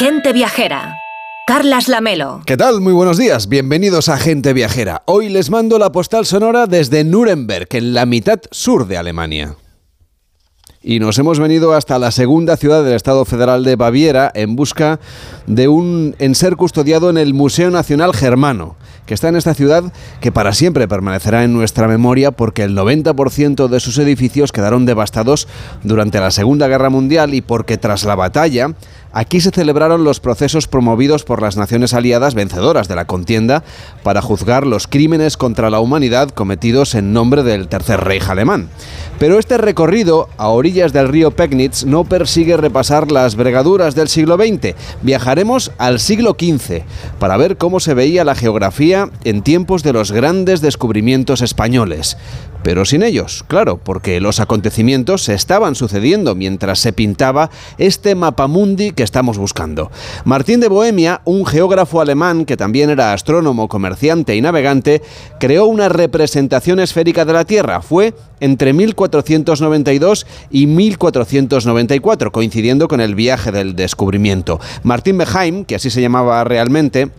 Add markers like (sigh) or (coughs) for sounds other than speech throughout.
Gente Viajera. Carlas Lamelo. ¿Qué tal? Muy buenos días. Bienvenidos a Gente Viajera. Hoy les mando la postal sonora desde Nuremberg, en la mitad sur de Alemania. Y nos hemos venido hasta la segunda ciudad del Estado Federal de Baviera en busca de un en ser custodiado en el Museo Nacional Germano que está en esta ciudad que para siempre permanecerá en nuestra memoria porque el 90% de sus edificios quedaron devastados durante la Segunda Guerra Mundial y porque tras la batalla Aquí se celebraron los procesos promovidos por las naciones aliadas vencedoras de la contienda para juzgar los crímenes contra la humanidad cometidos en nombre del Tercer Reich alemán. Pero este recorrido a orillas del río Pegnitz no persigue repasar las bregaduras del siglo XX. Viajaremos al siglo XV para ver cómo se veía la geografía en tiempos de los grandes descubrimientos españoles pero sin ellos, claro, porque los acontecimientos se estaban sucediendo mientras se pintaba este mapamundi que estamos buscando. Martín de Bohemia, un geógrafo alemán que también era astrónomo, comerciante y navegante, creó una representación esférica de la Tierra. Fue entre 1492 y 1494, coincidiendo con el viaje del descubrimiento. Martín Beheim, que así se llamaba realmente,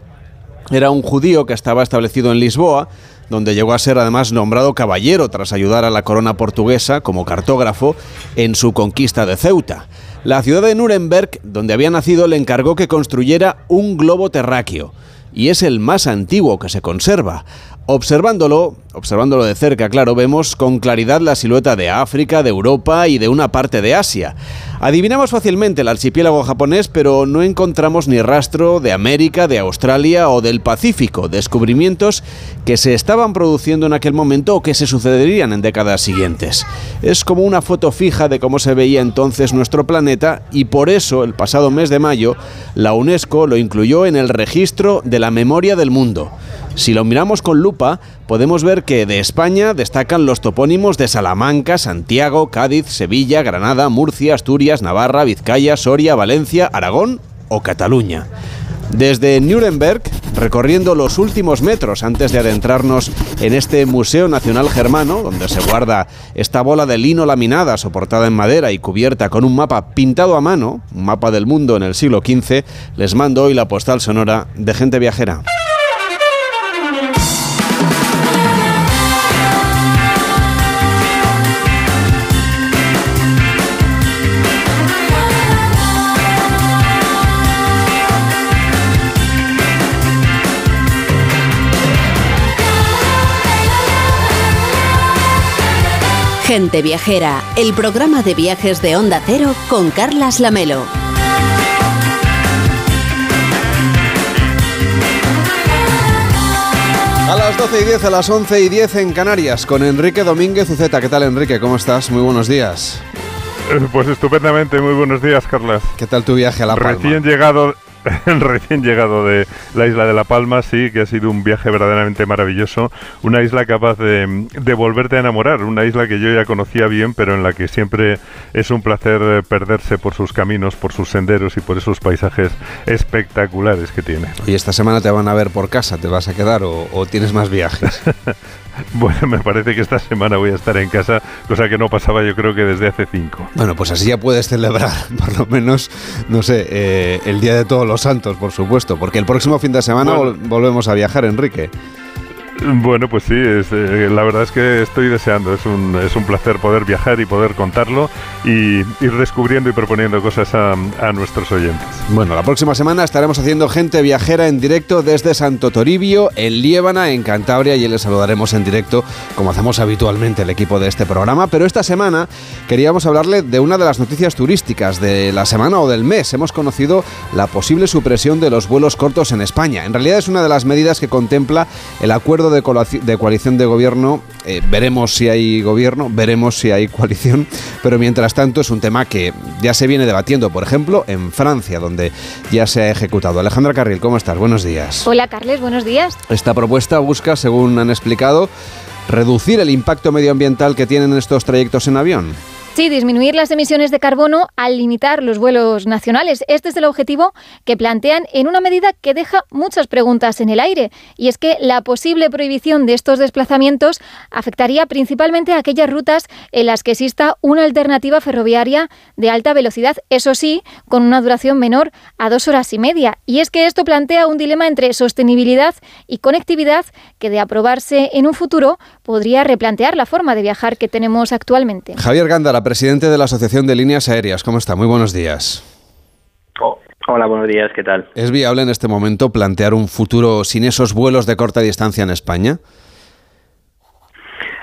era un judío que estaba establecido en Lisboa, donde llegó a ser además nombrado caballero tras ayudar a la corona portuguesa como cartógrafo en su conquista de Ceuta. La ciudad de Nuremberg, donde había nacido, le encargó que construyera un globo terráqueo, y es el más antiguo que se conserva. Observándolo, observándolo de cerca, claro, vemos con claridad la silueta de África, de Europa y de una parte de Asia. Adivinamos fácilmente el archipiélago japonés, pero no encontramos ni rastro de América, de Australia o del Pacífico, descubrimientos que se estaban produciendo en aquel momento o que se sucederían en décadas siguientes. Es como una foto fija de cómo se veía entonces nuestro planeta y por eso el pasado mes de mayo la UNESCO lo incluyó en el registro de la memoria del mundo. Si lo miramos con lupa, podemos ver que de España destacan los topónimos de Salamanca, Santiago, Cádiz, Sevilla, Granada, Murcia, Asturias, Navarra, Vizcaya, Soria, Valencia, Aragón o Cataluña. Desde Nuremberg, recorriendo los últimos metros antes de adentrarnos en este Museo Nacional Germano, donde se guarda esta bola de lino laminada soportada en madera y cubierta con un mapa pintado a mano, un mapa del mundo en el siglo XV, les mando hoy la postal sonora de gente viajera. Gente Viajera, el programa de viajes de Onda Cero con Carlas Lamelo. A las 12 y 10, a las 11 y 10 en Canarias, con Enrique Domínguez Uceta. ¿Qué tal, Enrique? ¿Cómo estás? Muy buenos días. Eh, pues estupendamente, muy buenos días, Carlas. ¿Qué tal tu viaje a La Palma? Recién llegado, (laughs) recién llegado de la isla de La Palma, sí, que ha sido un viaje verdaderamente maravilloso. Una isla capaz de, de, volverte a enamorar. Una isla que yo ya conocía bien, pero en la que siempre es un placer eh, perderse por sus caminos, por sus senderos y por esos paisajes espectaculares que tiene. ¿Y esta semana te van a ver por casa? ¿Te vas a quedar o, o tienes más viajes? (laughs) Bueno, me parece que esta semana voy a estar en casa, cosa que no pasaba yo creo que desde hace cinco. Bueno, pues así ya puedes celebrar, (laughs) por lo menos, no sé, eh, el Día de Todos los Santos, por supuesto, porque el próximo fin de semana bueno. vol volvemos a viajar, Enrique. Bueno, pues sí, eh, la verdad es que estoy deseando, es un, es un placer poder viajar y poder contarlo y ir descubriendo y proponiendo cosas a, a, nuestros oyentes. Bueno, la próxima semana estaremos haciendo gente viajera en directo desde Santo Toribio, en Liébana, en Cantabria, y les saludaremos en directo, como hacemos habitualmente el equipo de este programa. Pero esta semana queríamos hablarle de una de las noticias turísticas de la semana o del mes. Hemos conocido la posible supresión de los vuelos cortos en España. En realidad es una de las medidas que contempla el acuerdo de, de coalición de gobierno. Eh, veremos si hay gobierno, veremos si hay coalición, pero mientras tanto es un tema que ya se viene debatiendo, por ejemplo, en Francia, donde ya se ha ejecutado. Alejandra Carril, ¿cómo estás? Buenos días. Hola, Carles, buenos días. Esta propuesta busca, según han explicado, reducir el impacto medioambiental que tienen estos trayectos en avión. Sí, disminuir las emisiones de carbono al limitar los vuelos nacionales. Este es el objetivo que plantean en una medida que deja muchas preguntas en el aire. Y es que la posible prohibición de estos desplazamientos afectaría principalmente a aquellas rutas en las que exista una alternativa ferroviaria de alta velocidad, eso sí, con una duración menor a dos horas y media. Y es que esto plantea un dilema entre sostenibilidad y conectividad que de aprobarse en un futuro podría replantear la forma de viajar que tenemos actualmente. Javier Gándara, presidente de la Asociación de Líneas Aéreas. ¿Cómo está? Muy buenos días. Oh, hola, buenos días, ¿qué tal? ¿Es viable en este momento plantear un futuro sin esos vuelos de corta distancia en España?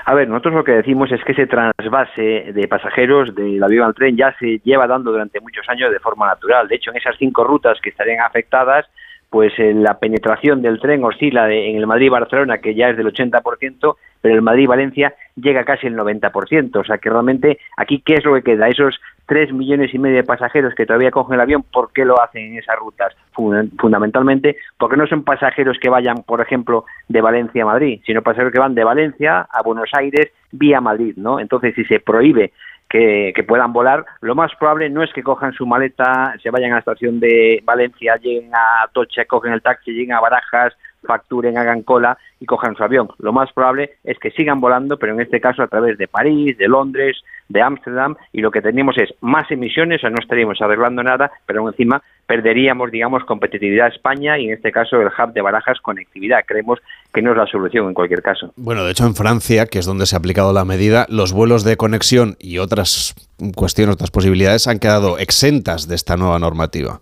A ver, nosotros lo que decimos es que ese trasvase de pasajeros del avión al tren ya se lleva dando durante muchos años de forma natural. De hecho, en esas cinco rutas que estarían afectadas, pues eh, la penetración del tren oscila en el Madrid-Barcelona, que ya es del 80%, pero el Madrid-Valencia llega casi el 90%. O sea que realmente aquí, ¿qué es lo que queda? Esos tres millones y medio de pasajeros que todavía cogen el avión, ¿por qué lo hacen en esas rutas? Fundamentalmente porque no son pasajeros que vayan, por ejemplo, de Valencia a Madrid, sino pasajeros que van de Valencia a Buenos Aires vía Madrid, ¿no? Entonces, si se prohíbe que, puedan volar, lo más probable no es que cojan su maleta, se vayan a la estación de Valencia, lleguen a Tocha, cogen el taxi, lleguen a Barajas, facturen, hagan cola y cojan su avión. Lo más probable es que sigan volando, pero en este caso a través de París, de Londres, de Ámsterdam, y lo que tenemos es más emisiones, o sea, no estaríamos arreglando nada, pero encima perderíamos, digamos, competitividad a España y en este caso el hub de barajas conectividad. Creemos que no es la solución en cualquier caso. Bueno, de hecho en Francia, que es donde se ha aplicado la medida, los vuelos de conexión y otras cuestiones, otras posibilidades han quedado exentas de esta nueva normativa.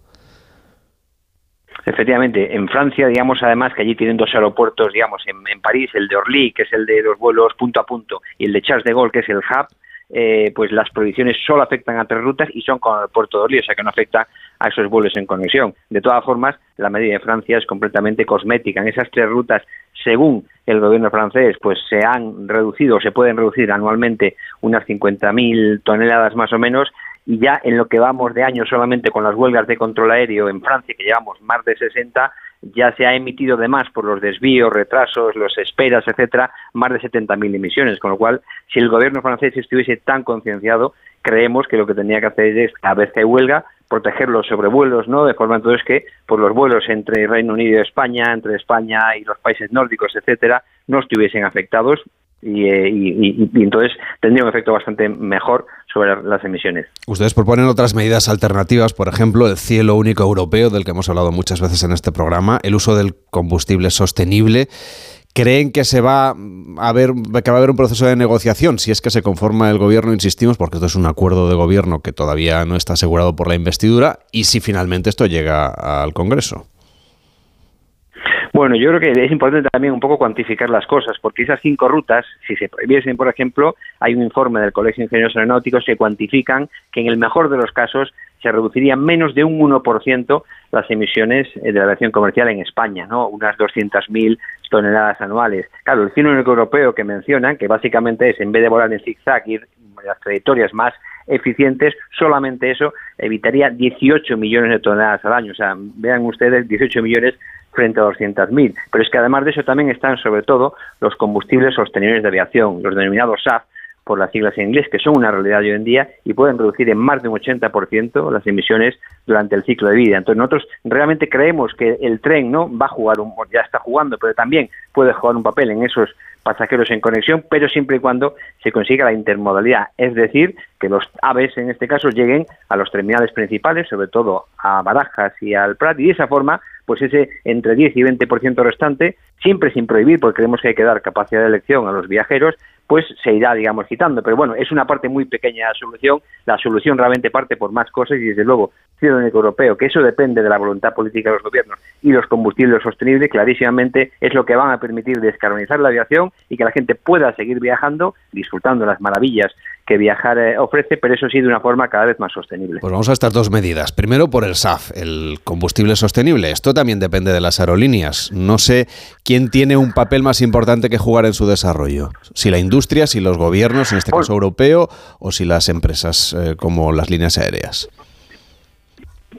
Efectivamente, en Francia, digamos, además que allí tienen dos aeropuertos, digamos, en, París, el de Orly, que es el de los vuelos punto a punto, y el de Charles de Gaulle, que es el hub, eh, pues las prohibiciones solo afectan a tres rutas y son con el puerto de Orly, o sea que no afecta a esos vuelos en conexión. De todas formas, la medida de Francia es completamente cosmética. En esas tres rutas, según el gobierno francés, pues se han reducido, se pueden reducir anualmente unas 50.000 toneladas más o menos, y ya en lo que vamos de año solamente con las huelgas de control aéreo en Francia, que llevamos más de 60, ya se ha emitido de más por los desvíos, retrasos, los esperas, etcétera, más de 70.000 emisiones, con lo cual, si el gobierno francés estuviese tan concienciado, creemos que lo que tenía que hacer es, cada vez que hay huelga, proteger los sobrevuelos, ¿no? De forma entonces que por los vuelos entre Reino Unido y España, entre España y los países nórdicos, etcétera, no estuviesen afectados eh, y, entonces tendría un efecto bastante mejor sobre las emisiones. Ustedes proponen otras medidas alternativas, por ejemplo, el cielo único europeo, del que hemos hablado muchas veces en este programa, el uso del combustible sostenible. ¿Creen que se va a ver que va a haber un proceso de negociación si es que se conforma el gobierno, insistimos, porque esto es un acuerdo de gobierno que todavía no está asegurado por la investidura, y si finalmente esto llega al Congreso? Bueno, yo creo que es importante también un poco cuantificar las cosas, porque esas cinco rutas, si se prohibiesen, por ejemplo, hay un informe del Colegio de Ingenieros Aeronáuticos que cuantifican que en el mejor de los casos se reducirían menos de un 1% las emisiones de la aviación comercial en España, ¿no? Unas 200.000 toneladas anuales. Claro, el cine único europeo que mencionan, que básicamente es en vez de volar en zigzag ir las trayectorias más eficientes, solamente eso evitaría 18 millones de toneladas al año. O sea, vean ustedes, 18 millones frente a 200.000. Pero es que además de eso también están sobre todo los combustibles sostenibles de aviación, los denominados SAF, por las siglas en inglés, que son una realidad hoy en día y pueden reducir en más de un 80% las emisiones durante el ciclo de vida. Entonces nosotros realmente creemos que el tren no va a jugar, un, ya está jugando, pero también puede jugar un papel en esos pasajeros en conexión, pero siempre y cuando se consiga la intermodalidad, es decir, que los aves en este caso lleguen a los terminales principales, sobre todo a Barajas y al Prat, y de esa forma pues ese entre 10 y 20% restante, siempre sin prohibir, porque creemos que hay que dar capacidad de elección a los viajeros, pues se irá, digamos, quitando. Pero bueno, es una parte muy pequeña de la solución. La solución realmente parte por más cosas y, desde luego, único europeo, que eso depende de la voluntad política de los gobiernos y los combustibles sostenibles, clarísimamente es lo que van a permitir descarbonizar la aviación y que la gente pueda seguir viajando, disfrutando las maravillas que viajar eh, ofrece, pero eso sí de una forma cada vez más sostenible. Pues vamos a estas dos medidas. Primero por el SAF, el combustible sostenible. Esto también depende de las aerolíneas. No sé quién tiene un papel más importante que jugar en su desarrollo. Si la industria, si los gobiernos, en este caso europeo, o si las empresas eh, como las líneas aéreas.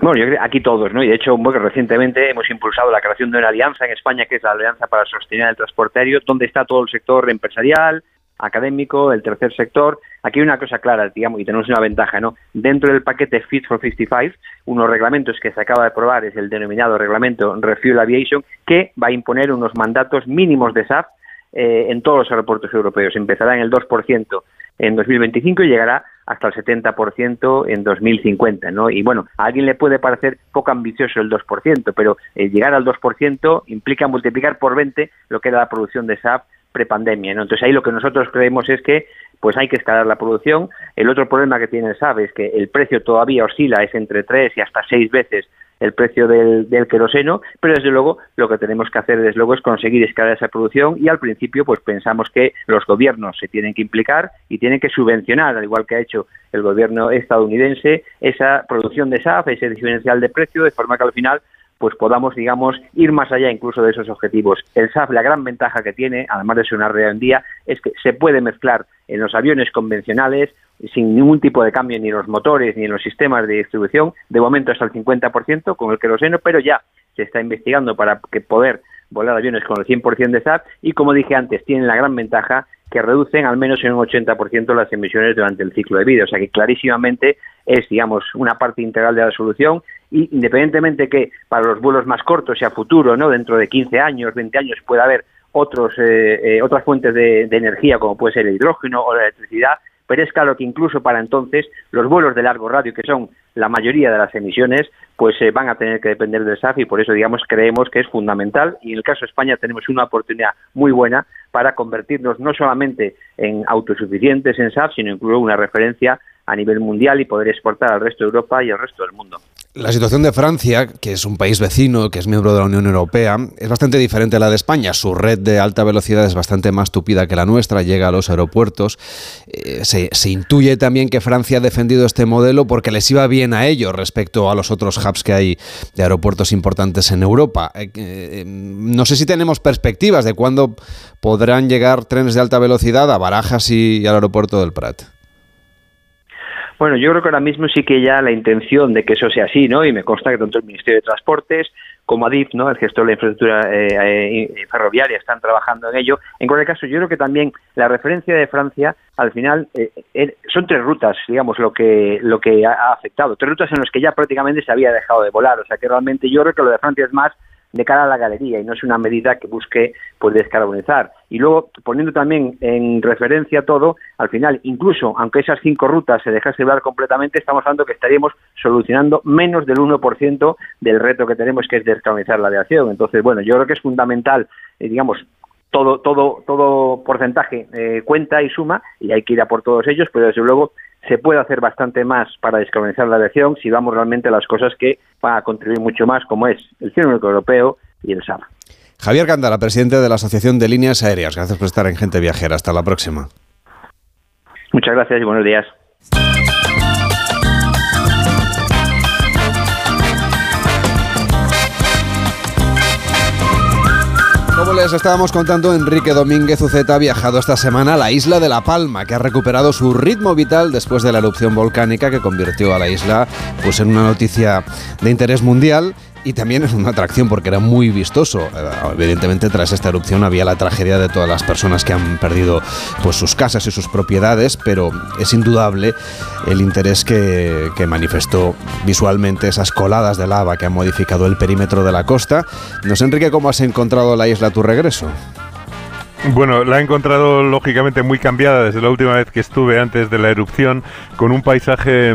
Bueno, yo creo que aquí todos, ¿no? Y de hecho, bueno, recientemente hemos impulsado la creación de una alianza en España, que es la Alianza para Sostenibilidad del Transporte Aéreo, donde está todo el sector empresarial, académico, el tercer sector. Aquí hay una cosa clara, digamos, y tenemos una ventaja, ¿no? Dentro del paquete Fit for 55, unos reglamentos que se acaba de aprobar es el denominado reglamento Refuel Aviation, que va a imponer unos mandatos mínimos de SAF eh, en todos los aeropuertos europeos. Empezará en el 2% en 2025 y llegará hasta el 70% en 2050, ¿no? Y bueno, a alguien le puede parecer poco ambicioso el 2%, pero eh, llegar al 2% implica multiplicar por 20 lo que era la producción de SAF prepandemia, ¿no? Entonces ahí lo que nosotros creemos es que pues hay que escalar la producción. El otro problema que tiene el SAF es que el precio todavía oscila, es entre 3 y hasta 6 veces el precio del, del, queroseno, pero desde luego lo que tenemos que hacer desde luego es conseguir escalar esa producción y al principio pues pensamos que los gobiernos se tienen que implicar y tienen que subvencionar, al igual que ha hecho el gobierno estadounidense, esa producción de SAF, ese diferencial de precio, de forma que al final pues podamos, digamos, ir más allá incluso de esos objetivos. El SAF, la gran ventaja que tiene, además de ser una día, es que se puede mezclar en los aviones convencionales sin ningún tipo de cambio ni en los motores ni en los sistemas de distribución, de momento hasta el 50% con el queroseno, pero ya se está investigando para que poder volar aviones con el 100% de SAF y como dije antes, tienen la gran ventaja que reducen al menos en un 80% las emisiones durante el ciclo de vida. O sea que clarísimamente es, digamos, una parte integral de la solución y independientemente que para los vuelos más cortos y a futuro, ¿no? dentro de 15 años, 20 años, pueda haber otros, eh, eh, otras fuentes de, de, energía como puede ser el hidrógeno o la electricidad, pero es claro que incluso para entonces los vuelos de largo radio, que son la mayoría de las emisiones, pues eh, van a tener que depender del SAF y por eso, digamos, creemos que es fundamental y en el caso de España tenemos una oportunidad muy buena para convertirnos no solamente en autosuficientes en SAF, sino incluso una referencia a nivel mundial y poder exportar al resto de Europa y al resto del mundo. La situación de Francia, que es un país vecino, que es miembro de la Unión Europea, es bastante diferente a la de España. Su red de alta velocidad es bastante más tupida que la nuestra, llega a los aeropuertos. Eh, se, intuye también que Francia ha defendido este modelo porque les iba bien a ellos respecto a los otros hubs que hay de aeropuertos importantes en Europa. Eh, eh, no sé si tenemos perspectivas de cuándo podrán llegar trenes de alta velocidad a Barajas y al aeropuerto del Prat. Bueno, yo creo que ahora mismo sí que ya la intención de que eso sea así, ¿no? Y me consta que tanto el Ministerio de Transportes como Adif, ¿no? El gestor de la infraestructura eh, eh, ferroviaria están trabajando en ello. En cualquier caso, yo creo que también la referencia de Francia, al final, eh, eh, son tres rutas, digamos, lo que lo que ha afectado. Tres rutas en las que ya prácticamente se había dejado de volar. O sea que realmente yo creo que lo de Francia es más de cara a la galería y no es una medida que busque pues descarbonizar. Y luego, poniendo también en referencia todo, al final, incluso aunque esas cinco rutas se dejase volar completamente, estamos hablando que estaríamos solucionando menos del 1% del reto que tenemos, que es descarbonizar la aviación. Entonces, bueno, yo creo que es fundamental, eh, digamos, todo, todo, todo porcentaje eh, cuenta y suma y hay que ir a por todos ellos, pero desde luego se puede hacer bastante más para descarbonizar la aviación si vamos realmente a las cosas que van a contribuir mucho más, como es el Cielo Único Europeo y el SAF. Javier Candara, presidente de la Asociación de Líneas Aéreas. Gracias por estar en Gente Viajera. Hasta la próxima. Muchas gracias y buenos días. Como les estábamos contando, Enrique Domínguez Uceta ha viajado esta semana a la isla de La Palma, que ha recuperado su ritmo vital después de la erupción volcánica que convirtió a la isla pues, en una noticia de interés mundial y también es una atracción porque era muy vistoso. Evidentemente tras esta erupción había la tragedia de todas las personas que han perdido pues sus casas y sus propiedades, pero es indudable el interés que, que manifestó visualmente esas coladas de lava que han modificado el perímetro de la costa. No sé, Enrique, ¿cómo has encontrado la isla a tu regreso? Bueno, la he encontrado lógicamente muy cambiada desde la última vez que estuve antes de la erupción, con un paisaje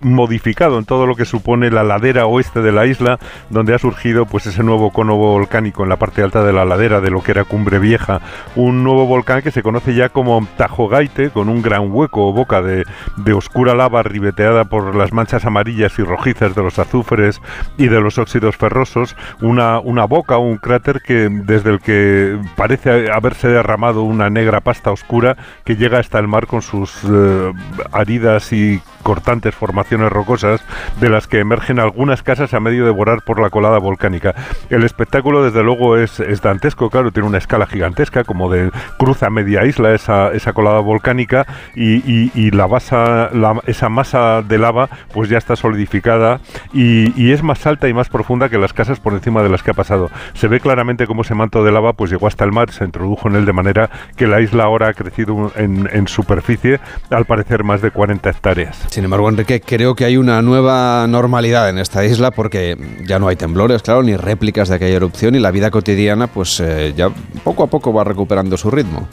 modificado en todo lo que supone la ladera oeste de la isla, donde ha surgido pues ese nuevo cono volcánico en la parte alta de la ladera de lo que era Cumbre Vieja, un nuevo volcán que se conoce ya como Tajogaite, con un gran hueco o boca de, de oscura lava ribeteada por las manchas amarillas y rojizas de los azufres y de los óxidos ferrosos, una, una boca, un cráter que desde el que parece haber se ha derramado una negra pasta oscura que llega hasta el mar con sus eh, aridas y cortantes formaciones rocosas de las que emergen algunas casas a medio devorar por la colada volcánica. El espectáculo desde luego es, dantesco, claro, tiene una escala gigantesca como de cruza media isla esa, esa colada volcánica y, la, basa, esa masa de lava pues ya está solidificada y, y es más alta y más profunda que las casas por encima de las que ha pasado. Se ve claramente cómo ese manto de lava pues llegó hasta el mar, se introdujo en él de manera que la isla ahora ha crecido en, en superficie, al parecer más de 40 hectáreas. Sin embargo, Enrique, creo que hay una nueva normalidad en esta isla porque ya no hay temblores, claro, ni réplicas de aquella erupción y la vida cotidiana pues eh, ya poco a poco va recuperando su ritmo.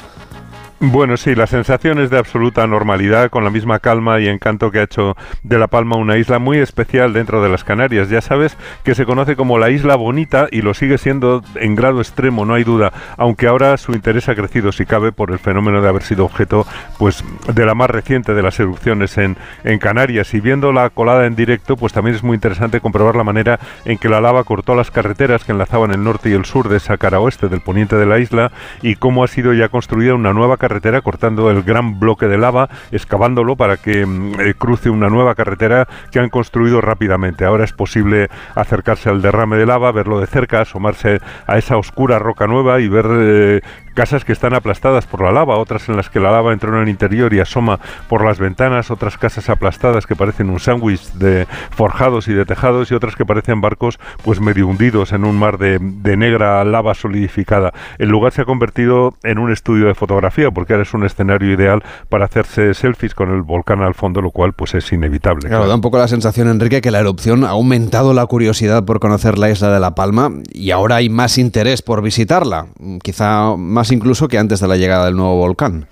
Bueno, sí, la sensación es de absoluta normalidad, con la misma calma y encanto que ha hecho de La Palma una isla muy especial dentro de las Canarias. Ya sabes que se conoce como la isla bonita y lo sigue siendo en grado extremo, no hay duda, aunque ahora su interés ha crecido, si cabe, por el fenómeno de haber sido objeto pues, de la más reciente de las erupciones en, en Canarias. Y viendo la colada en directo, pues también es muy interesante comprobar la manera en que la lava cortó las carreteras que enlazaban el norte y el sur de esa cara oeste del poniente de la isla y cómo ha sido ya construida una nueva carretera cortando el gran bloque de lava, excavándolo para que mm, eh, cruce una nueva carretera que han construido rápidamente. Ahora es posible acercarse al derrame de lava, verlo de cerca, asomarse a esa oscura roca nueva y ver eh, casas que están aplastadas por la lava, otras en las que la lava entró en el interior y asoma por las ventanas, otras casas aplastadas que parecen un sándwich de forjados y de tejados y otras que parecen barcos pues medio hundidos en un mar de, negra lava solidificada. El lugar se ha convertido en un estudio de fotografía porque ahora es un escenario ideal para hacerse selfies con el volcán al fondo, lo cual pues es inevitable. Claro, da un poco la sensación, Enrique, que la erupción ha aumentado la curiosidad por conocer la isla de La Palma y ahora hay más interés por visitarla, quizá más incluso que antes de la llegada del nuevo volcán.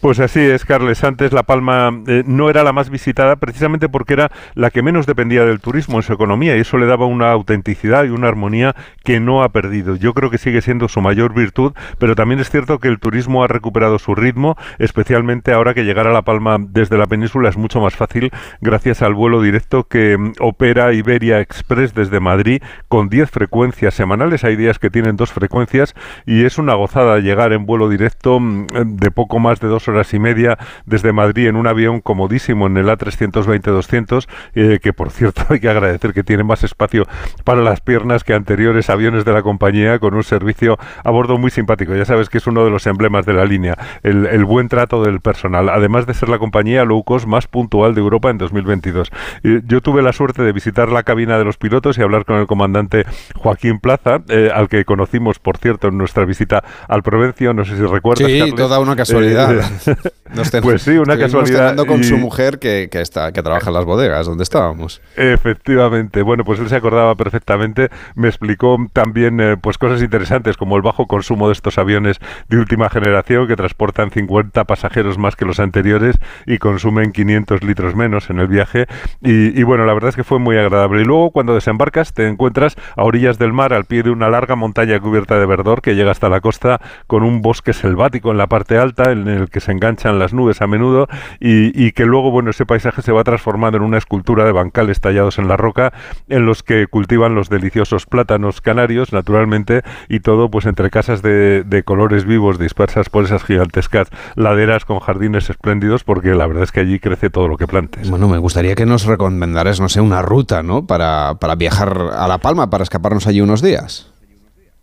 Pues así es, Carles. Antes La Palma eh, no era la más visitada precisamente porque era la que menos dependía del turismo en su economía y eso le daba una autenticidad y una armonía que no ha perdido. Yo creo que sigue siendo su mayor virtud, pero también es cierto que el turismo ha recuperado su ritmo, especialmente ahora que llegar a La Palma desde la península es mucho más fácil gracias al vuelo directo que mm, opera Iberia Express desde Madrid con 10 frecuencias semanales. Hay días que tienen dos frecuencias y es una gozada llegar en vuelo directo mm, de poco más de dos horas y media desde Madrid en un avión comodísimo en el A320-200, eh, que por cierto (laughs) hay que agradecer que tiene más espacio para las piernas que anteriores aviones de la compañía, con un servicio a bordo muy simpático. Ya sabes que es uno de los emblemas de la línea, el, buen trato del personal, además de ser la compañía low cost más puntual de Europa en 2022. yo tuve la suerte de visitar la cabina de los pilotos y hablar con el comandante Joaquín Plaza, eh, al que conocimos, por cierto, en nuestra visita al Provencio, no sé si recuerdas. Sí, toda una casualidad. Eh, pues sí, una casualidad. con su mujer que, que, está, que trabaja en las bodegas donde estábamos. Efectivamente. Bueno, pues él se acordaba perfectamente. Me explicó también eh, pues cosas interesantes como el bajo consumo de estos aviones de última generación que transportan 50 pasajeros más que los anteriores y consumen 500 litros menos en el viaje. Y, y bueno, la verdad es que fue muy agradable. Y luego cuando desembarcas te encuentras a orillas del mar, al pie de una larga montaña cubierta de verdor que llega hasta la costa con un bosque selvático en la parte alta en el que se enganchan las nubes a menudo y, que luego, bueno, ese paisaje se va transformando en una escultura de bancales tallados en la roca en los que cultivan los deliciosos plátanos canarios, naturalmente, y todo pues entre casas de, colores vivos dispersas por esas gigantescas laderas con jardines espléndidos, porque la verdad es que allí crece todo lo que plantes. Bueno, me gustaría que nos recomendaras, no sé, una ruta, ¿no? Para, para viajar a La Palma, para escaparnos allí unos días.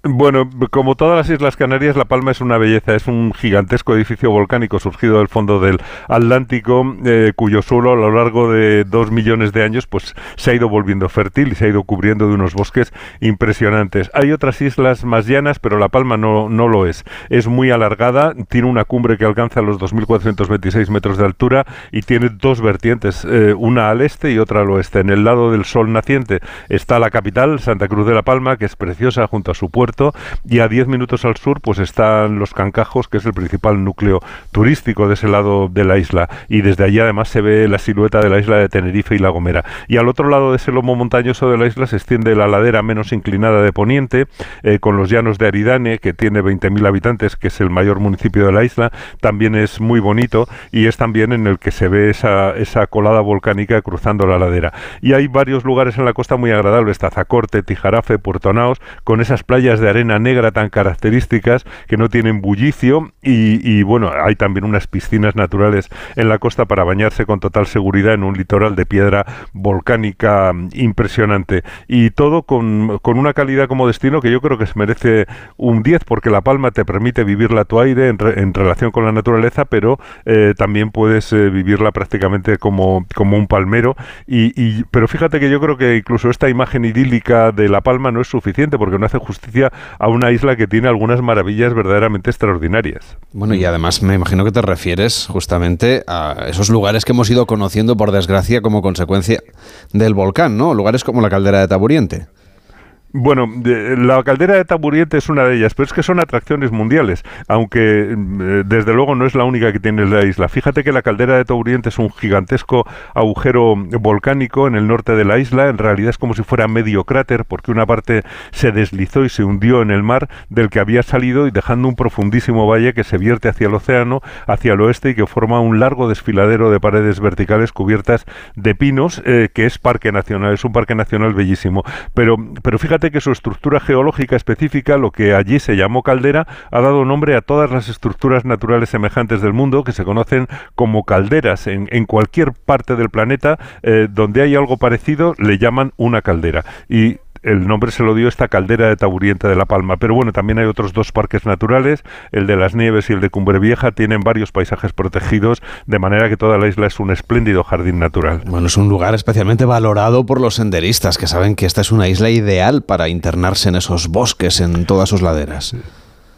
Bueno, como todas las Islas Canarias, La Palma es una belleza, es un gigantesco edificio volcánico surgido del fondo del Atlántico, eh, cuyo suelo a lo largo de dos millones de años pues se ha ido volviendo fértil y se ha ido cubriendo de unos bosques impresionantes. Hay otras islas más llanas, pero La Palma no, no lo es. Es muy alargada, tiene una cumbre que alcanza los 2.426 metros de altura y tiene dos vertientes, eh, una al este y otra al oeste. En el lado del sol naciente está la capital, Santa Cruz de la Palma, que es preciosa junto a su puerto y a 10 minutos al sur pues están los Cancajos, que es el principal núcleo turístico de ese lado de la isla y desde allí además se ve la silueta de la isla de Tenerife y La Gomera. Y al otro lado de ese lomo montañoso de la isla se extiende la ladera menos inclinada de Poniente, eh, con los llanos de Aridane, que tiene 20.000 habitantes, que es el mayor municipio de la isla, también es muy bonito y es también en el que se ve esa, esa colada volcánica cruzando la ladera. Y hay varios lugares en la costa muy agradables, Tazacorte, Tijarafe, Puerto Naos, con esas playas de arena negra tan características que no tienen bullicio y, bueno, hay también unas piscinas naturales en la costa para bañarse con total seguridad en un litoral de piedra volcánica impresionante y todo con, con una calidad como destino que yo creo que se merece un 10 porque La Palma te permite vivirla a tu aire en, en relación con la naturaleza, pero eh, también puedes eh, vivirla prácticamente como, como un palmero. Y, pero fíjate que yo creo que incluso esta imagen idílica de La Palma no es suficiente porque no hace justicia a una isla que tiene algunas maravillas verdaderamente extraordinarias. Bueno, y además me imagino que te refieres justamente a esos lugares que hemos ido conociendo por desgracia como consecuencia del volcán, ¿no? Lugares como la caldera de Taburiente. Bueno, la caldera de Taburiente es una de ellas, pero es que son atracciones mundiales, aunque eh, desde luego no es la única que tiene la isla. Fíjate que la caldera de Taburiente es un gigantesco agujero volcánico en el norte de la isla, en realidad es como si fuera medio cráter, porque una parte se deslizó y se hundió en el mar del que había salido y dejando un profundísimo valle que se vierte hacia el océano, hacia el oeste y que forma un largo desfiladero de paredes verticales cubiertas de pinos, eh, que es parque nacional, es un parque nacional bellísimo. Pero, pero fíjate que su estructura geológica específica, lo que allí se llamó caldera, ha dado nombre a todas las estructuras naturales semejantes del mundo que se conocen como calderas. En, cualquier parte del planeta eh, donde hay algo parecido le llaman una caldera. Y el nombre se lo dio esta caldera de Taburiente de La Palma. Pero bueno, también hay otros dos parques naturales, el de las Nieves y el de Cumbre Vieja, tienen varios paisajes protegidos, de manera que toda la isla es un espléndido jardín natural. Bueno, es un lugar especialmente valorado por los senderistas, que saben que esta es una isla ideal para internarse en esos bosques, en todas sus laderas.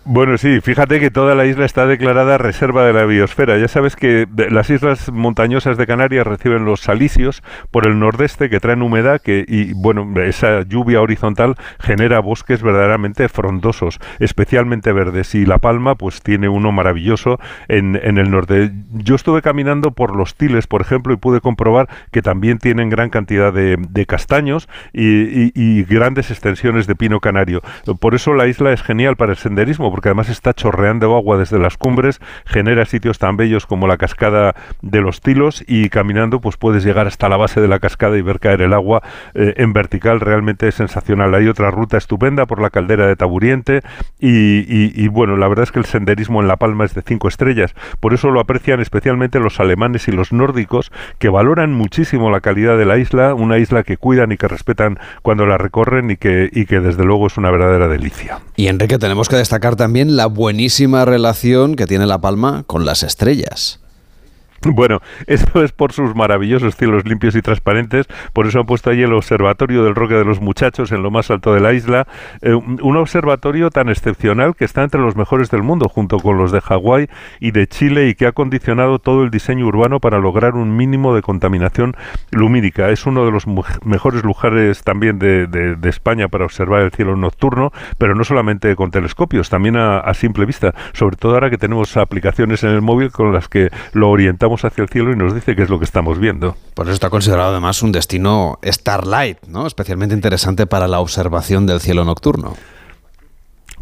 Bueno, sí, fíjate que toda la isla está declarada reserva de la biosfera. Ya sabes que las islas montañosas de Canarias reciben los salicios por el nordeste que traen humedad que, y, bueno, esa lluvia horizontal genera bosques verdaderamente frondosos, especialmente verdes. Y La Palma, pues tiene uno maravilloso en, en el norte. Yo estuve caminando por los Tiles, por ejemplo, y pude comprobar que también tienen gran cantidad de, de castaños y, y grandes extensiones de pino canario. Por eso la isla es genial para el senderismo porque además está chorreando agua desde las cumbres, genera sitios tan bellos como la cascada de los Tilos y caminando pues puedes llegar hasta la base de la cascada y ver caer el agua eh, en vertical, realmente es sensacional. Hay otra ruta estupenda por la caldera de Taburiente y, bueno, la verdad es que el senderismo en La Palma es de cinco estrellas, por eso lo aprecian especialmente los alemanes y los nórdicos que valoran muchísimo la calidad de la isla, una isla que cuidan y que respetan cuando la recorren y que, y que desde luego es una verdadera delicia. Y Enrique, tenemos que destacar también la buenísima relación que tiene La Palma con las estrellas. Bueno, (laughs) eso es por sus maravillosos cielos limpios y transparentes, por eso han puesto allí el Observatorio del Roque de los Muchachos en lo más alto de la isla, eh, un observatorio tan excepcional que está entre los mejores del mundo, junto con los de Hawái y de Chile, y que ha condicionado todo el diseño urbano para lograr un mínimo de contaminación lumínica. Es uno de los mejores lugares también de, España para observar el cielo nocturno, pero no solamente con telescopios, también a, a simple vista, sobre todo ahora que tenemos aplicaciones en el móvil con las que lo orientamos hacia el cielo y nos dice qué es lo que estamos viendo. Por eso está considerado además un destino Starlight, ¿no? Especialmente interesante para la observación del cielo nocturno.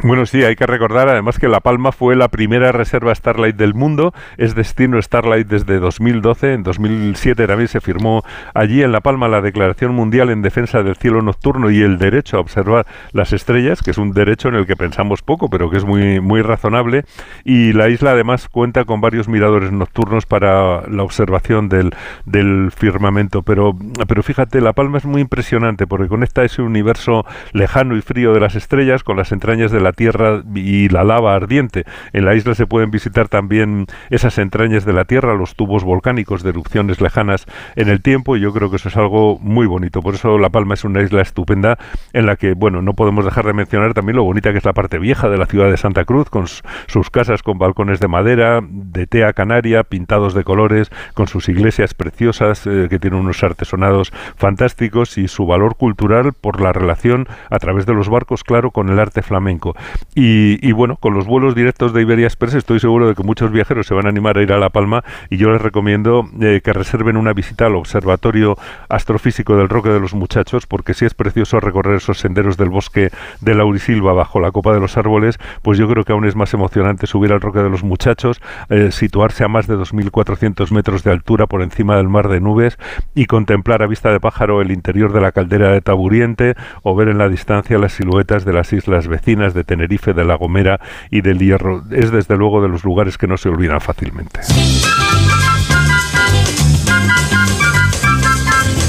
Bueno, sí, hay que recordar además que La Palma fue la primera reserva Starlight del mundo, es destino Starlight desde 2012, en 2007 también se firmó allí en La Palma la Declaración Mundial en Defensa del Cielo Nocturno y el derecho a observar las estrellas, que es un derecho en el que pensamos poco, pero que es muy, muy razonable, y la isla además cuenta con varios miradores nocturnos para la observación del, del firmamento, pero, pero fíjate, La Palma es muy impresionante porque conecta ese universo lejano y frío de las estrellas con las entrañas de la tierra y la lava ardiente. En la isla se pueden visitar también esas entrañas de la tierra, los tubos volcánicos de erupciones lejanas en el tiempo, y yo creo que eso es algo muy bonito. Por eso La Palma es una isla estupenda en la que, bueno, no podemos dejar de mencionar también lo bonita que es la parte vieja de la ciudad de Santa Cruz, con sus casas con balcones de madera, de tea canaria, pintados de colores, con sus iglesias preciosas eh, que tienen unos artesonados fantásticos y su valor cultural por la relación a través de los barcos, claro, con el arte flamenco. Y, bueno, con los vuelos directos de Iberia Express estoy seguro de que muchos viajeros se van a animar a ir a La Palma y yo les recomiendo eh, que reserven una visita al Observatorio Astrofísico del Roque de los Muchachos, porque si es precioso recorrer esos senderos del bosque de Laurisilva bajo la copa de los árboles, pues yo creo que aún es más emocionante subir al Roque de los Muchachos, eh, situarse a más de 2.400 metros de altura por encima del mar de nubes y contemplar a vista de pájaro el interior de la caldera de Taburiente o ver en la distancia las siluetas de las islas vecinas de Tenerife, de La Gomera y del Hierro. Es desde luego de los lugares que no se olvidan fácilmente.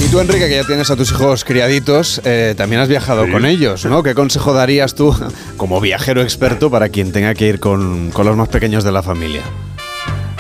Y tú, Enrique, que ya tienes a tus hijos criaditos, eh, también has viajado con ellos, ¿no? ¿Qué consejo darías tú, como viajero experto, para quien tenga que ir con, con los más pequeños de la familia?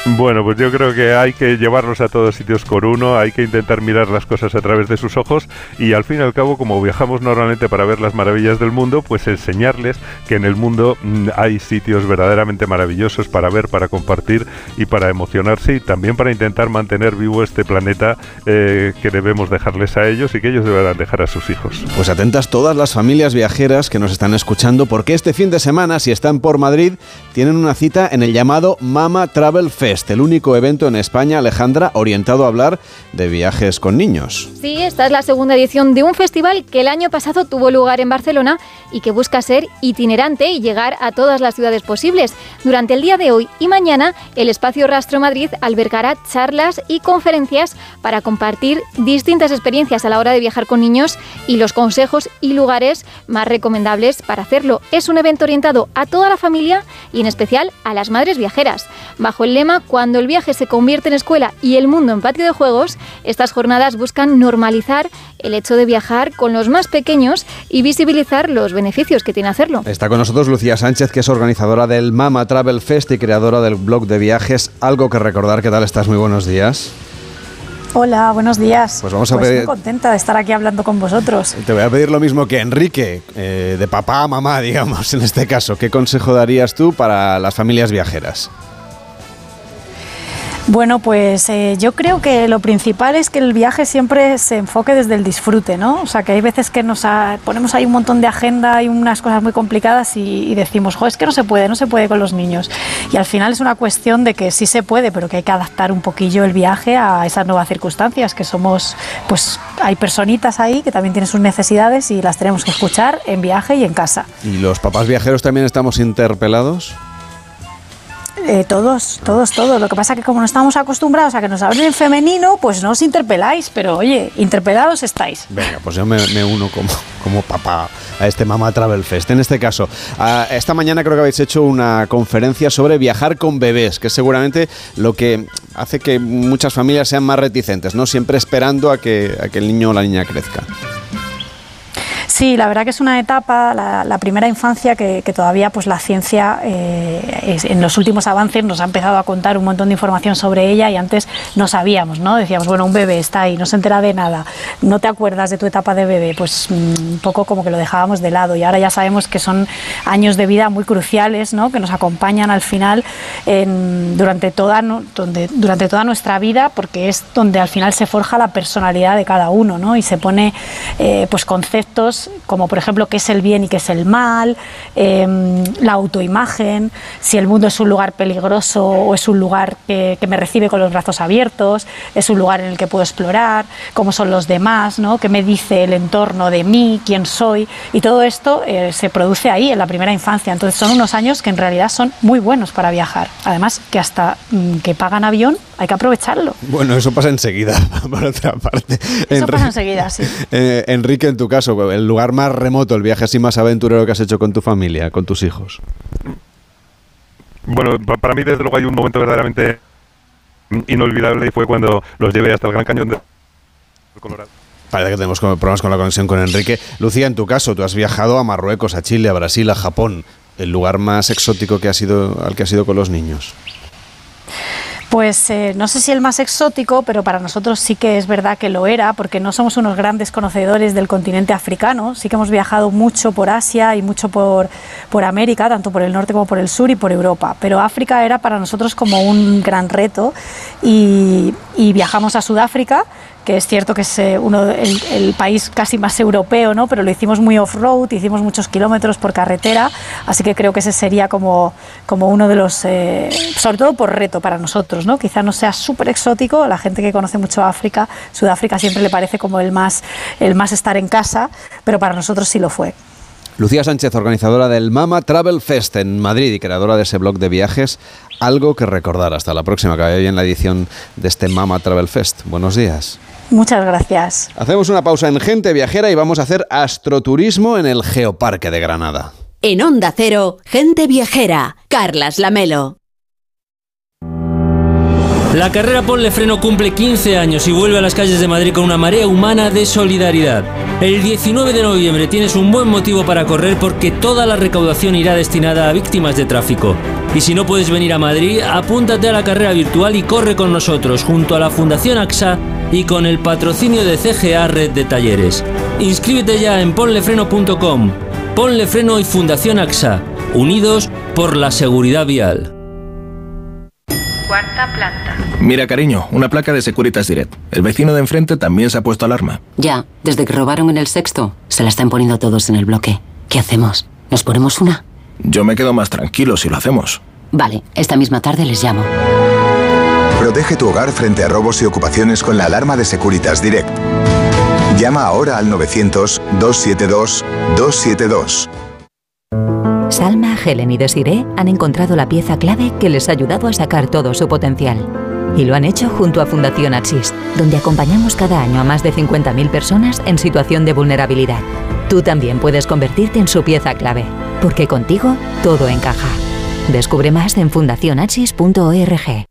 Bueno, pues yo creo que hay que llevarlos a todos sitios con uno, hay que intentar mirar las cosas a través de sus ojos y al fin y al cabo, como viajamos normalmente para ver las maravillas del mundo, pues enseñarles que en el mundo mm, hay sitios verdaderamente maravillosos para ver, para compartir y para emocionarse y también para intentar mantener vivo este planeta eh, que debemos dejarles a ellos y que ellos deberán dejar a sus hijos. Pues atentas todas las familias viajeras que nos están escuchando porque este fin de semana, si están por Madrid, tienen una cita en el llamado Mama Travel Fest el único evento en España, Alejandra, orientado a hablar de viajes con niños. Sí, esta es la segunda edición de un festival que el año pasado tuvo lugar en Barcelona y que busca ser itinerante y llegar a todas las ciudades posibles. Durante el día de hoy y mañana, el espacio Rastro Madrid albergará charlas y conferencias para compartir distintas experiencias a la hora de viajar con niños y los consejos y lugares más recomendables para hacerlo. Es un evento orientado a toda la familia y en especial a las madres viajeras. Bajo el lema cuando el viaje se convierte en escuela y el mundo en patio de juegos, estas jornadas buscan normalizar el hecho de viajar con los más pequeños y visibilizar los beneficios que tiene hacerlo. Está con nosotros Lucía Sánchez, que es organizadora del Mama Travel Fest y creadora del blog de viajes Algo que recordar. ¿Qué tal estás? Muy buenos días. Hola, buenos días. Pues vamos a pues Muy contenta de estar aquí hablando con vosotros. Te voy a pedir lo mismo que Enrique, eh, de papá a mamá, (laughs) digamos, en este caso. ¿Qué consejo darías tú para las familias viajeras? Bueno, pues eh, yo creo que lo principal es que el viaje siempre se enfoque desde el disfrute, ¿no? O sea, que hay veces que nos ponemos ahí un montón de agenda y unas cosas muy complicadas y, decimos, jo, es que no se puede, no se puede con los niños. Y al final es una cuestión de que sí se puede, pero que hay que adaptar un poquillo el viaje a esas nuevas circunstancias, que somos, pues hay personitas ahí que también tienen sus necesidades y las tenemos que escuchar en viaje y en casa. ¿Y los papás viajeros también estamos interpelados? Eh, todos, todos, todos. Lo que pasa es que como no estamos acostumbrados a que nos hablen en femenino, pues no os interpeláis, pero oye, interpelados estáis. Venga, pues yo me, uno como, como papá a este Mama Travel Fest. En este caso, esta mañana creo que habéis hecho una conferencia sobre viajar con bebés, que es seguramente lo que hace que muchas familias sean más reticentes, ¿no? Siempre esperando a que, a que el niño o la niña crezca. Sí, la verdad que es una etapa, la, primera infancia, que, todavía pues la ciencia eh, en los últimos avances nos ha empezado a contar un montón de información sobre ella y antes no sabíamos, ¿no? Decíamos, bueno, un bebé está ahí, no se entera de nada, no te acuerdas de tu etapa de bebé, pues mm, un poco como que lo dejábamos de lado y ahora ya sabemos que son años de vida muy cruciales, ¿no? Que nos acompañan al final durante, toda, donde, durante toda nuestra vida porque es donde al final se forja la personalidad de cada uno, ¿no? Y se pone eh, pues conceptos como por ejemplo qué es el bien y qué es el mal, em, la autoimagen, si el mundo es un lugar peligroso o es un lugar que, me recibe con los brazos abiertos, es un lugar en el que puedo explorar, cómo son los demás, ¿no? qué me dice el entorno de mí, quién soy, y todo esto eh, se produce ahí en la primera infancia. Entonces son unos años que en realidad son muy buenos para viajar. Además que hasta mm, que pagan avión hay que aprovecharlo. Bueno, eso pasa enseguida, (laughs) por otra parte. Eso pasa enseguida, sí. (laughs) Eh, Enrique, en tu caso, el lugar más remoto, el viaje así más aventurero que has hecho con tu familia, con tus hijos. Bueno, para mí desde luego hay un momento verdaderamente inolvidable y fue cuando los llevé hasta el Gran Cañón de Colorado. Parece que tenemos problemas con la conexión con Enrique. Lucía, en tu caso, tú has viajado a Marruecos, a Chile, a Brasil, a Japón. ¿El lugar más exótico que ha sido, al que has ido con los niños? Pues eh, no sé si el más exótico, pero para nosotros sí que es verdad que lo era, porque no somos unos grandes conocedores del continente africano, sí que hemos viajado mucho por Asia y mucho por, por América, tanto por el norte como por el sur y por Europa, pero África era para nosotros como un gran reto y, y viajamos a Sudáfrica que es cierto que es eh, uno el, país casi más europeo, ¿no? pero lo hicimos muy off-road, hicimos muchos kilómetros por carretera, así que creo que ese sería como, como uno de los, eh, sobre todo por reto para nosotros, ¿no? quizás no sea súper exótico, la gente que conoce mucho África, Sudáfrica siempre le parece como el más, el más estar en casa, pero para nosotros sí lo fue. Lucía Sánchez, organizadora del Mama Travel Fest en Madrid y creadora de ese blog de viajes, algo que recordar. Hasta la próxima, que vaya bien la edición de este Mama Travel Fest. Buenos días. Muchas gracias. Hacemos una pausa en Gente Viajera y vamos a hacer astroturismo en el Geoparque de Granada. En Onda Cero, Gente Viajera, Carlas Lamelo. La carrera Ponle Freno cumple 15 años y vuelve a las calles de Madrid con una marea humana de solidaridad. El 19 de noviembre tienes un buen motivo para correr porque toda la recaudación irá destinada a víctimas de tráfico. Y si no puedes venir a Madrid, apúntate a la carrera virtual y corre con nosotros junto a la Fundación AXA y con el patrocinio de CGA Red de Talleres. Inscríbete ya en ponlefreno.com. Ponle Freno y Fundación AXA, unidos por la seguridad vial. Cuarta planta. Mira, cariño, una placa de Securitas Direct. El vecino de enfrente también se ha puesto alarma. Ya, desde que robaron en el sexto, se la están poniendo todos en el bloque. ¿Qué hacemos? ¿Nos ponemos una? Yo me quedo más tranquilo si lo hacemos. Vale, esta misma tarde les llamo. Protege tu hogar frente a robos y ocupaciones con la alarma de Securitas Direct. Llama ahora al 900-272-272. Salma, Helen y Desiree han encontrado la pieza clave que les ha ayudado a sacar todo su potencial. Y lo han hecho junto a Fundación Axis, donde acompañamos cada año a más de 50.000 personas en situación de vulnerabilidad. Tú también puedes convertirte en su pieza clave, porque contigo todo encaja. Descubre más en fundacionachis.org.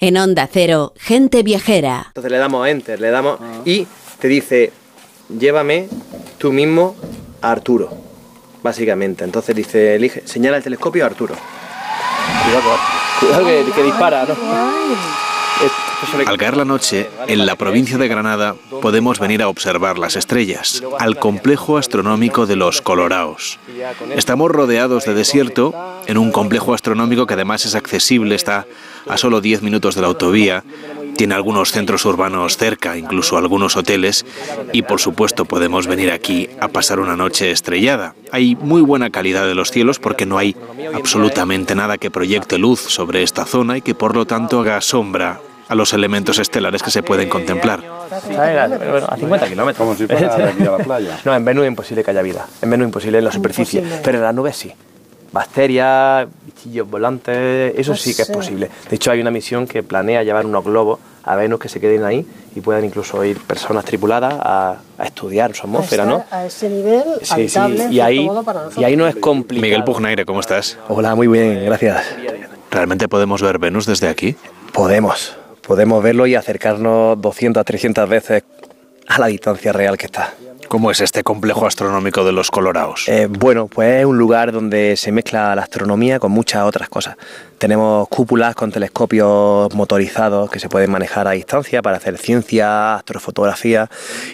En Onda Cero, gente viajera. Entonces le damos a Enter, le damos y te dice, llévame tú mismo a Arturo, básicamente. Entonces dice, elige, señala el telescopio a Arturo. Cuidado, que, que dispara, ¿no? Al caer la noche, en la provincia de Granada, podemos venir a observar las estrellas, al complejo astronómico de los Coloraos. Estamos rodeados de desierto, en un complejo astronómico que además es accesible, está a solo 10 minutos de la autovía, tiene algunos centros urbanos cerca, incluso algunos hoteles, y por supuesto podemos venir aquí a pasar una noche estrellada. Hay muy buena calidad de los cielos porque no hay absolutamente nada que proyecte luz sobre esta zona y que por lo tanto haga sombra a los elementos estelares que se pueden contemplar. a 50 kilómetros. (laughs) No, en Venus es imposible que haya vida. En Venus es imposible en la superficie, pero en las nubes sí. Bacterias, bichillos volantes, eso sí que es posible. De hecho, hay una misión que planea llevar unos globos a Venus que se queden ahí y puedan incluso ir personas tripuladas a, estudiar su atmósfera, ¿no? A ese nivel, sí, sí. Y ahí, y ahí no es complicado. Miguel Pugnaire, ¿cómo estás? Hola, muy bien, gracias. ¿Realmente podemos ver Venus desde aquí? Podemos podemos verlo y acercarnos 200, 300 veces a la distancia real que está. ¿Cómo es este complejo astronómico de los Colorados? Eh, bueno, pues es un lugar donde se mezcla la astronomía con muchas otras cosas. Tenemos cúpulas con telescopios motorizados que se pueden manejar a distancia para hacer ciencia, astrofotografía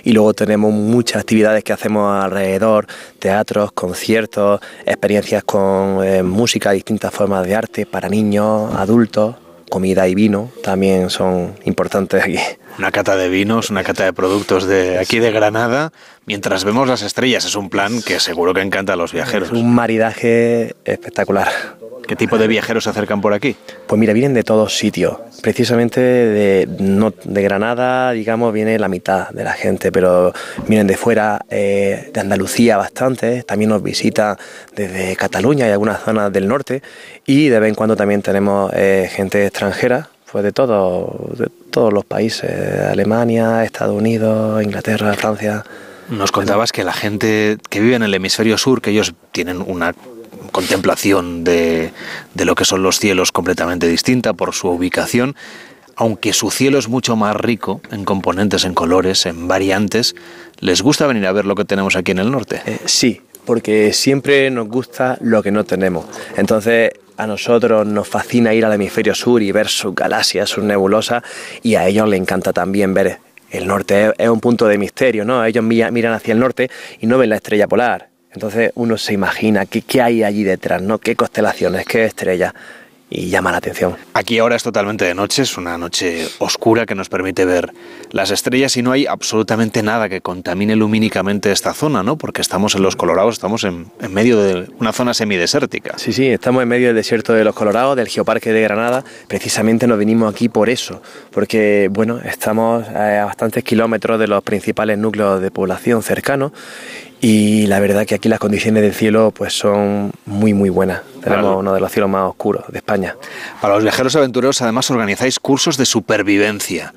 y luego tenemos muchas actividades que hacemos alrededor, teatros, conciertos, experiencias con eh, música, distintas formas de arte para niños, adultos comida y vino también son importantes aquí. Una cata de vinos, una cata de productos de aquí de Granada, mientras vemos las estrellas. Es un plan que seguro que encanta a los viajeros. un maridaje espectacular. ¿Qué tipo de viajeros se acercan por aquí? Pues mira, vienen de todos sitios. Precisamente de, de Granada, digamos, viene la mitad de la gente, pero vienen de fuera, eh, de Andalucía bastante, también nos visitan desde Cataluña y algunas zonas del norte, y de vez en cuando también tenemos eh, gente extranjera, pues de, todo, de todos los países, Alemania, Estados Unidos, Inglaterra, Francia. Nos contabas que la gente que vive en el hemisferio sur, que ellos tienen una contemplación de, de lo que son los cielos completamente distinta por su ubicación, aunque su cielo es mucho más rico en componentes, en colores, en variantes, ¿les gusta venir a ver lo que tenemos aquí en el norte? Eh, sí, porque siempre nos gusta lo que no tenemos. Entonces, a nosotros nos fascina ir al hemisferio sur y ver sus galaxias, sus nebulosas, y a ellos les encanta también ver el norte. Es un punto de misterio, ¿no? Ellos miran hacia el norte y no ven la estrella polar. Entonces uno se imagina qué, qué hay allí detrás, ¿no? qué constelaciones, qué estrellas. y llama la atención. Aquí ahora es totalmente de noche, es una noche oscura que nos permite ver las estrellas y no hay absolutamente nada que contamine lumínicamente esta zona, ¿no? Porque estamos en los Colorados, estamos en, en medio de una zona semidesértica. Sí, sí, estamos en medio del desierto de los Colorados, del Geoparque de Granada. Precisamente nos vinimos aquí por eso, porque, bueno, estamos a bastantes kilómetros de los principales núcleos de población cercanos y la verdad que aquí las condiciones del cielo pues son muy muy buenas. Tenemos uno de los cielos más oscuros de España. Para los viajeros aventureros además organizáis cursos de supervivencia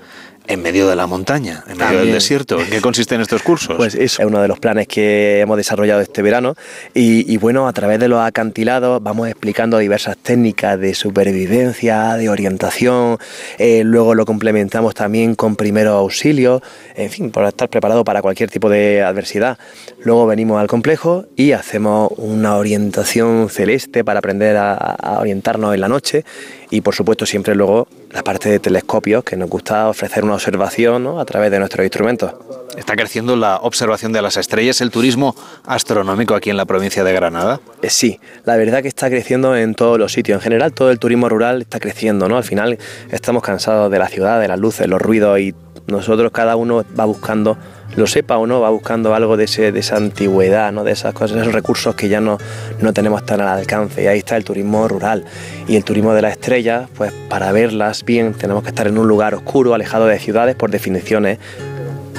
en medio de la montaña, en medio del desierto. ¿En qué consisten estos cursos? Pues es uno de los planes que hemos desarrollado este verano y, bueno, a través de los acantilados vamos explicando diversas técnicas de supervivencia, de orientación, eh, luego lo complementamos también con primeros auxilios, en fin, para estar preparado para cualquier tipo de adversidad. Luego venimos al complejo y hacemos una orientación celeste para aprender a, a orientarnos en la noche y por supuesto siempre luego la parte de telescopios que nos gusta ofrecer una observación ¿no? a través de nuestros instrumentos. ¿Está creciendo la observación de las estrellas, el turismo astronómico aquí en la provincia de Granada? Eh, sí, la verdad que está creciendo en todos los sitios. En general todo el turismo rural está creciendo, ¿no? Al final estamos cansados de la ciudad, de las luces, los ruidos y nosotros cada uno va buscando lo sepa o no, va buscando algo de, ese, de esa antigüedad, ¿no? de esas cosas, esos recursos que ya no, no tenemos tan al alcance. Y ahí está el turismo rural. Y el turismo de las estrellas, pues para verlas bien tenemos que estar en un lugar oscuro, alejado de ciudades, por definiciones,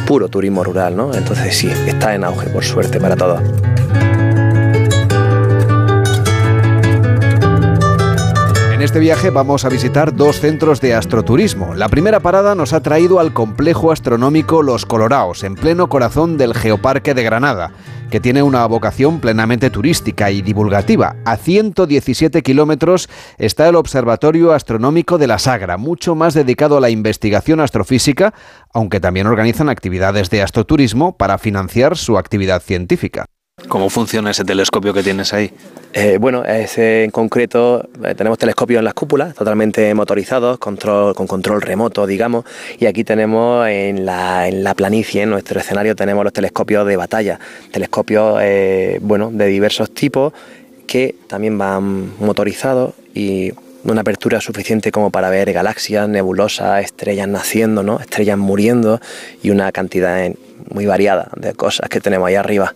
puro turismo rural. ¿no? Entonces sí, está en auge, por suerte, para todos. Este viaje vamos a visitar dos centros de astroturismo. La primera parada nos ha traído al complejo astronómico Los Coloraos, en pleno corazón del Geoparque de Granada, que tiene una vocación plenamente turística y divulgativa. A 117 kilómetros está el Observatorio Astronómico de la Sagra, mucho más dedicado a la investigación astrofísica, aunque también organizan actividades de astroturismo para financiar su actividad científica. ¿Cómo funciona ese telescopio que tienes ahí? Eh, bueno, ese en concreto eh, tenemos telescopios en las cúpulas, totalmente motorizados, control, con control remoto, digamos, y aquí tenemos en la, en la planicie, en nuestro escenario, tenemos los telescopios de batalla, telescopios eh, bueno, de diversos tipos que también van motorizados y una apertura suficiente como para ver galaxias, nebulosas, estrellas naciendo, ¿no? estrellas muriendo y una cantidad muy variada de cosas que tenemos ahí arriba.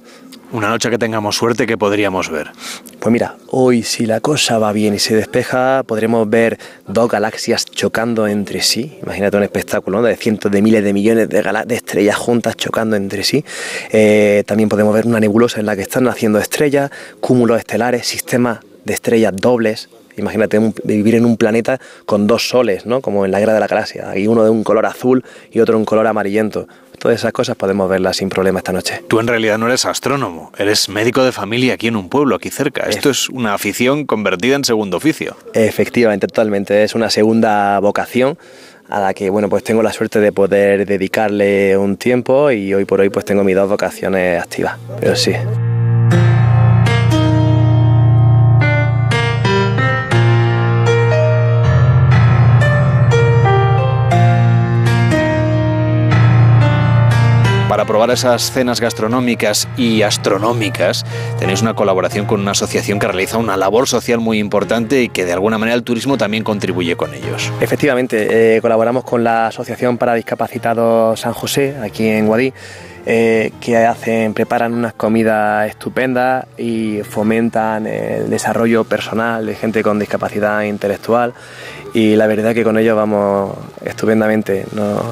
Una noche que tengamos suerte, ¿qué podríamos ver? Pues mira, hoy si la cosa va bien y se despeja, podremos ver dos galaxias chocando entre sí. Imagínate un espectáculo de cientos de miles de millones de, estrellas juntas chocando entre sí. Eh, también podemos ver una nebulosa en la que están naciendo estrellas, cúmulos estelares, sistemas de estrellas dobles, Imagínate vivir en un planeta con dos soles, ¿no? Como en la guerra de la galaxia. Hay uno de un color azul y otro de un color amarillento. Todas esas cosas podemos verlas sin problema esta noche. Tú en realidad no eres astrónomo, eres médico de familia aquí en un pueblo, aquí cerca. Esto es una afición convertida en segundo oficio. Efectivamente, totalmente. Es una segunda vocación a la que bueno pues tengo la suerte de poder dedicarle un tiempo y hoy por hoy pues tengo mis dos vocaciones activas. Pero sí. Para probar esas cenas gastronómicas y astronómicas, tenéis una colaboración con una asociación que realiza una labor social muy importante y que de alguna manera el turismo también contribuye con ellos. Efectivamente, eh, colaboramos con la Asociación para Discapacitados San José, aquí en Guadí. Eh, que hacen, preparan unas comidas estupendas y fomentan el desarrollo personal de gente con discapacidad intelectual y la verdad que con ellos vamos estupendamente, nos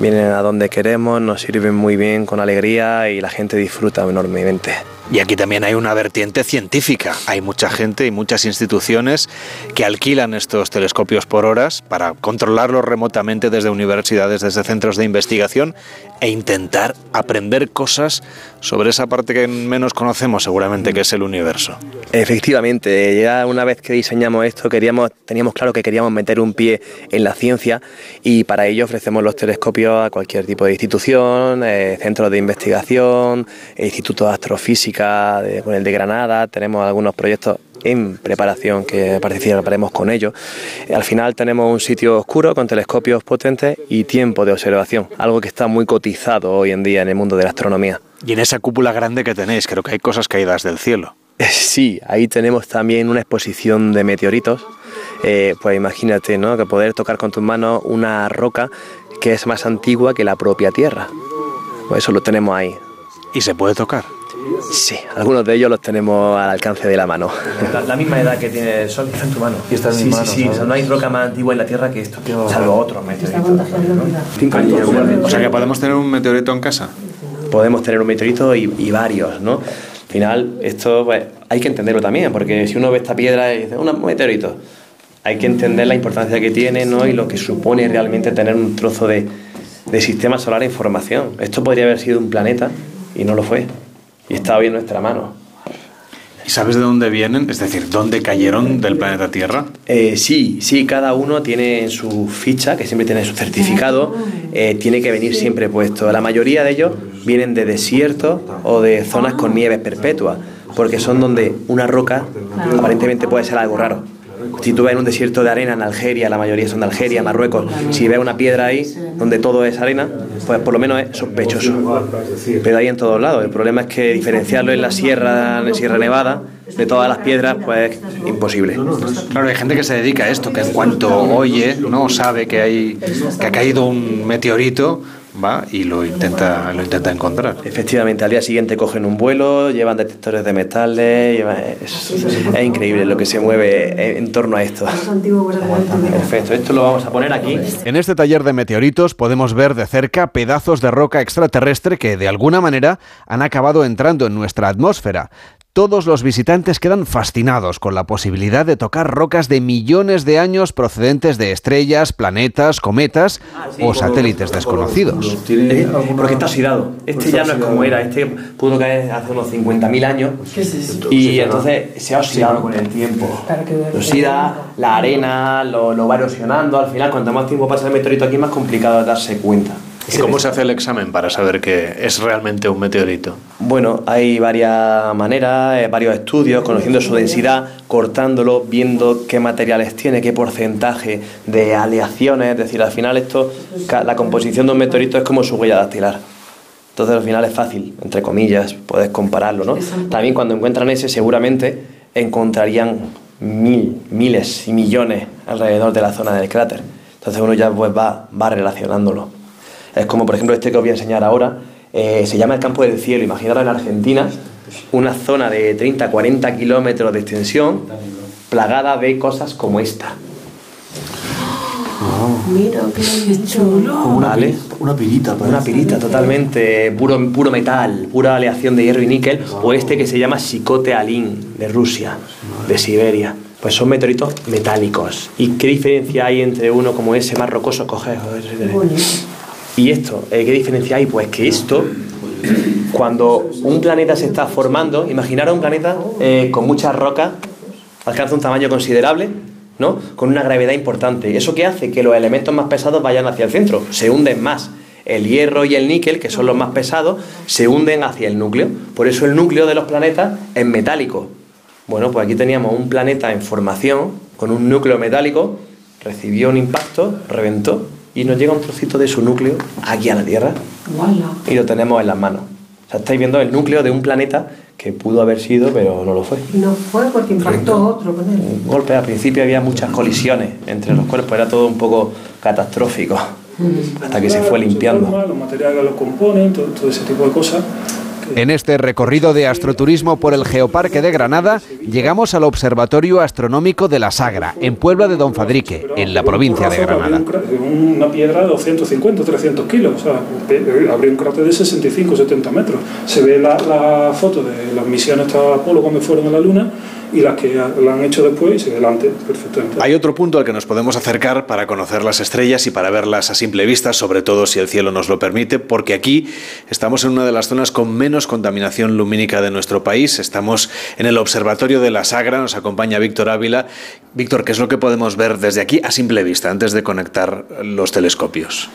vienen a donde queremos, nos sirven muy bien con alegría y la gente disfruta enormemente. Y aquí también hay una vertiente científica. Hay mucha gente y muchas instituciones que alquilan estos telescopios por horas para controlarlos remotamente desde universidades, desde centros de investigación e intentar aprender cosas sobre esa parte que menos conocemos seguramente, que es el universo. Efectivamente, ya una vez que diseñamos esto, queríamos, teníamos claro que queríamos meter un pie en la ciencia y para ello ofrecemos los telescopios a cualquier tipo de institución, eh, centros de investigación, institutos de astrofísica, de, con el de Granada, tenemos algunos proyectos en preparación que participaremos con ellos. Al final tenemos un sitio oscuro con telescopios potentes y tiempo de observación, algo que está muy cotizado hoy en día en el mundo de la astronomía. Y en esa cúpula grande que tenéis, creo que hay cosas caídas del cielo. (laughs) Sí, ahí tenemos también una exposición de meteoritos Eh, pues imagínate, ¿no? Que poder tocar con tus manos una roca que es más antigua que la propia Tierra. Pues eso lo tenemos ahí. ¿Y se puede tocar? Sí, algunos de ellos los tenemos al alcance de la mano. (laughs) La, misma edad que tiene el Sol está en tu mano. Y está en sí, mi sí, mano, sí, ¿sabes? O sea, no hay roca más antigua en la Tierra que esto, salvo otros meteoritos. Cinco años. O sea que podemos tener un meteorito en casa. Podemos tener un meteorito y, y varios, ¿no? Al final, esto pues, hay que entenderlo también, porque si uno ve esta piedra y dice, un meteorito, hay que entender la importancia que tiene ¿no? y lo que supone realmente tener un trozo de, de sistema solar en formación. Esto podría haber sido un planeta y no lo fue. Y está hoy en nuestra mano. ¿Y sabes de dónde vienen? Es decir, ¿dónde cayeron del planeta Tierra? Eh, sí, sí, cada uno tiene en su ficha, que siempre tiene su certificado, eh, tiene que venir siempre puesto. La mayoría de ellos vienen de desiertos o de zonas con nieves perpetuas, porque son donde una roca aparentemente puede ser algo raro. Si tú ves en un desierto de arena en Algeria, la mayoría son de Algeria, Marruecos, si ves una piedra ahí donde todo es arena, pues por lo menos es sospechoso. Pero hay en todos lados. El problema es que diferenciarlo en la sierra, en Sierra Nevada, de todas las piedras, pues es imposible. Claro, hay gente que se dedica a esto, que en cuanto oye, no sabe que hay que ha caído un meteorito, va y lo intenta lo intenta encontrar. Efectivamente, al día siguiente cogen un vuelo, llevan detectores de metales, llevan- es, es increíble lo que se mueve en torno a esto. Perfecto, esto lo vamos a poner aquí. En este taller de meteoritos podemos ver de cerca pedazos de roca extraterrestre que de alguna manera han acabado entrando en nuestra atmósfera. Todos los visitantes quedan fascinados con la posibilidad de tocar rocas de millones de años procedentes de estrellas, planetas, cometas o satélites desconocidos. Eh, Porque está oxidado. Este ya no es como era. Este pudo caer hace unos 50.000 años. Y entonces se ha oxidado con el tiempo. Oxida, la arena lo, lo va erosionando. Al final, cuanto más tiempo pasa el meteorito aquí, más complicado es darse cuenta. ¿Y cómo se hace el examen para saber que es realmente un meteorito? Bueno, hay varias maneras, eh, varios estudios, conociendo su densidad, cortándolo, viendo qué materiales tiene, qué porcentaje de aleaciones. Es decir, al final esto, la composición de un meteorito es como su huella dactilar. Entonces al final es fácil, entre comillas, puedes compararlo, ¿no? También cuando encuentran ese seguramente encontrarían mil, miles y millones alrededor de la zona del cráter. Entonces uno ya pues va, va relacionándolo. Es como por ejemplo este que os voy a enseñar ahora, eh, se llama el campo del cielo. Imaginaros en Argentina una zona de 30-40 kilómetros de extensión plagada de cosas como esta. Mira, qué chulo. ¿Vale? Una pirita, Una pirita totalmente, puro, puro metal, pura aleación de hierro y níquel, o este que se llama Chicote Alin, de Rusia, de Siberia. Pues son meteoritos metálicos. ¿Y qué diferencia hay entre uno como ese más rocoso? Coge, y esto, eh, ¿qué diferencia hay? Pues que esto, cuando un planeta se está formando, imaginaros un planeta eh, con muchas rocas, alcanza un tamaño considerable, ¿no? Con una gravedad importante. ¿Eso qué hace? Que los elementos más pesados vayan hacia el centro, se hunden más. El hierro y el níquel, que son los más pesados, se hunden hacia el núcleo. Por eso el núcleo de los planetas es metálico. Bueno, pues aquí teníamos un planeta en formación con un núcleo metálico, recibió un impacto, reventó y nos llega un trocito de su núcleo aquí a la Tierra Guala. y lo tenemos en las manos. O sea, estáis viendo el núcleo de un planeta que pudo haber sido, pero no lo fue. No fue porque impactó otro con él. Un golpe, al principio había muchas colisiones entre los cuerpos, era todo un poco catastrófico, hasta que se fue limpiando. Los materiales que lo componen, todo, todo ese tipo de cosas. En este recorrido de astroturismo por el Geoparque de Granada, llegamos al Observatorio Astronómico de la Sagra, en Puebla de Don Fadrique, en la provincia de Granada. Una piedra de 250, 300 kilos, o sea, pe- habría un cráter de 65, 70 metros. Se ve la, la foto de las misiones de Apolo cuando fueron a la Luna y las que la han hecho después se ve delante perfectamente. Hay otro punto al que nos podemos acercar para conocer las estrellas y para verlas a simple vista, sobre todo si el cielo nos lo permite, porque aquí estamos en una de las zonas con menos contaminación lumínica de nuestro país. Estamos en el Observatorio de la Sagra, nos acompaña Víctor Ávila. Víctor, ¿qué es lo que podemos ver desde aquí a simple vista, antes de conectar los telescopios?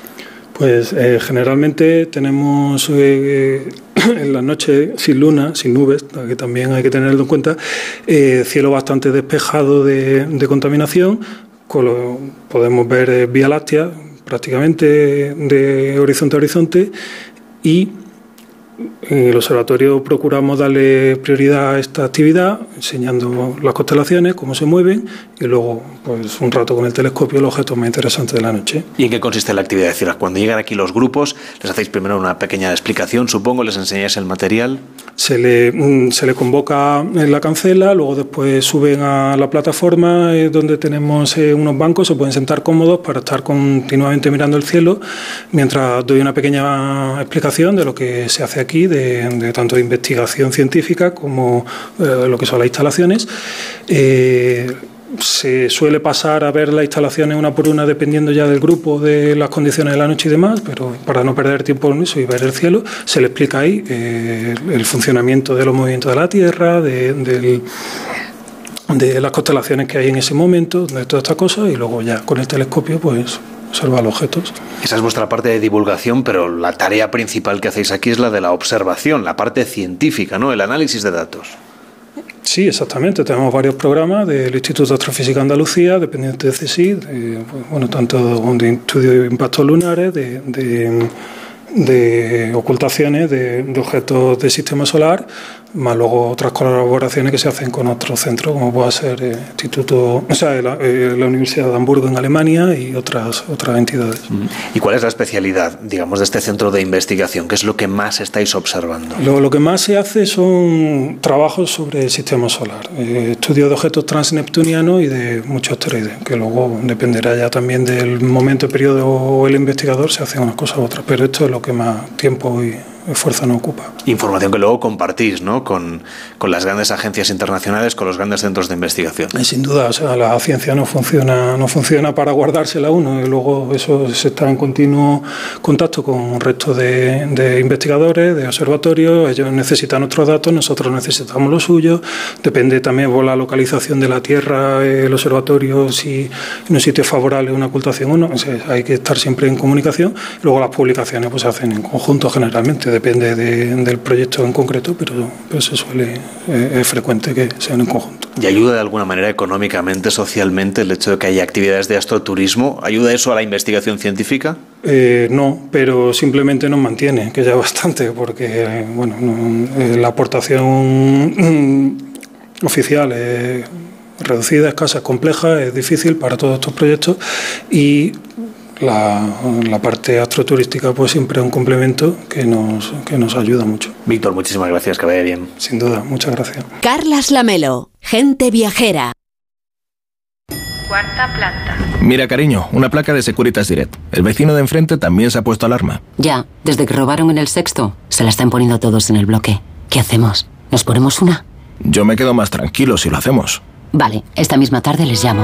Pues eh, generalmente tenemos eh, (coughs) en la noche sin luna, sin nubes, que también hay que tenerlo en cuenta, eh, cielo bastante despejado de, de contaminación, con lo- podemos ver eh, Vía Láctea prácticamente de horizonte a horizonte y en el observatorio procuramos darle prioridad a esta actividad, enseñando las constelaciones, cómo se mueven y luego pues un rato con el telescopio los objetos más interesantes de la noche. ¿Y en qué consiste la actividad? Es decir, cuando llegan aquí los grupos, les hacéis primero una pequeña explicación, supongo, les enseñáis el material. Se le, mm, se le convoca en la cancela, luego después suben a la plataforma eh, donde tenemos eh, unos bancos, se pueden sentar cómodos para estar continuamente mirando el cielo, mientras doy una pequeña explicación de lo que se hace aquí, de, tanto de investigación científica como eh, lo que son las instalaciones. Se suele pasar a ver las instalaciones una por una dependiendo ya del grupo, de las condiciones de la noche y demás, pero para no perder tiempo en eso y ver el cielo, se le explica ahí eh, el funcionamiento de los movimientos de la Tierra, de, las constelaciones que hay en ese momento, de todas estas cosas, y luego ya con el telescopio pues observa los objetos. Esa es vuestra parte de divulgación, pero la tarea principal que hacéis aquí es la de la observación, la parte científica, ¿no? El análisis de datos. Sí, exactamente. Tenemos varios programas del Instituto de Astrofísica Andalucía, dependiente de CSIC, bueno, tanto de estudio de impactos lunares, de de ocultaciones de, objetos del sistema solar, más luego otras colaboraciones que se hacen con otros centros, como puede ser el Instituto, o sea, la, eh, la, Universidad de Hamburgo en Alemania y otras, otras entidades. ¿Y cuál es la especialidad, digamos, de este centro de investigación? ¿Qué es lo que más estáis observando? Lo, lo que más se hace son trabajos sobre el sistema solar, eh, estudio de objetos transneptunianos y de muchos asteroides, que luego dependerá ya también del momento, periodo o el investigador, se hacen unas cosas u otras, pero esto es lo que más tiempo y esfuerzo no ocupa. Información que luego compartís ¿no? con, con las grandes agencias internacionales, con los grandes centros de investigación. Eh, sin duda, o sea, la ciencia no funciona, no funciona para guardársela uno y luego eso se está en continuo contacto con el resto de, de investigadores, de observatorios, ellos necesitan otros datos, nosotros necesitamos los suyos, depende también de la localización de la Tierra, el observatorio, si en un sitio favorable una ocultación o no, hay que estar siempre en comunicación, luego las publicaciones pues se hacen en conjunto generalmente depende del proyecto en concreto, pero, se suele, eh, es frecuente que sean en conjunto. ¿Y ayuda de alguna manera económicamente, socialmente, el hecho de que haya actividades de astroturismo? ¿Ayuda eso a la investigación científica? Eh, no, pero simplemente nos mantiene, que ya (laughs) bastante, porque bueno, eh, la aportación oficial es reducida, escasa, compleja, es difícil para todos estos proyectos y la, parte astroturística pues siempre es un complemento que nos, que nos ayuda mucho. Víctor, muchísimas gracias, que vaya bien. Sin duda, muchas gracias. Carlas Lamelo, gente viajera. Cuarta planta. Mira, cariño, una placa de Securitas Direct. El vecino de enfrente también se ha puesto alarma. Ya, desde que robaron en el sexto, se la están poniendo todos en el bloque. ¿Qué hacemos? ¿Nos ponemos una? Yo me quedo más tranquilo si lo hacemos. Vale, esta misma tarde les llamo.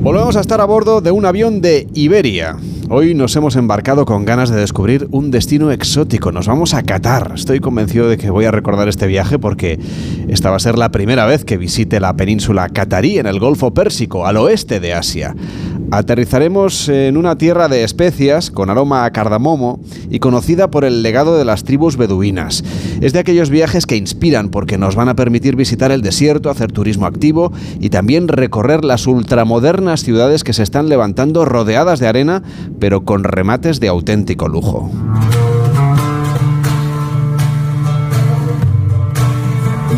Volvemos a estar a bordo de un avión de Iberia. Hoy nos hemos embarcado con ganas de descubrir un destino exótico. Nos vamos a Qatar. Estoy convencido de que voy a recordar este viaje porque esta va a ser la primera vez que visite la península qatarí en el Golfo Pérsico, al oeste de Asia. Aterrizaremos en una tierra de especias con aroma a cardamomo y conocida por el legado de las tribus beduinas. Es de aquellos viajes que inspiran porque nos van a permitir visitar el desierto, hacer turismo activo y también recorrer las ultramodernas ciudades que se están levantando rodeadas de arena pero con remates de auténtico lujo.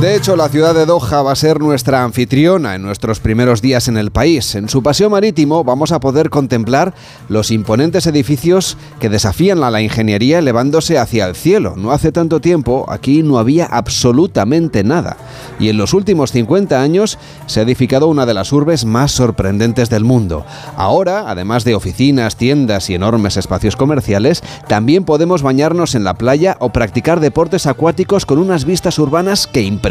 De hecho, la ciudad de Doha va a ser nuestra anfitriona en nuestros primeros días en el país. En su paseo marítimo vamos a poder contemplar los imponentes edificios que desafían a la ingeniería elevándose hacia el cielo. No hace tanto tiempo aquí no había absolutamente nada. Y en los últimos 50 años se ha edificado una de las urbes más sorprendentes del mundo. Ahora, además de oficinas, tiendas y enormes espacios comerciales, también podemos bañarnos en la playa o practicar deportes acuáticos con unas vistas urbanas que impresionan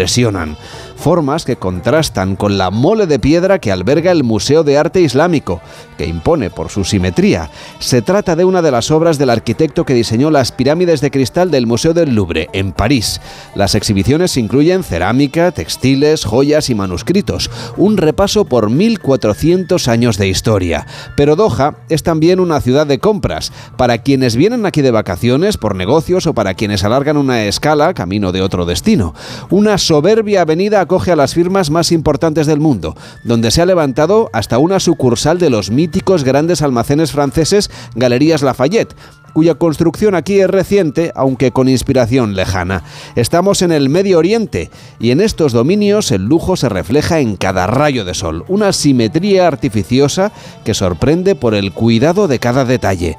formas que contrastan con la mole de piedra que alberga el Museo de Arte Islámico, que impone por su simetría. Se trata de una de las obras del arquitecto que diseñó las pirámides de cristal del Museo del Louvre, en París. Las exhibiciones incluyen cerámica, textiles, joyas y manuscritos, un repaso por 1400 años de historia. Pero Doha es también una ciudad de compras, para quienes vienen aquí de vacaciones, por negocios o para quienes alargan una escala camino de otro destino. Una soberbia avenida acoge a las firmas más importantes del mundo, donde se ha levantado hasta una sucursal de los míticos grandes almacenes franceses Galerías Lafayette, cuya construcción aquí es reciente, aunque con inspiración lejana. Estamos en el Medio Oriente y en estos dominios el lujo se refleja en cada rayo de sol, una simetría artificiosa que sorprende por el cuidado de cada detalle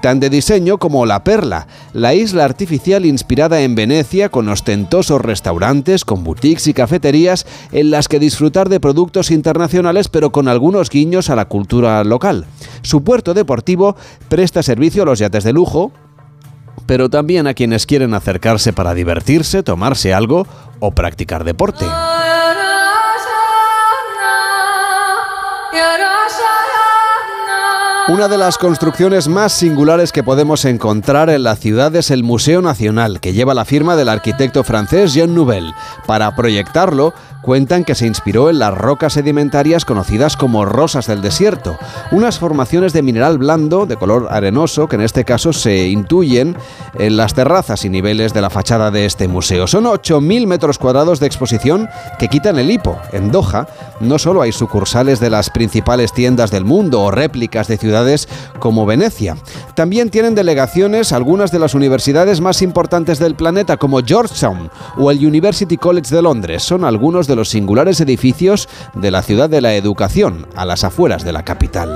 tan de diseño como La Perla, la isla artificial inspirada en Venecia con ostentosos restaurantes, con boutiques y cafeterías en las que disfrutar de productos internacionales pero con algunos guiños a la cultura local. Su puerto deportivo presta servicio a los yates de lujo, pero también a quienes quieren acercarse para divertirse, tomarse algo o practicar deporte. Una de las construcciones más singulares que podemos encontrar en la ciudad es el Museo Nacional, que lleva la firma del arquitecto francés Jean Nouvel. Para proyectarlo, cuentan que se inspiró en las rocas sedimentarias conocidas como rosas del desierto, unas formaciones de mineral blando de color arenoso que en este caso se intuyen en las terrazas y niveles de la fachada de este museo. Son 8.000 metros cuadrados de exposición que quitan el hipo. En Doha no solo hay sucursales de las principales tiendas del mundo o réplicas de ciudades como Venecia, también tienen delegaciones algunas de las universidades más importantes del planeta como Georgetown o el University College de Londres. Son algunos de los singulares edificios de la ciudad de la educación, a las afueras de la capital.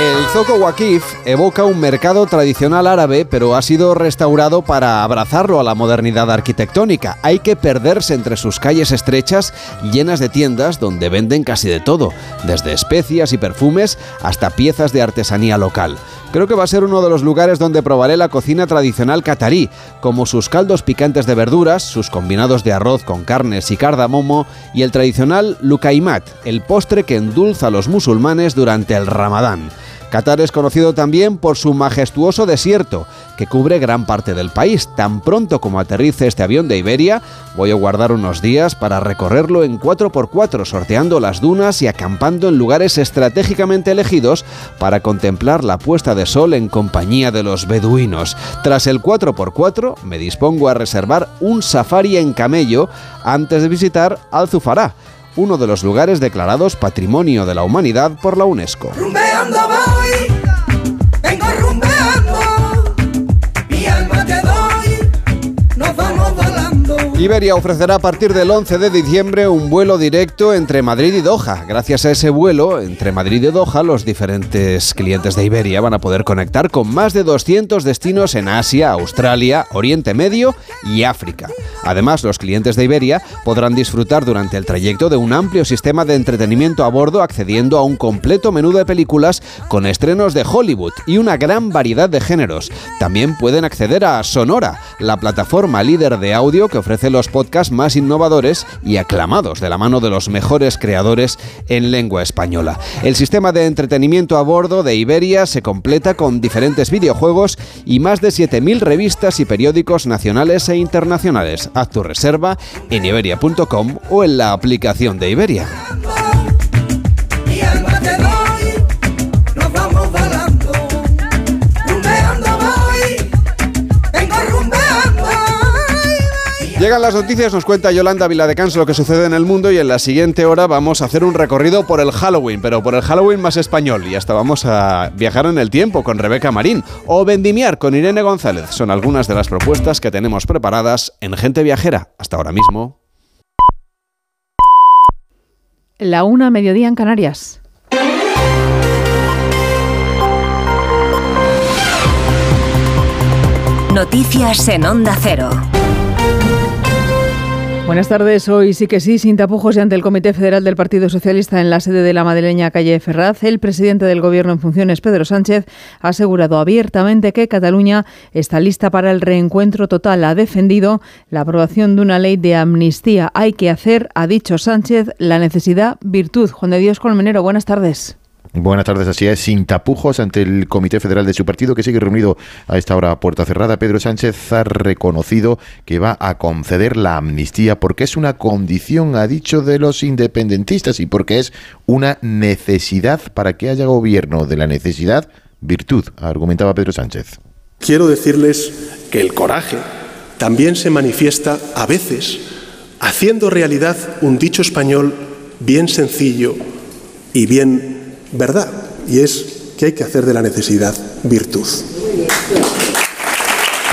El Zoco Wakif evoca un mercado tradicional árabe, pero ha sido restaurado para abrazarlo a la modernidad arquitectónica. Hay que perderse entre sus calles estrechas llenas de tiendas donde venden casi de todo, desde especias y perfumes hasta piezas de artesanía local. Creo que va a ser uno de los lugares donde probaré la cocina tradicional catarí, como sus caldos picantes de verduras, sus combinados de arroz con carnes y cardamomo y el tradicional lukaimat, el postre que endulza a los musulmanes durante el ramadán. Qatar es conocido también por su majestuoso desierto, que cubre gran parte del país. Tan pronto como aterrice este avión de Iberia, voy a guardar unos días para recorrerlo en 4x4, sorteando las dunas y acampando en lugares estratégicamente elegidos para contemplar la puesta de sol en compañía de los beduinos. Tras el 4x4, me dispongo a reservar un safari en camello antes de visitar Al-Zufará uno de los lugares declarados Patrimonio de la Humanidad por la UNESCO. Iberia ofrecerá a partir del 11 de diciembre un vuelo directo entre Madrid y Doha. Gracias a ese vuelo entre Madrid y Doha, los diferentes clientes de Iberia van a poder conectar con más de 200 destinos en Asia, Australia, Oriente Medio y África. Además, los clientes de Iberia podrán disfrutar durante el trayecto de un amplio sistema de entretenimiento a bordo accediendo a un completo menú de películas con estrenos de Hollywood y una gran variedad de géneros. También pueden acceder a Sonora, la plataforma líder de audio que ofrece los podcasts más innovadores y aclamados de la mano de los mejores creadores en lengua española. El sistema de entretenimiento a bordo de Iberia se completa con diferentes videojuegos y más de 7.000 revistas y periódicos nacionales e internacionales. Haz tu reserva en iberia.com o en la aplicación de Iberia. Llegan las noticias, nos cuenta Yolanda Viladecans lo que sucede en el mundo y en la siguiente hora vamos a hacer un recorrido por el Halloween, pero por el Halloween más español y hasta vamos a viajar en el tiempo con Rebeca Marín o vendimiar con Irene González. Son algunas de las propuestas que tenemos preparadas en Gente Viajera. Hasta ahora mismo. La una mediodía en Canarias. Noticias en Onda Cero. Buenas tardes. Hoy sí que sí, sin tapujos y ante el Comité Federal del Partido Socialista en la sede de la madrileña calle Ferraz, el presidente del Gobierno en funciones, Pedro Sánchez, ha asegurado abiertamente que Cataluña está lista para el reencuentro total. Ha defendido la aprobación de una ley de amnistía. Hay que hacer, ha dicho Sánchez, la necesidad virtud. Juan de Dios Colmenero, buenas tardes. Buenas tardes, así es, sin tapujos ante el Comité Federal de su partido que sigue reunido a esta hora a puerta cerrada. Pedro Sánchez ha reconocido que va a conceder la amnistía porque es una condición, ha dicho, de los independentistas y porque es una necesidad para que haya gobierno. De la necesidad, virtud, argumentaba Pedro Sánchez. Quiero decirles que el coraje también se manifiesta a veces haciendo realidad un dicho español bien sencillo y bien verdad, y es que hay que hacer de la necesidad virtud.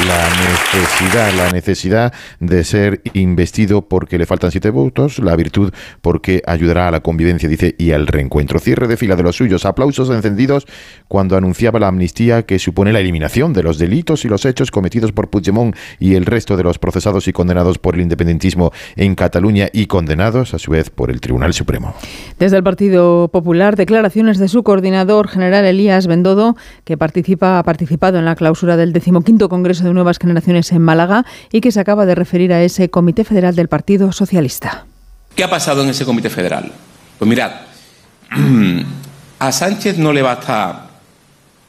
La necesidad, la necesidad de ser investido porque le faltan siete votos, la virtud porque ayudará a la convivencia, dice, y al reencuentro. Cierre de fila de los suyos, aplausos encendidos cuando anunciaba la amnistía que supone la eliminación de los delitos y los hechos cometidos por Puigdemont y el resto de los procesados y condenados por el independentismo en Cataluña y condenados a su vez por el Tribunal Supremo. Desde el Partido Popular, declaraciones de su coordinador general Elías Bendodo, que participa, ha participado en la clausura del decimoquinto Congreso de Nuevas Generaciones en Málaga y que se acaba de referir a ese Comité Federal del Partido Socialista. ¿Qué ha pasado en ese Comité Federal? Pues mirad, (clears throat) a Sánchez no le basta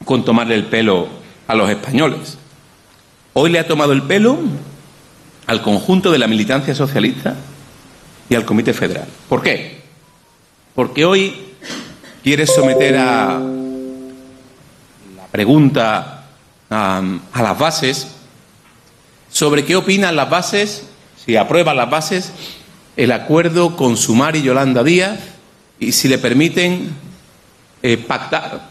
con tomarle el pelo a los españoles. Hoy le ha tomado el pelo al conjunto de la militancia socialista y al Comité Federal. ¿Por qué? Porque hoy quiere someter a la pregunta a, a las bases sobre qué opinan las bases, si aprueban las bases, el acuerdo con Sumar y Yolanda Díaz y si le permiten eh, pactar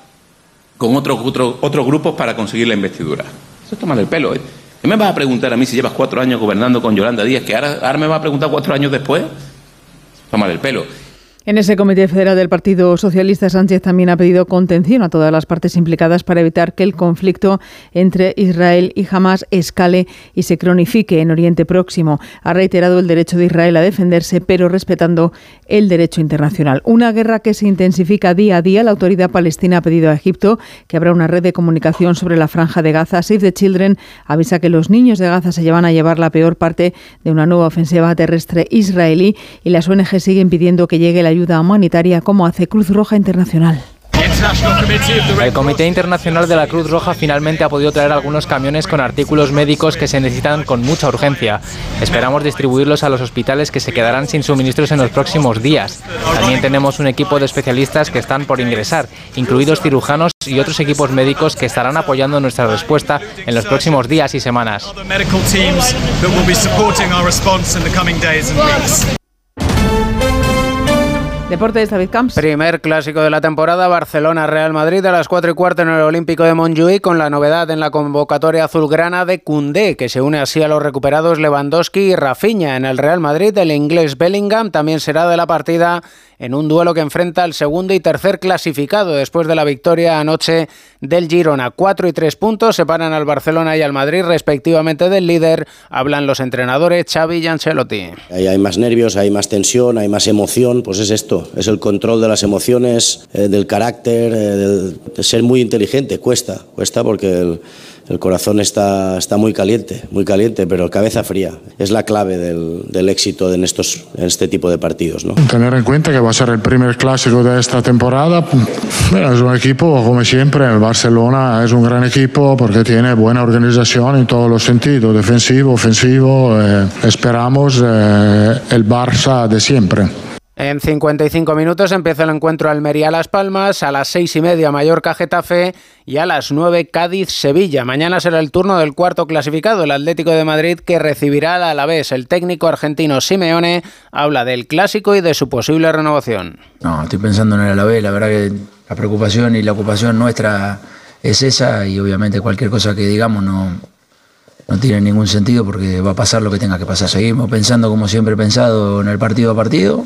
con otros otros grupos para conseguir la investidura. Eso es tomar el pelo. ¿eh? ¿Qué me vas a preguntar a mí si llevas cuatro años gobernando con Yolanda Díaz? ¿Que ahora, ahora me vas a preguntar cuatro años después? Tomar el pelo. En ese Comité Federal del Partido Socialista, Sánchez también ha pedido contención a todas las partes implicadas para evitar que el conflicto entre Israel y Hamas escale y se cronifique en Oriente Próximo. Ha reiterado el derecho de Israel a defenderse, pero respetando el derecho internacional. Una guerra que se intensifica día a día. La autoridad palestina ha pedido a Egipto que habrá una red de comunicación sobre la franja de Gaza. Save the Children avisa que los niños de Gaza se llevan a llevar la peor parte de una nueva ofensiva terrestre israelí y las ONG siguen pidiendo que llegue la ayuda humanitaria como hace Cruz Roja Internacional. El Comité Internacional de la Cruz Roja finalmente ha podido traer algunos camiones con artículos médicos que se necesitan con mucha urgencia. Esperamos distribuirlos a los hospitales que se quedarán sin suministros en los próximos días. También tenemos un equipo de especialistas que están por ingresar, incluidos cirujanos y otros equipos médicos que estarán apoyando nuestra respuesta en los próximos días y semanas. Deportes, David Camps. Primer clásico de la temporada, Barcelona-Real Madrid a las 4 y cuarto en el Olímpico de Montjuic con la novedad en la convocatoria azulgrana de Cundé, que se une así a los recuperados Lewandowski y Rafinha. En el Real Madrid, el inglés Bellingham también será de la partida en un duelo que enfrenta al segundo y tercer clasificado después de la victoria anoche del Girona. Cuatro y tres puntos separan al Barcelona y al Madrid respectivamente del líder. Hablan los entrenadores Xavi y Ancelotti. Ahí hay más nervios, hay más tensión, hay más emoción. Pues es esto, es el control de las emociones, eh, del carácter, eh, de ser muy inteligente. Cuesta, cuesta porque el el corazón está, está muy caliente, muy caliente, pero cabeza fría. Es la clave del, del éxito en, estos, en este tipo de partidos. ¿no? Tener en cuenta que va a ser el primer clásico de esta temporada. Es un equipo, como siempre, el Barcelona es un gran equipo porque tiene buena organización en todos los sentidos, defensivo, ofensivo. Eh, esperamos eh, el Barça de siempre. En 55 minutos empieza el encuentro Almería-Las Palmas, a las seis y media Mallorca-Getafe y a las 9 Cádiz-Sevilla. Mañana será el turno del cuarto clasificado, el Atlético de Madrid, que recibirá al Alavés. El técnico argentino Simeone habla del clásico y de su posible renovación. No, estoy pensando en el Alavés, la verdad que la preocupación y la ocupación nuestra es esa y obviamente cualquier cosa que digamos no, no tiene ningún sentido porque va a pasar lo que tenga que pasar. Seguimos pensando como siempre he pensado en el partido a partido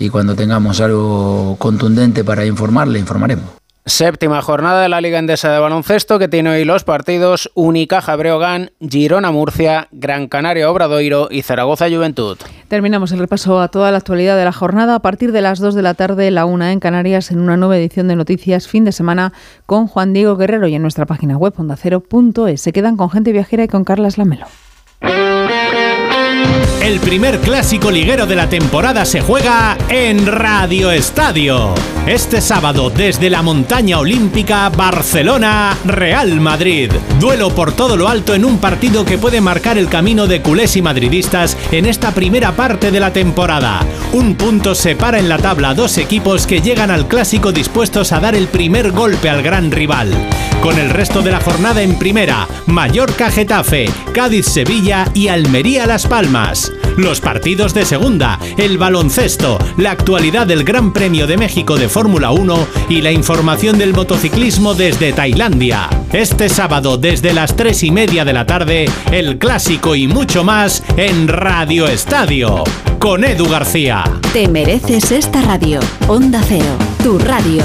y cuando tengamos algo contundente para informarle, informaremos. Séptima jornada de la Liga Endesa de Baloncesto que tiene hoy los partidos Unicaja Breogán, Girona Murcia, Gran Canaria Obradoiro y Zaragoza Juventud. Terminamos el repaso a toda la actualidad de la jornada a partir de las 2 de la tarde, la 1 en Canarias, en una nueva edición de Noticias Fin de Semana con Juan Diego Guerrero y en nuestra página web ondacero.es. Se quedan con gente viajera y con Carlas Lamelo. El primer clásico liguero de la temporada se juega en Radio Estadio. Este sábado desde la montaña olímpica Barcelona Real Madrid. Duelo por todo lo alto en un partido que puede marcar el camino de culés y madridistas en esta primera parte de la temporada. Un punto separa en la tabla dos equipos que llegan al clásico dispuestos a dar el primer golpe al gran rival. Con el resto de la jornada en primera, Mallorca Getafe, Cádiz Sevilla y Almería Las Los partidos de segunda, el baloncesto, la actualidad del Gran Premio de México de Fórmula 1 y la información del motociclismo desde Tailandia. Este sábado desde las 3 y media de la tarde, el clásico y mucho más en Radio Estadio. Con Edu García. Te mereces esta radio. Onda Cero, tu radio.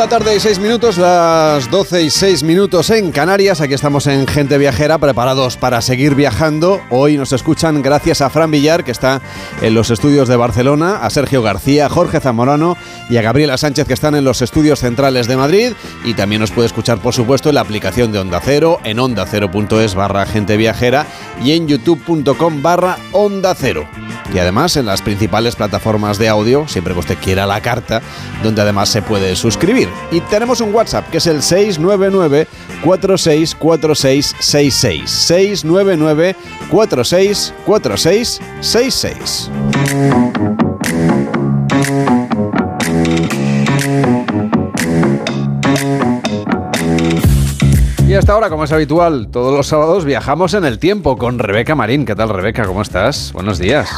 La tarde y seis minutos, las 12 y seis minutos en Canarias. Aquí estamos en Gente Viajera, preparados para seguir viajando. Hoy nos escuchan gracias a Fran Villar, que está en los estudios de Barcelona, a Sergio García, Jorge Zamorano y a Gabriela Sánchez, que están en los estudios centrales de Madrid. Y también nos puede escuchar, por supuesto, en la aplicación de Onda Cero, en ondacero.es barra Gente Viajera y en youtube.com barra Onda Cero. Y además en las principales plataformas de audio, siempre que usted quiera la carta, donde además se puede suscribir. Y tenemos un WhatsApp que es el 699 464666. 699 464666. Y hasta ahora, como es habitual, todos los sábados viajamos en el tiempo con Rebeca Marín. ¿Qué tal, Rebeca? ¿Cómo estás? Buenos días.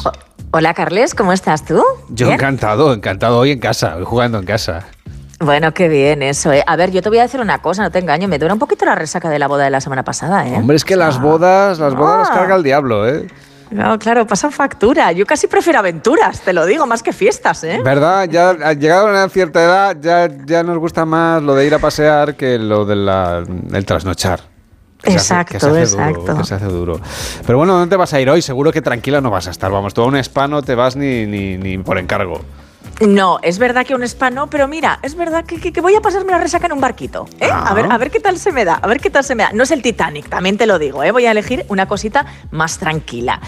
Hola Carles, ¿cómo estás tú? Yo ¿Bien? encantado, encantado hoy en casa, hoy jugando en casa. Bueno, qué bien eso. ¿eh? A ver, yo te voy a decir una cosa, no te engaño, me dura un poquito la resaca de la boda de la semana pasada, ¿eh? Hombre, es que las bodas, las bodas las Ah. carga el diablo, ¿eh? No, claro, pasan factura. Yo casi prefiero aventuras, te lo digo, más que fiestas, ¿eh? ¿Verdad? Ya llegado a una cierta edad, ya, ya nos gusta más lo de ir a pasear que lo del trasnochar. Que se hace- Exacto, que se hace exacto. Duro, que se hace duro. Pero bueno, ¿dónde te vas a ir hoy? Seguro que tranquila no vas a estar. Vamos, tú a un spa no te vas ni, ni, ni por encargo. No, es verdad que un spa no, pero mira, es verdad que, que- que voy a pasarme la resaca en un barquito. ¿eh? Ah. A, ver, a ver qué tal se me da, a ver qué tal se me da. No es el Titanic, también te lo digo, ¿eh? voy a elegir una cosita más tranquila.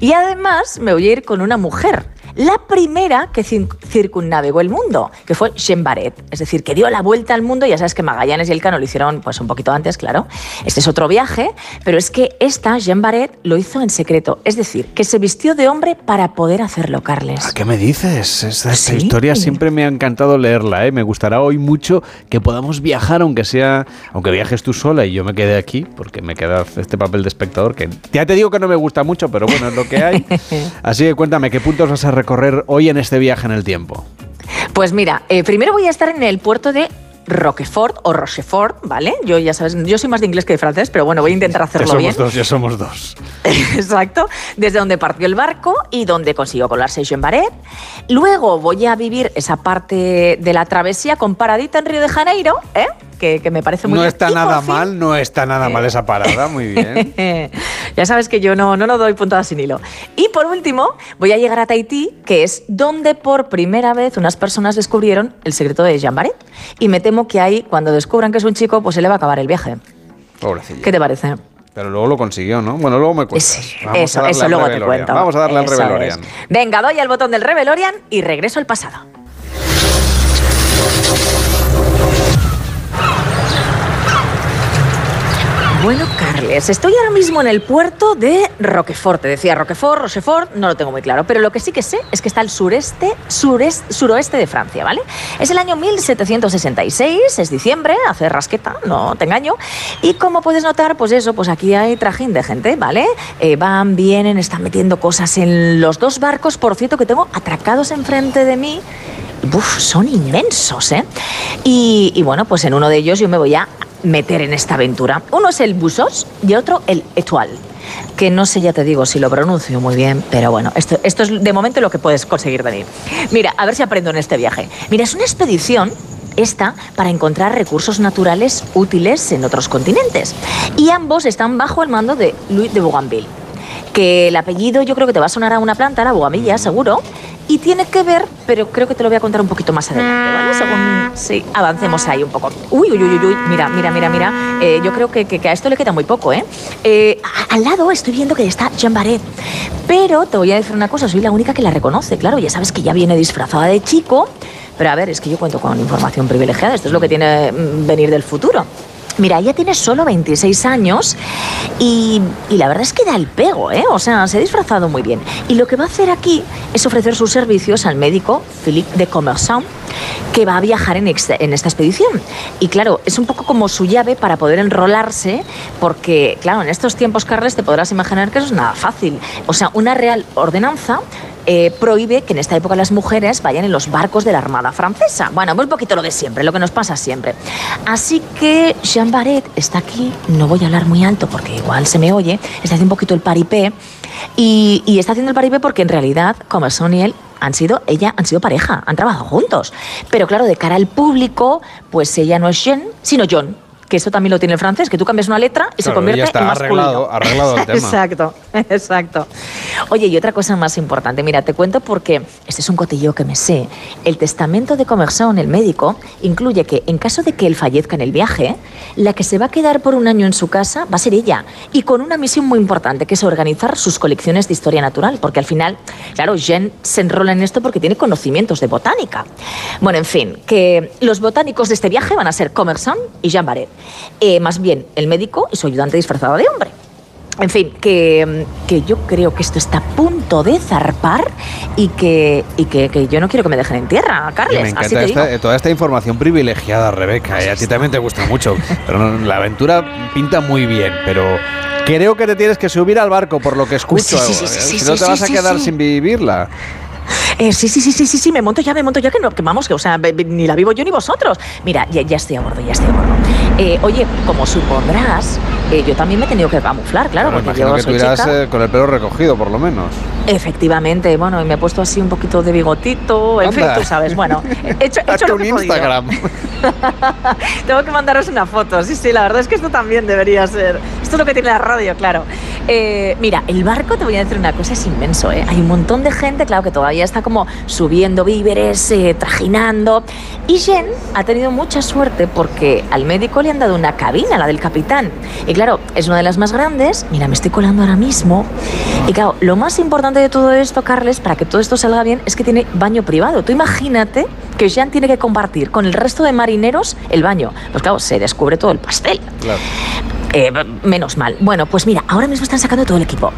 Y además me voy a ir con una mujer, la primera que circunnavegó el mundo, que fue Jean Baret. Es decir, que dio la vuelta al mundo, ya sabes que Magallanes y Elcano lo hicieron pues un poquito antes, claro. Este es otro viaje, pero es que esta, Jean Baret, lo hizo en secreto. Es decir, que se vistió de hombre para poder hacerlo, Carles. ¿Qué me dices? Esta, esta Sí. Historia siempre me ha encantado leerla, ¿eh? Me gustará hoy mucho que podamos viajar, aunque sea, aunque viajes tú sola y yo me quede aquí, porque me queda este papel de espectador que ya te digo que no me gusta mucho, pero bueno, es lo que hay. (laughs) Así que cuéntame, ¿qué puntos vas a recorrer hoy en este viaje en el tiempo? Pues mira, eh, primero voy a estar en el puerto de Roquefort o Rochefort, ¿vale? Yo ya sabes, yo soy más de inglés que de francés, pero bueno, voy a intentar Ya hacerlo somos bien. dos, ya somos dos. (laughs) Exacto, desde donde partió el barco y donde consiguió colarse Jean Baret. Luego voy a vivir esa parte de la travesía con paradita en Río de Janeiro, ¿eh? Que, que me parece muy No está nada mal, no está nada mal esa parada, muy bien. (laughs) ya sabes que yo no, no lo doy puntadas sin hilo. Y por último, voy a llegar a Tahití, que es donde por primera vez unas personas descubrieron el secreto de Jean Baret. Y me temo que ahí, cuando descubran que es un chico, pues se le va a acabar el viaje. Pobrecilla. ¿Qué te parece? Pero luego lo consiguió, ¿no? Bueno, luego me cuentas. Eso, eso luego te cuento. Vamos a darle al Revelorian. es. Venga, doy al botón del Revelorian y regreso al pasado. Bueno, Carles, estoy ahora mismo en el puerto de Roquefort. Te decía Roquefort, Rochefort, no lo tengo muy claro, pero lo que sí que sé es que está al sureste, sureste, suroeste de Francia, ¿vale? Es el año 1766, es diciembre, hace rasqueta, no te engaño. Y como puedes notar, pues eso, pues aquí hay trajín de gente, ¿vale? Eh, van, vienen, están metiendo cosas en los dos barcos, por cierto, que tengo atracados enfrente de mí uf, son inmensos, ¿eh? Y, y bueno, pues en uno de ellos yo me voy a meter en esta aventura. Uno es el Busos y otro el Etoile que no sé, ya te digo, si lo pronuncio muy bien, pero bueno, esto, esto es de momento lo que puedes conseguir venir. Mira, a ver si aprendo en este viaje. Mira, es una expedición esta para encontrar recursos naturales útiles en otros continentes. Y ambos están bajo el mando de Louis de Bougainville, que el apellido yo creo que te va a sonar a una planta, la bugamilla, seguro, y tiene que ver, pero creo que te lo voy a contar un poquito más adelante, ¿vale? Según, sí, avancemos ahí un poco. Uy, uy, uy, uy, mira, mira, mira, mira, eh, yo creo que, que, que, a esto le queda muy poco, ¿eh? eh al lado estoy viendo que está Jean Barret, pero te voy a decir una cosa, soy la única que la reconoce, claro, ya sabes que ya viene disfrazada de chico, pero a ver, es que yo cuento con información privilegiada, esto es lo que tiene mm, venir del futuro. Mira, ella tiene solo 26 años y, y, la verdad es que da el pego, ¿eh? O sea, se ha disfrazado muy bien. Y lo que va a hacer aquí es ofrecer sus servicios al médico Philippe de Commerçant, que va a viajar en, en, esta expedición. Y claro, es un poco como su llave para poder enrolarse, porque, claro, en estos tiempos, Carles, te podrás imaginar que eso es nada fácil. O sea, una real ordenanza eh, prohíbe que en esta época las mujeres vayan en los barcos de la Armada Francesa. Bueno, muy poquito lo de siempre, lo que nos pasa siempre. Así que Jean Barret está aquí, no voy a hablar muy alto porque igual se me oye, está haciendo un poquito el paripé y, está haciendo el paripé porque en realidad, como son y él, han sido, ella han sido pareja, han trabajado juntos. Pero claro, de cara al público, pues ella no es Jean, sino John que eso también lo tiene el francés, que tú cambias una letra y se convierte está en masculino. Arreglado, arreglado el (laughs) tema. exacto, exacto. Oye, y otra cosa más importante, mira, te cuento porque este es un cotillo que me sé. El testamento de Commerson, el médico, incluye que en caso de que él fallezca en el viaje, la que se va a quedar por un año en su casa va a ser ella, y con una misión muy importante, que es organizar sus colecciones de historia natural, porque al final, claro, Jean se enrola en esto porque tiene conocimientos de botánica. Bueno, en fin, que los botánicos de este viaje van a ser Commerson y Jean Barret. Eh, más bien el médico y su ayudante disfrazado de hombre. En fin, que, que, yo creo que esto está a punto de zarpar y que, y que, que yo no quiero que me dejen en tierra, Carles. Me encanta así te esta, digo. toda esta información privilegiada, Rebeca. Y a ti también te gusta mucho. Pero la aventura pinta muy bien, pero creo que te tienes que subir al barco, por lo que escucho. sí, sí, sí, sí, si no te vas a quedar sin vivirla. Eh, sí, sí, sí, sí, sí, sí, me monto ya, me monto ya, que, no, que vamos, que o sea, ni la vivo yo ni vosotros. Mira, ya, ya estoy a bordo, ya estoy a bordo. Eh, oye, como supondrás, eh, yo también me he tenido que camuflar, claro, Bueno, porque yo que soy tú chica. eh, con el pelo recogido, por lo menos. Efectivamente, bueno, y me he puesto así un poquito de bigotito, en fin, Anda. tú sabes, bueno, he hecho, he (laughs) hecho lo un he. Instagram. (laughs) Tengo que mandaros una foto, sí, sí, la verdad es que esto también debería ser. Esto es lo que tiene la radio, claro. Eh, mira, el barco, te voy a decir una cosa, es inmenso, ¿eh? Hay un montón de gente, claro, que todavía está como subiendo víveres, eh, trajinando. Y Jen ha tenido mucha suerte porque al médico le han dado una cabina, la del capitán. Y claro, es una de las más grandes. Mira, me estoy colando ahora mismo. Y claro, lo más importante de todo esto, Carles, para que todo esto salga bien, es que tiene baño privado. Tú imagínate que Jean tiene que compartir con el resto de marineros el baño. Pues claro, se descubre todo el pastel. Claro. Eh, menos mal. Bueno, pues mira, ahora mismo están sacando todo el equipo.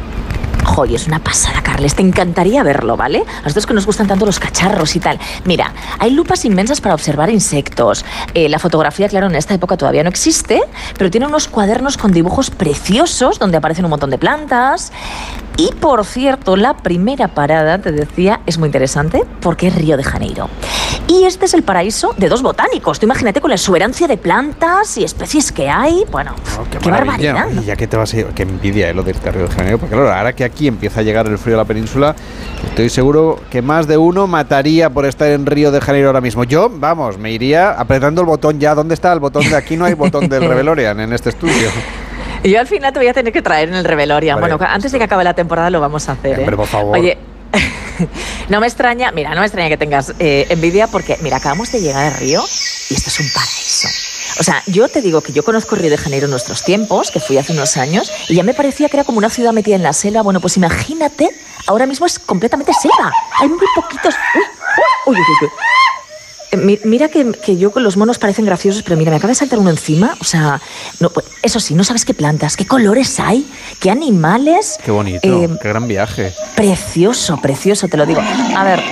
Joy, es una pasada, Carles. Te encantaría verlo, ¿vale? A nosotros que nos gustan tanto los cacharros y tal. Mira, hay lupas inmensas para observar insectos. Eh, la fotografía, claro, en esta época todavía no existe, pero tiene unos cuadernos con dibujos preciosos donde aparecen un montón de plantas. Y por cierto, la primera parada, te decía, es muy interesante porque es Río de Janeiro. Y este es el paraíso de dos botánicos. Tú imagínate con la exuberancia de plantas y especies que hay. Bueno, qué, Maravilla. barbaridad. Y ya que te vas a ir, qué envidia eh, lo de irte a Río de Janeiro, porque claro, ahora que aquí empieza a llegar el frío a la península, estoy seguro que más de uno mataría por estar en Río de Janeiro ahora mismo. Yo, vamos, me iría apretando el botón ya. ¿Dónde está el botón de aquí? No hay botón del (laughs) Revelorian en este estudio. Yo al final te voy a tener que traer en el Revelorian. Vale, bueno, antes de que acabe la temporada lo vamos a hacer. ¿eh? Hombre, por favor. Oye, (laughs) no me extraña, mira, no me extraña que tengas eh, envidia porque, mira, acabamos de llegar a Río y esto es un paraíso. O sea, yo te digo que yo conozco Río de Janeiro en nuestros tiempos, que fui hace unos años, y ya me parecía que era como una ciudad metida en la selva. Bueno, pues imagínate, ahora mismo es completamente selva. Hay muy poquitos. Uy, uy, uy, uy. Eh, mi- Mira que, que yo con los monos parecen graciosos, pero mira, me acaba de saltar uno encima. O sea, no, pues, eso sí, no sabes qué plantas, qué colores hay, qué animales. Qué bonito, Eh, qué gran viaje. Precioso, precioso, te lo digo. A ver,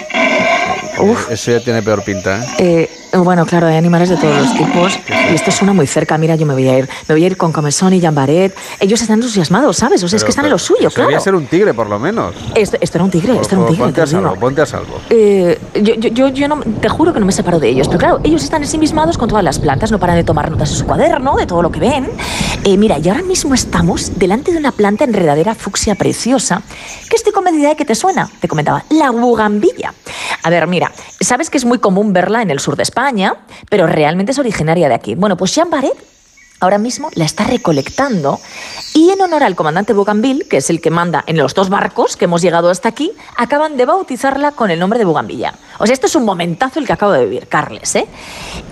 Eso ya tiene peor pinta, ¿eh? Eh, bueno, claro, hay animales de todos los tipos. Y esto suena muy cerca. Mira, yo me voy a ir. Me voy a ir con Comezón y Jambaret. Ellos están entusiasmados, ¿sabes? O sea, es Pero- que están en lo suyo, claro. ser un tigre, por lo menos. Esto, esto era un tigre, esto era un tigre. Ponte te a salvo, ponte a salvo. Eh, yo, yo, yo, yo no, te juro que no me separo de ellos, pero claro, ellos están ensimismados con todas las plantas, no paran de tomar notas en su cuaderno, de todo lo que ven. Eh, mira, y ahora mismo estamos delante de una planta enredadera fucsia preciosa, que estoy convencida de que te suena, te comentaba, la bugambilla. A ver, mira, sabes que es muy común verla en el sur de España, pero realmente es originaria de aquí. Bueno, pues Jean Barret ahora mismo la está recolectando y en honor al comandante Bougainville, que es el que manda en los dos barcos que hemos llegado hasta aquí, acaban de bautizarla con el nombre de Bugambilla. O sea, esto es un momentazo el que acabo de vivir, Carles, ¿eh?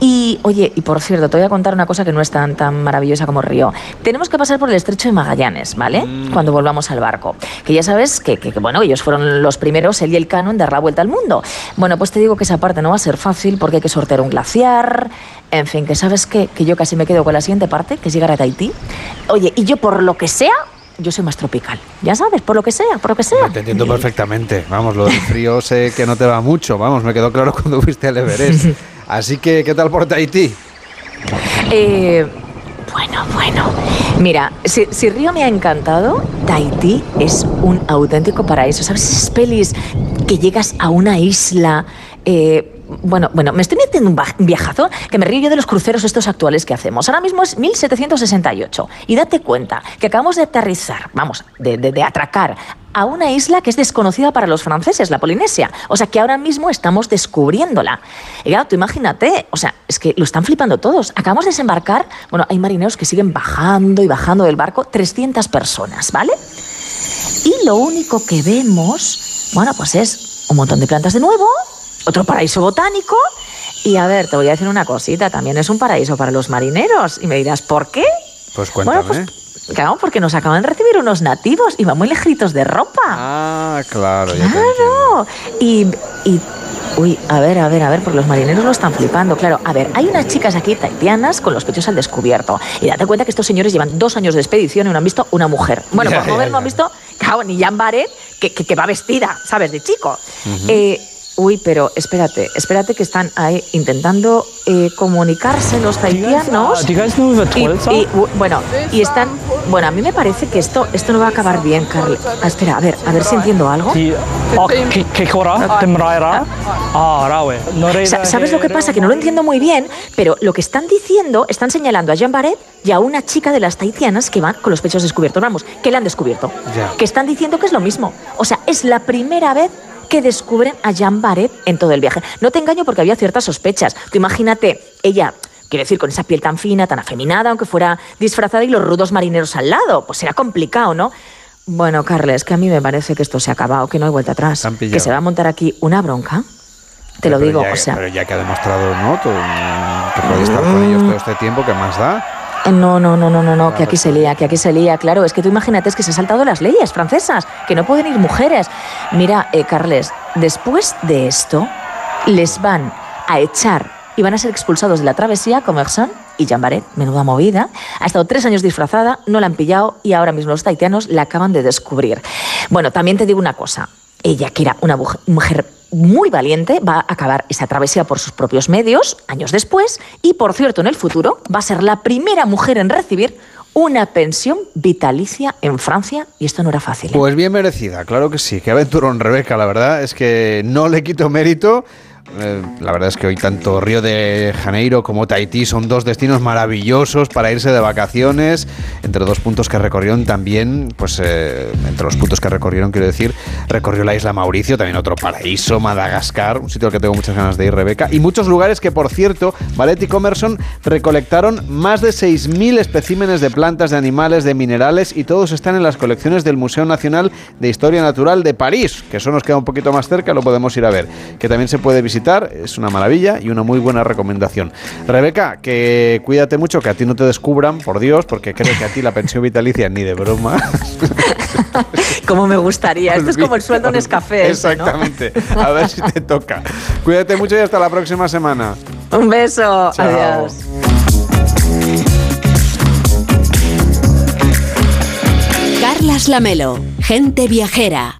Y, oye, y por cierto, te voy a contar una cosa que no es tan, tan maravillosa como Río. Tenemos que pasar por el estrecho de Magallanes, ¿vale? Cuando volvamos al barco. Que ya sabes que, que- que, bueno, ellos fueron los primeros, él y el Cano, en dar la vuelta al mundo. Bueno, pues te digo que esa parte no va a ser fácil porque hay que sortear un glaciar. En fin, que sabes qué? que yo casi me quedo con la siguiente parte, que es llegar a Tahití. Oye, y yo por lo que sea, yo soy más tropical. Ya sabes, por lo que sea, por lo que sea. Te entiendo perfectamente. Vamos, lo del frío sé que no te va mucho. Vamos, me quedó claro (laughs) cuando fuiste al Everest. Así que, ¿qué tal por Tahití? Eh, bueno, bueno. Mira, si, si Río me ha encantado, Tahití es un auténtico paraíso. ¿Sabes esas pelis que llegas a una isla? eh, bueno, bueno, me estoy metiendo un viajazo que me río yo de los cruceros estos actuales que hacemos. Ahora mismo es 1768 y date cuenta que acabamos de aterrizar, vamos, de, de- de atracar a una isla que es desconocida para los franceses, la Polinesia. O sea que ahora mismo estamos descubriéndola. Y claro, tú imagínate, o sea, es que lo están flipando todos. Acabamos de desembarcar, bueno, hay marineros que siguen bajando y bajando del barco, 300 personas, ¿vale? Y lo único que vemos, bueno, pues es un montón de plantas de nuevo, otro paraíso botánico. Y a ver, te voy a decir una cosita, también es un paraíso para los marineros. Y me dirás, ¿por qué? Pues Bueno, cuéntame. Claro, porque nos acaban de recibir unos nativos y van muy lejitos de ropa. Ah, claro, Claro. Y, y, uy, a ver, a ver, a ver, porque los marineros lo están flipando. Claro, a ver, hay unas chicas aquí taitianas con los pechos al descubierto. Y date cuenta que estos señores llevan dos años de expedición y no han visto una mujer. Bueno, por no ya, ver, no han visto, claro, ni Jan Barret, que, que, que va vestida, ¿sabes? De chico. Eh, Uy, pero espérate, espérate que están ahí intentando eh, comunicarse los the Y- y, bueno, y están. Bueno, a mí me parece que esto, esto no va a acabar bien, Carl. Ah, espera, a ver, a ver si entiendo algo. ¿Sabes lo que pasa? Que no lo entiendo muy bien, pero lo que están diciendo, están señalando a Jean Barret y a una chica de las tahitianas que van con los pechos descubiertos. Vamos, que la han descubierto. Que están diciendo que es lo mismo. O sea, es la primera vez que descubren a Jean Barret en todo el viaje. No te engaño porque había ciertas sospechas. Tú imagínate, ella, quiero decir, con esa piel tan fina, tan afeminada, aunque fuera disfrazada y los rudos marineros al lado. Pues era complicado, ¿no? Bueno, Carles, que a mí me parece que esto se ha acabado, que no hay vuelta atrás. Que se va a montar aquí una bronca. Te lo Pero digo, ya- o sea. Pero ya que ha demostrado, ¿no? Todo, que puede estar con ellos todo este tiempo, ¿qué más da? Eh, No, no, no, no, no, no, que aquí se lía, que aquí se lía, claro. Es que tú imagínate, es que se han saltado las leyes francesas, que no pueden ir mujeres. Mira, eh, Carles, después de esto, les van a echar y van a ser expulsados de la travesía Commerson y Jean Barret, menuda movida. Ha estado tres años disfrazada, no la han pillado y ahora mismo los taitianos la acaban de descubrir. Bueno, también te digo una cosa. Ella, que era una muj- mujer muy valiente, va a acabar esa travesía por sus propios medios, años después, y por cierto, en el futuro va a ser la primera mujer en recibir una pensión vitalicia en Francia, y esto no era fácil. ¿eh? Pues bien merecida, claro que sí. Qué aventurón, Rebeca, la verdad es que no le quito mérito. Eh, la verdad es que hoy tanto Río de Janeiro como Tahití son dos destinos maravillosos para irse de vacaciones. Entre dos puntos que recorrieron también, pues eh, entre los puntos que recorrieron, quiero decir, recorrió la isla Mauricio, también otro paraíso, Madagascar, un sitio al que tengo muchas ganas de ir, Rebeca, y muchos lugares que, por cierto, Valet y Comerson recolectaron más de 6.000 especímenes de plantas, de animales, de minerales, y todos están en las colecciones del Museo Nacional de Historia Natural de París, que eso nos queda un poquito más cerca, lo podemos ir a ver, que también se puede visitar, es una maravilla y una muy buena recomendación. Rebeca, que cuídate mucho, que a ti no te descubran, por Dios, porque creo que a ti la pensión vitalicia ni de broma. (laughs) Como me gustaría, esto es como el sueldo en Escafé. Exactamente, a ver si te toca. Cuídate mucho y hasta la próxima semana. Un beso, Chao. adiós. Carlas Lamelo, gente viajera.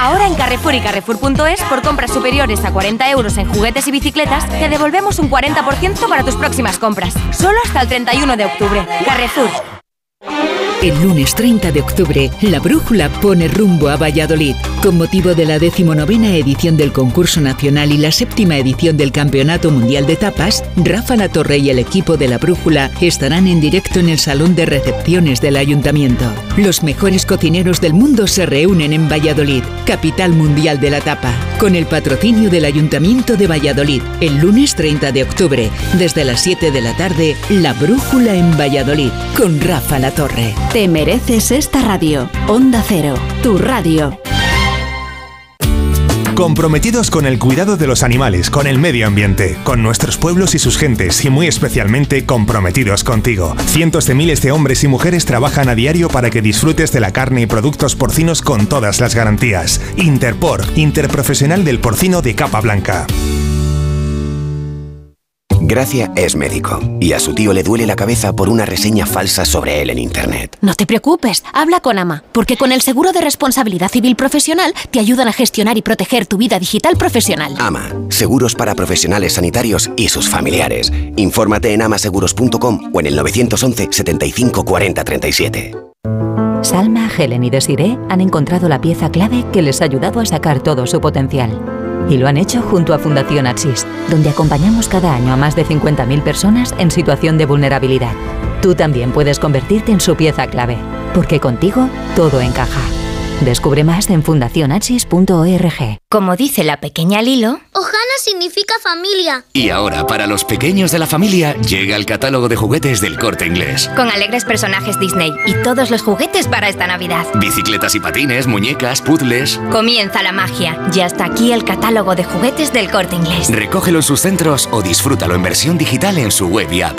Ahora en Carrefour y Carrefour.es, por compras superiores a 40 euros en juguetes y bicicletas, te devolvemos un 40% para tus próximas compras. Solo hasta el 31 de octubre. Carrefour. El lunes 30 de octubre, la Brújula pone rumbo a Valladolid. Con motivo de la decimonovena edición del concurso nacional y la séptima edición del Campeonato Mundial de Tapas, Rafa La Torre y el equipo de la Brújula estarán en directo en el Salón de Recepciones del Ayuntamiento. Los mejores cocineros del mundo se reúnen en Valladolid, capital mundial de la tapa, con el patrocinio del Ayuntamiento de Valladolid. El lunes 30 de octubre, desde las 7 de la tarde, La Brújula en Valladolid, con Rafa La Torre. Te mereces esta radio. Onda Cero, tu radio. Comprometidos con el cuidado de los animales, con el medio ambiente, con nuestros pueblos y sus gentes y muy especialmente comprometidos contigo. Cientos de miles de hombres y mujeres trabajan a diario para que disfrutes de la carne y productos porcinos con todas las garantías. Interpor, interprofesional del porcino de capa blanca. Gracia es médico y a su tío le duele la cabeza por una reseña falsa sobre él en Internet. No te preocupes, habla con AMA, porque con el seguro de responsabilidad civil profesional te ayudan a gestionar y proteger tu vida digital profesional. AMA, seguros para profesionales sanitarios y sus familiares. Infórmate en amaseguros.com o en el 911 75 40 37. Salma, Helen y Desiree han encontrado la pieza clave que les ha ayudado a sacar todo su potencial. Y lo han hecho junto a Fundación Axis, donde acompañamos cada año a más de 50.000 personas en situación de vulnerabilidad. Tú también puedes convertirte en su pieza clave, porque contigo todo encaja. Descubre más en fundacionachis.org. Como dice la pequeña Lilo, Ojana significa familia. Y ahora, para los pequeños de la familia, llega el catálogo de juguetes del corte inglés. con alegres personajes Disney y todos los juguetes para esta Navidad. Bicicletas y patines, muñecas, puzzles. Comienza la magia. Y hasta aquí el catálogo de juguetes del corte inglés. Recógelo en sus centros o disfrútalo en versión digital en su web y app.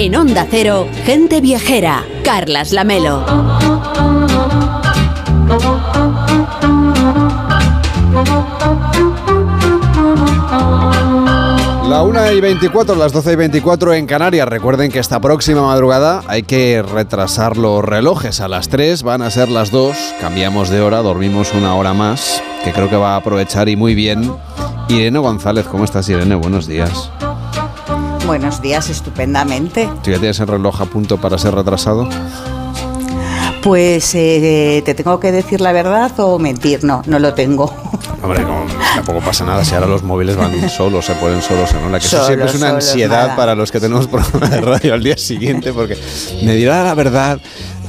En Onda Cero, gente viajera. Carlas Lamelo. La 1 y 24, las 12 y 24 en Canarias. Recuerden que esta próxima madrugada hay que retrasar los relojes. A las 3 van a ser las 2. Cambiamos de hora, dormimos una hora más, que creo que va a aprovechar y muy bien. Irene González, ¿cómo estás Irene? Buenos días. Buenos días, estupendamente. ¿Tú ya tienes el reloj a punto para ser retrasado? Pues eh, te tengo que decir la verdad o mentir. No, no lo tengo. (laughs) Hombre, no, tampoco pasa nada si ahora los móviles van (laughs) solos, se ponen solos en hora. Que eso Solos, siempre es una solos, ansiedad nada. para los que tenemos (laughs) programa de radio al día siguiente, porque me dirá la verdad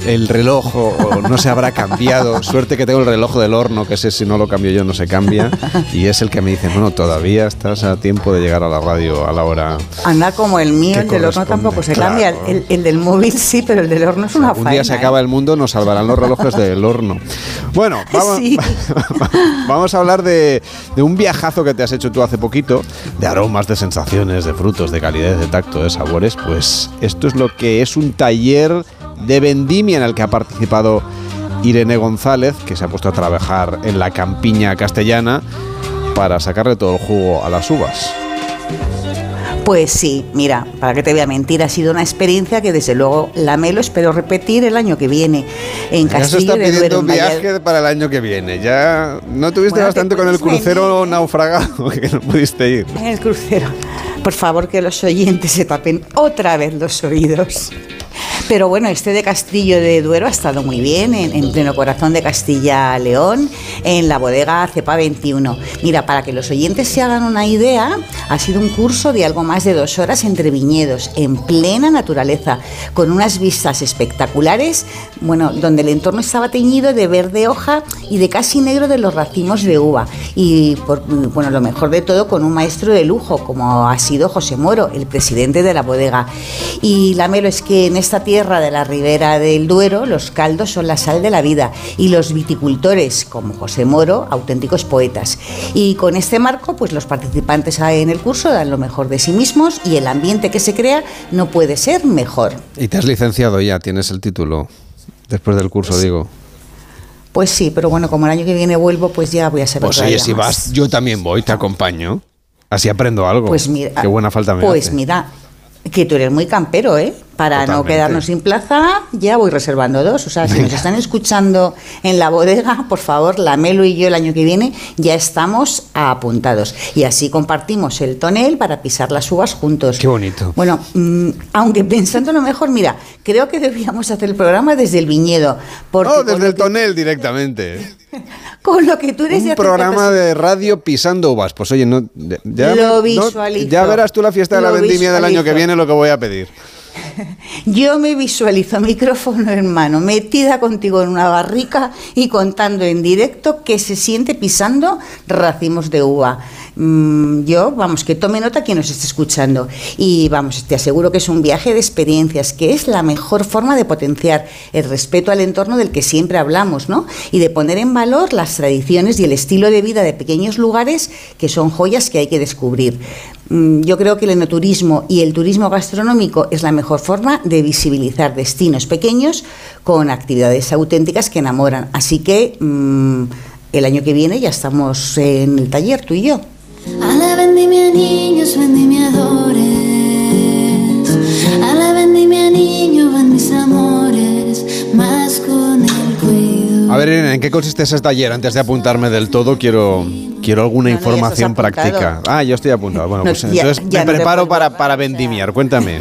el reloj o, o no se habrá cambiado. Suerte que tengo el reloj del horno, que ese si no lo cambio yo no se cambia. Y es el que me dice, bueno, todavía estás a tiempo de llegar a la radio a la hora. Anda como el mío, el del horno tampoco se claro. cambia. El, el del móvil sí, pero el del horno es una Un faena. día se ¿eh? acaba el mundo, nos salvarán los relojes del horno. Bueno, (laughs) vamos, Sí. (laughs) vamos a hablar de, de un viajazo que te has hecho tú hace poquito, de aromas, de sensaciones, de frutos, de calidez, de tacto, de sabores. Pues esto es lo que es un taller de vendimia en el que ha participado Irene González, que se ha puesto a trabajar en la campiña castellana para sacarle todo el jugo a las uvas. Pues sí, mira, para que te voy a mentir, ha sido una experiencia que desde luego la Melo espero repetir el año que viene en Ya se Castillo está de pidiendo Duero. un viaje para el año que viene. Ya no tuviste Bueno, bastante te con el crucero naufragado (laughs) que no pudiste ir. En el crucero. Por favor, que los oyentes se tapen otra vez los oídos. Pero bueno, este de Castillo de Duero ha estado muy bien, en, en pleno corazón de Castilla-León, en la bodega Cepa 21. Mira, para que los oyentes se hagan una idea, ha sido un curso de algo más de dos horas entre viñedos, en plena naturaleza, con unas vistas espectaculares, bueno, donde el entorno estaba teñido de verde hoja y de casi negro de los racimos de uva. Y por, bueno, lo mejor de todo, con un maestro de lujo, como ha sido José Moro, el presidente de la bodega. Y la melo es que en esta tierra de la ribera del Duero, los caldos son la sal de la vida y los viticultores, como José Moro, auténticos poetas. Y con este marco, pues los participantes en el curso dan lo mejor de sí mismos y el ambiente que se crea no puede ser mejor. Y te has licenciado ya, tienes el título. Después del curso, digo. Pues sí, pero bueno, como el año que viene vuelvo, pues ya voy a saber Pues oye, si más. vas, yo también voy, te acompaño. Así aprendo algo. Pues mira, Qué buena falta me Pues hace. mira, que tú eres muy campero, ¿eh? Para no quedarnos sin plaza, ya voy reservando dos. O sea, si nos están escuchando en la bodega, por favor, la Melo y yo el año que viene ya estamos apuntados. Y así compartimos el tonel para pisar las uvas juntos. Qué bonito. Bueno, mm, aunque pensándolo mejor, mira, creo que deberíamos hacer el programa desde el viñedo. Porque Oh, desde lo el que, tonel directamente. (laughs) con lo que tú eres de Un programa de radio pisando uvas. Pues oye, no, ya, Lo no- visualizo. ya verás tú la fiesta de la Lo vendimia del año que viene lo que voy a pedir. (laughs) Yo me visualizo micrófono en mano, metida contigo en una barrica y contando en directo que se siente pisando racimos de uva. Mm, yo, vamos, que tome nota quien nos esté escuchando. Y vamos, te aseguro que es un viaje de experiencias, que es la mejor forma de potenciar el respeto al entorno del que siempre hablamos, ¿no? Y de poner en valor las tradiciones y el estilo de vida de pequeños lugares que son joyas que hay que descubrir. Mm, Yo creo que el enoturismo y el turismo gastronómico es la mejor forma de visibilizar destinos pequeños con actividades auténticas que enamoran. Así que mm, el año que viene ya estamos en el taller, tú y yo. A la vendimia niños, vendimiadores. A la vendimia niños van mis amores, más con el cuido. A ver, Irene, ¿en qué consiste ese taller? Antes de apuntarme del todo, quiero, quiero alguna No, no, ya información práctica. Ah, yo estoy apuntado. Bueno, No, pues (laughs) ya- entonces ya me no preparo para, para vendimiar. Cuéntame.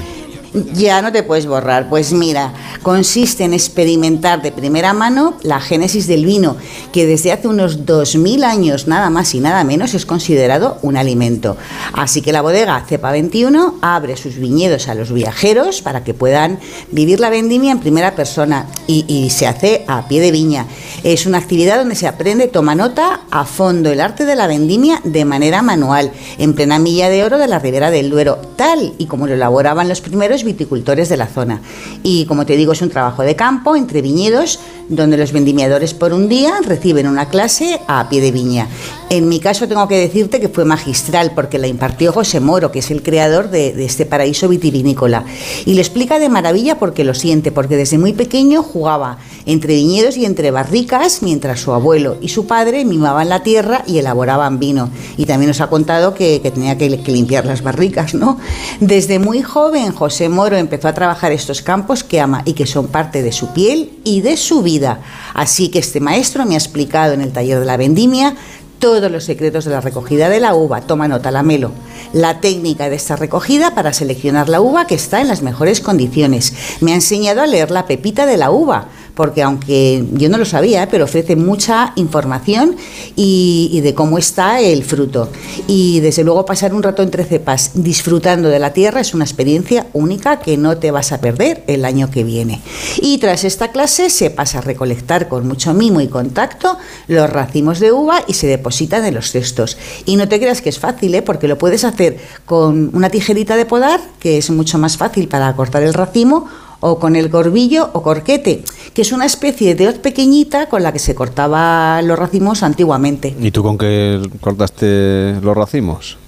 Ya no te puedes borrar. Pues mira, consiste en experimentar de primera mano la génesis del vino, que desde hace unos 2000 años, nada más y nada menos, es considerado un alimento. Así que la bodega Cepa 21 abre sus viñedos a los viajeros para que puedan vivir la vendimia en primera persona y, y se hace a pie de viña. Es una actividad donde se aprende, toma nota a fondo el arte de la vendimia de manera manual, en plena milla de oro de la Ribera del Duero, tal y como lo elaboraban los primeros viticultores de la zona. Y como te digo, es un trabajo de campo entre viñedos, donde los vendimiadores por un día reciben una clase a pie de viña. En mi caso tengo que decirte que fue magistral porque la impartió José Moro, que es el creador de, este paraíso vitivinícola. Y lo explica de maravilla porque lo siente, porque desde muy pequeño jugaba entre viñedos y entre barricas, mientras su abuelo y su padre mimaban la tierra y elaboraban vino. Y también nos ha contado que, tenía que limpiar las barricas, ¿no? Desde muy joven, José Moro empezó a trabajar estos campos que ama y que son parte de su piel y de su vida. Así que este maestro me ha explicado en el taller de la vendimia todos los secretos de la recogida de la uva. Toma nota, la melo. La técnica de esta recogida para seleccionar la uva que está en las mejores condiciones. Me ha enseñado a leer la pepita de la uva porque aunque yo no lo sabía, pero ofrece mucha información y, de cómo está el fruto. Y desde luego pasar un rato entre cepas disfrutando de la tierra es una experiencia única que no te vas a perder el año que viene. Y tras esta clase se pasa a recolectar con mucho mimo y contacto los racimos de uva y se depositan en los cestos. Y no te creas que es fácil, ¿eh? porque lo puedes hacer con una tijerita de podar, que es mucho más fácil para cortar el racimo, o con el gorbillo o corquete, que es una especie de hoz pequeñita con la que se cortaba los racimos antiguamente. ¿Y tú con qué cortaste los racimos?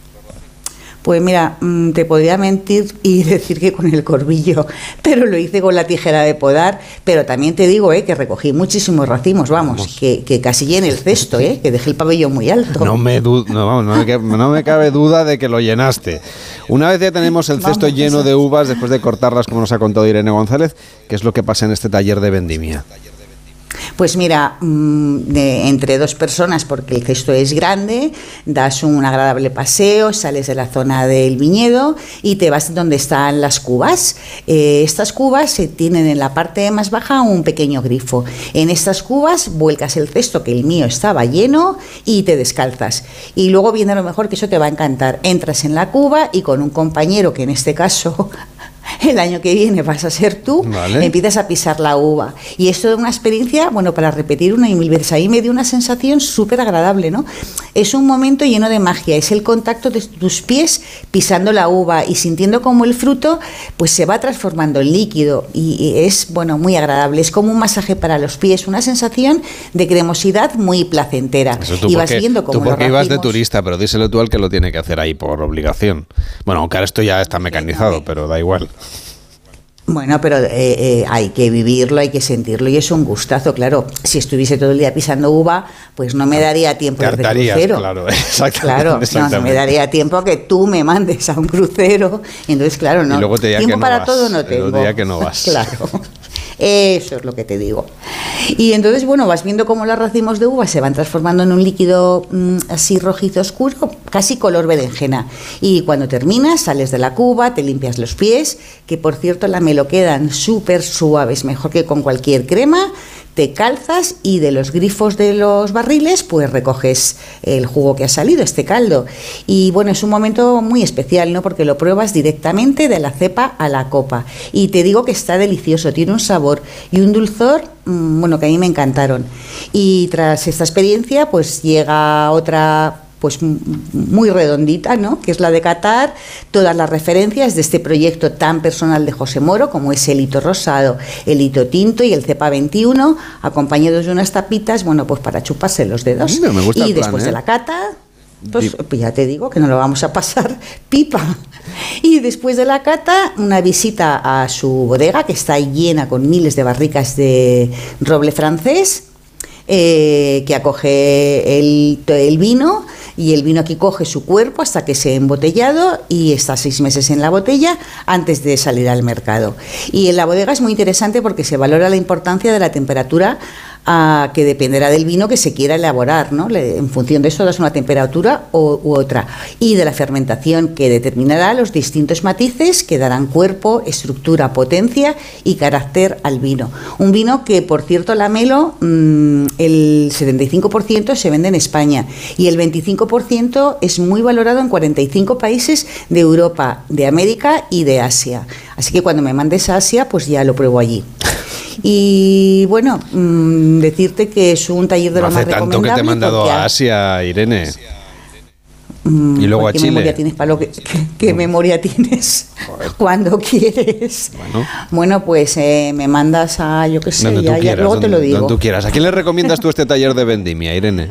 Pues mira, mm, te podría mentir y (laughs) decir que con el corbillo, pero lo hice con la tijera de podar. Pero también te digo eh, que recogí muchísimos racimos, vamos, Que, que casi llené el cesto, eh, que dejé el pabellón muy alto. No me, no, vamos, no me no me cabe duda de que lo llenaste. Una vez ya tenemos el cesto Vamos, lleno de uvas, después de cortarlas, como nos ha contado Irene González, ¿qué es lo que pasa en este taller de vendimia? Pues mira, mm, entre dos personas, porque el cesto es grande, das un agradable paseo, sales de la zona del viñedo y te vas donde están las cubas. Eh, estas cubas se tienen en la parte más baja un pequeño grifo. En estas cubas vuelcas el cesto, que el mío estaba lleno, y te descalzas. Y luego viene lo mejor, que eso te va a encantar. Entras en la cuba y con un compañero, que en este caso (laughs) el año que viene vas a ser tú, Vale. empiezas a pisar la uva. Y es toda una experiencia, bueno, para repetir una y mil veces. Ahí me dio una sensación súper agradable, ¿no? Es un momento lleno de magia, es el contacto de tus pies pisando la uva y sintiendo como el fruto pues se va transformando en líquido y, es, bueno, muy agradable. Es como un masaje para los pies, una sensación de cremosidad muy placentera. Eso tú y vas porque, viendo tú como porque los ibas de turista, pero díselo tú al que lo tiene que hacer ahí por obligación. Bueno, aunque ahora esto ya está mecanizado, pero da igual. Bueno, pero eh, eh, hay que vivirlo, hay que sentirlo y es un gustazo, claro. Si estuviese todo el día pisando uva, pues no me daría tiempo de crucero. claro, (laughs) exactamente, Claro, no, me daría tiempo a que tú me mandes a un crucero. Entonces, claro, no. y luego te diría tiempo que no para vas. todo no tengo. te que no (laughs) vas. Claro. Eso es lo que te digo. Y entonces, bueno, vas viendo cómo los racimos de uva se van transformando en un líquido mm, así rojizo oscuro, casi color berenjena. Y cuando terminas, sales de la cuba, te limpias los pies, que por cierto la me lo quedan súper suaves, mejor que con cualquier crema. Te calzas y de los grifos de los barriles, pues recoges el jugo que ha salido, este caldo. Y bueno, es un momento muy especial, ¿no? Porque lo pruebas directamente de la cepa a la copa. Y te digo que está delicioso, tiene un sabor y un dulzor, mm, bueno, que a mí me encantaron. Y tras esta experiencia, pues llega otra pues muy redondita, ¿no? Que es la de Qatar, todas las referencias de este proyecto tan personal de José Moro, como es el hito rosado, el hito tinto y el cepa 21, acompañados de unas tapitas, bueno, pues para chuparse los dedos. Me gusta y plan, después ¿eh? de la cata, pues, pues ya te digo que no lo vamos a pasar (laughs) pipa. Y después de la cata, una visita a su bodega, que está llena con miles de barricas de roble francés, eh, que acoge el, el vino y el vino aquí coge su cuerpo hasta que se ha embotellado y está seis meses en la botella antes de salir al mercado. Y en la bodega es muy interesante porque se valora la importancia de la temperatura ah, que dependerá del vino que se quiera elaborar, ¿no? En función de eso das una temperatura u otra y de la fermentación que determinará los distintos matices que darán cuerpo, estructura, potencia y carácter al vino. Un vino que, por cierto, la Melo, mm, el 75% se vende en España y el 25% es muy valorado en 45 países de Europa, de América y de Asia. Así que cuando me mandes a Asia, pues ya lo pruebo allí. (laughs) Y bueno, mm, decirte que es un taller de No lo hace más tanto que te he recomendable mandado a Asia, Irene. Mm, Y luego a ¿qué Chile. memoria tienes, Pablo? ¿Qué, qué- qué memoria tienes? (laughs) Cuando quieres. Bueno, Bueno, pues eh, me mandas a, yo qué sé, ya, quieras. luego te lo digo. donde tú quieras. ¿A quién le recomiendas tú (laughs) este taller de vendimia, Irene?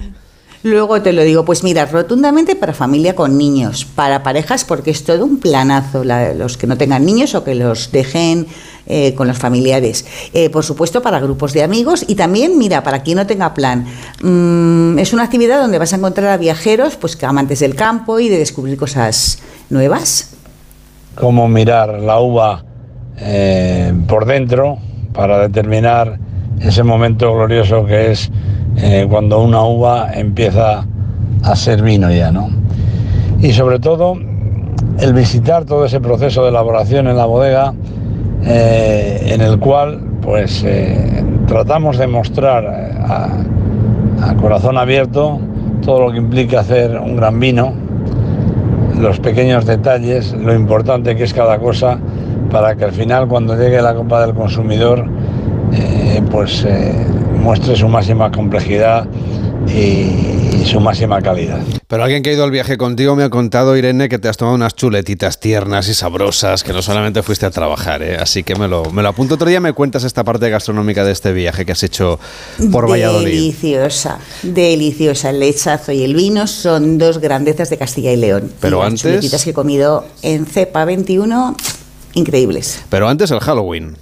Luego te lo digo, pues mira, rotundamente para familia con niños, para parejas, porque es todo un planazo, la- los que no tengan niños o que los dejen eh, con los familiares. Eh, por supuesto, para grupos de amigos y también, mira, para quien no tenga plan. Mm, es una actividad donde vas a encontrar a viajeros, pues amantes del campo y de descubrir cosas nuevas. cómo mirar la uva eh, por dentro para determinar ese momento glorioso que es eh, cuando una uva empieza a ser vino ya, ¿no? Y sobre todo el visitar todo ese proceso de elaboración en la bodega eh, en el cual pues eh, tratamos de mostrar a, corazón abierto todo lo que implica hacer un gran vino, los pequeños detalles, lo importante que es cada cosa, para que al final cuando llegue la copa del consumidor, pues muestre su máxima complejidad y, y su máxima calidad. Pero alguien que ha ido al viaje contigo me ha contado, Irene, que te has tomado unas chuletitas tiernas y sabrosas, que no solamente fuiste a trabajar, ¿eh? así que me lo, me lo apunto. Otro día me cuentas esta parte gastronómica de este viaje que has hecho por Valladolid. Deliciosa, deliciosa. El lechazo y el vino son dos grandezas de Castilla y León. Pero y las antes- chuletitas que he comido en Cepa 21, increíbles. Pero antes el Halloween.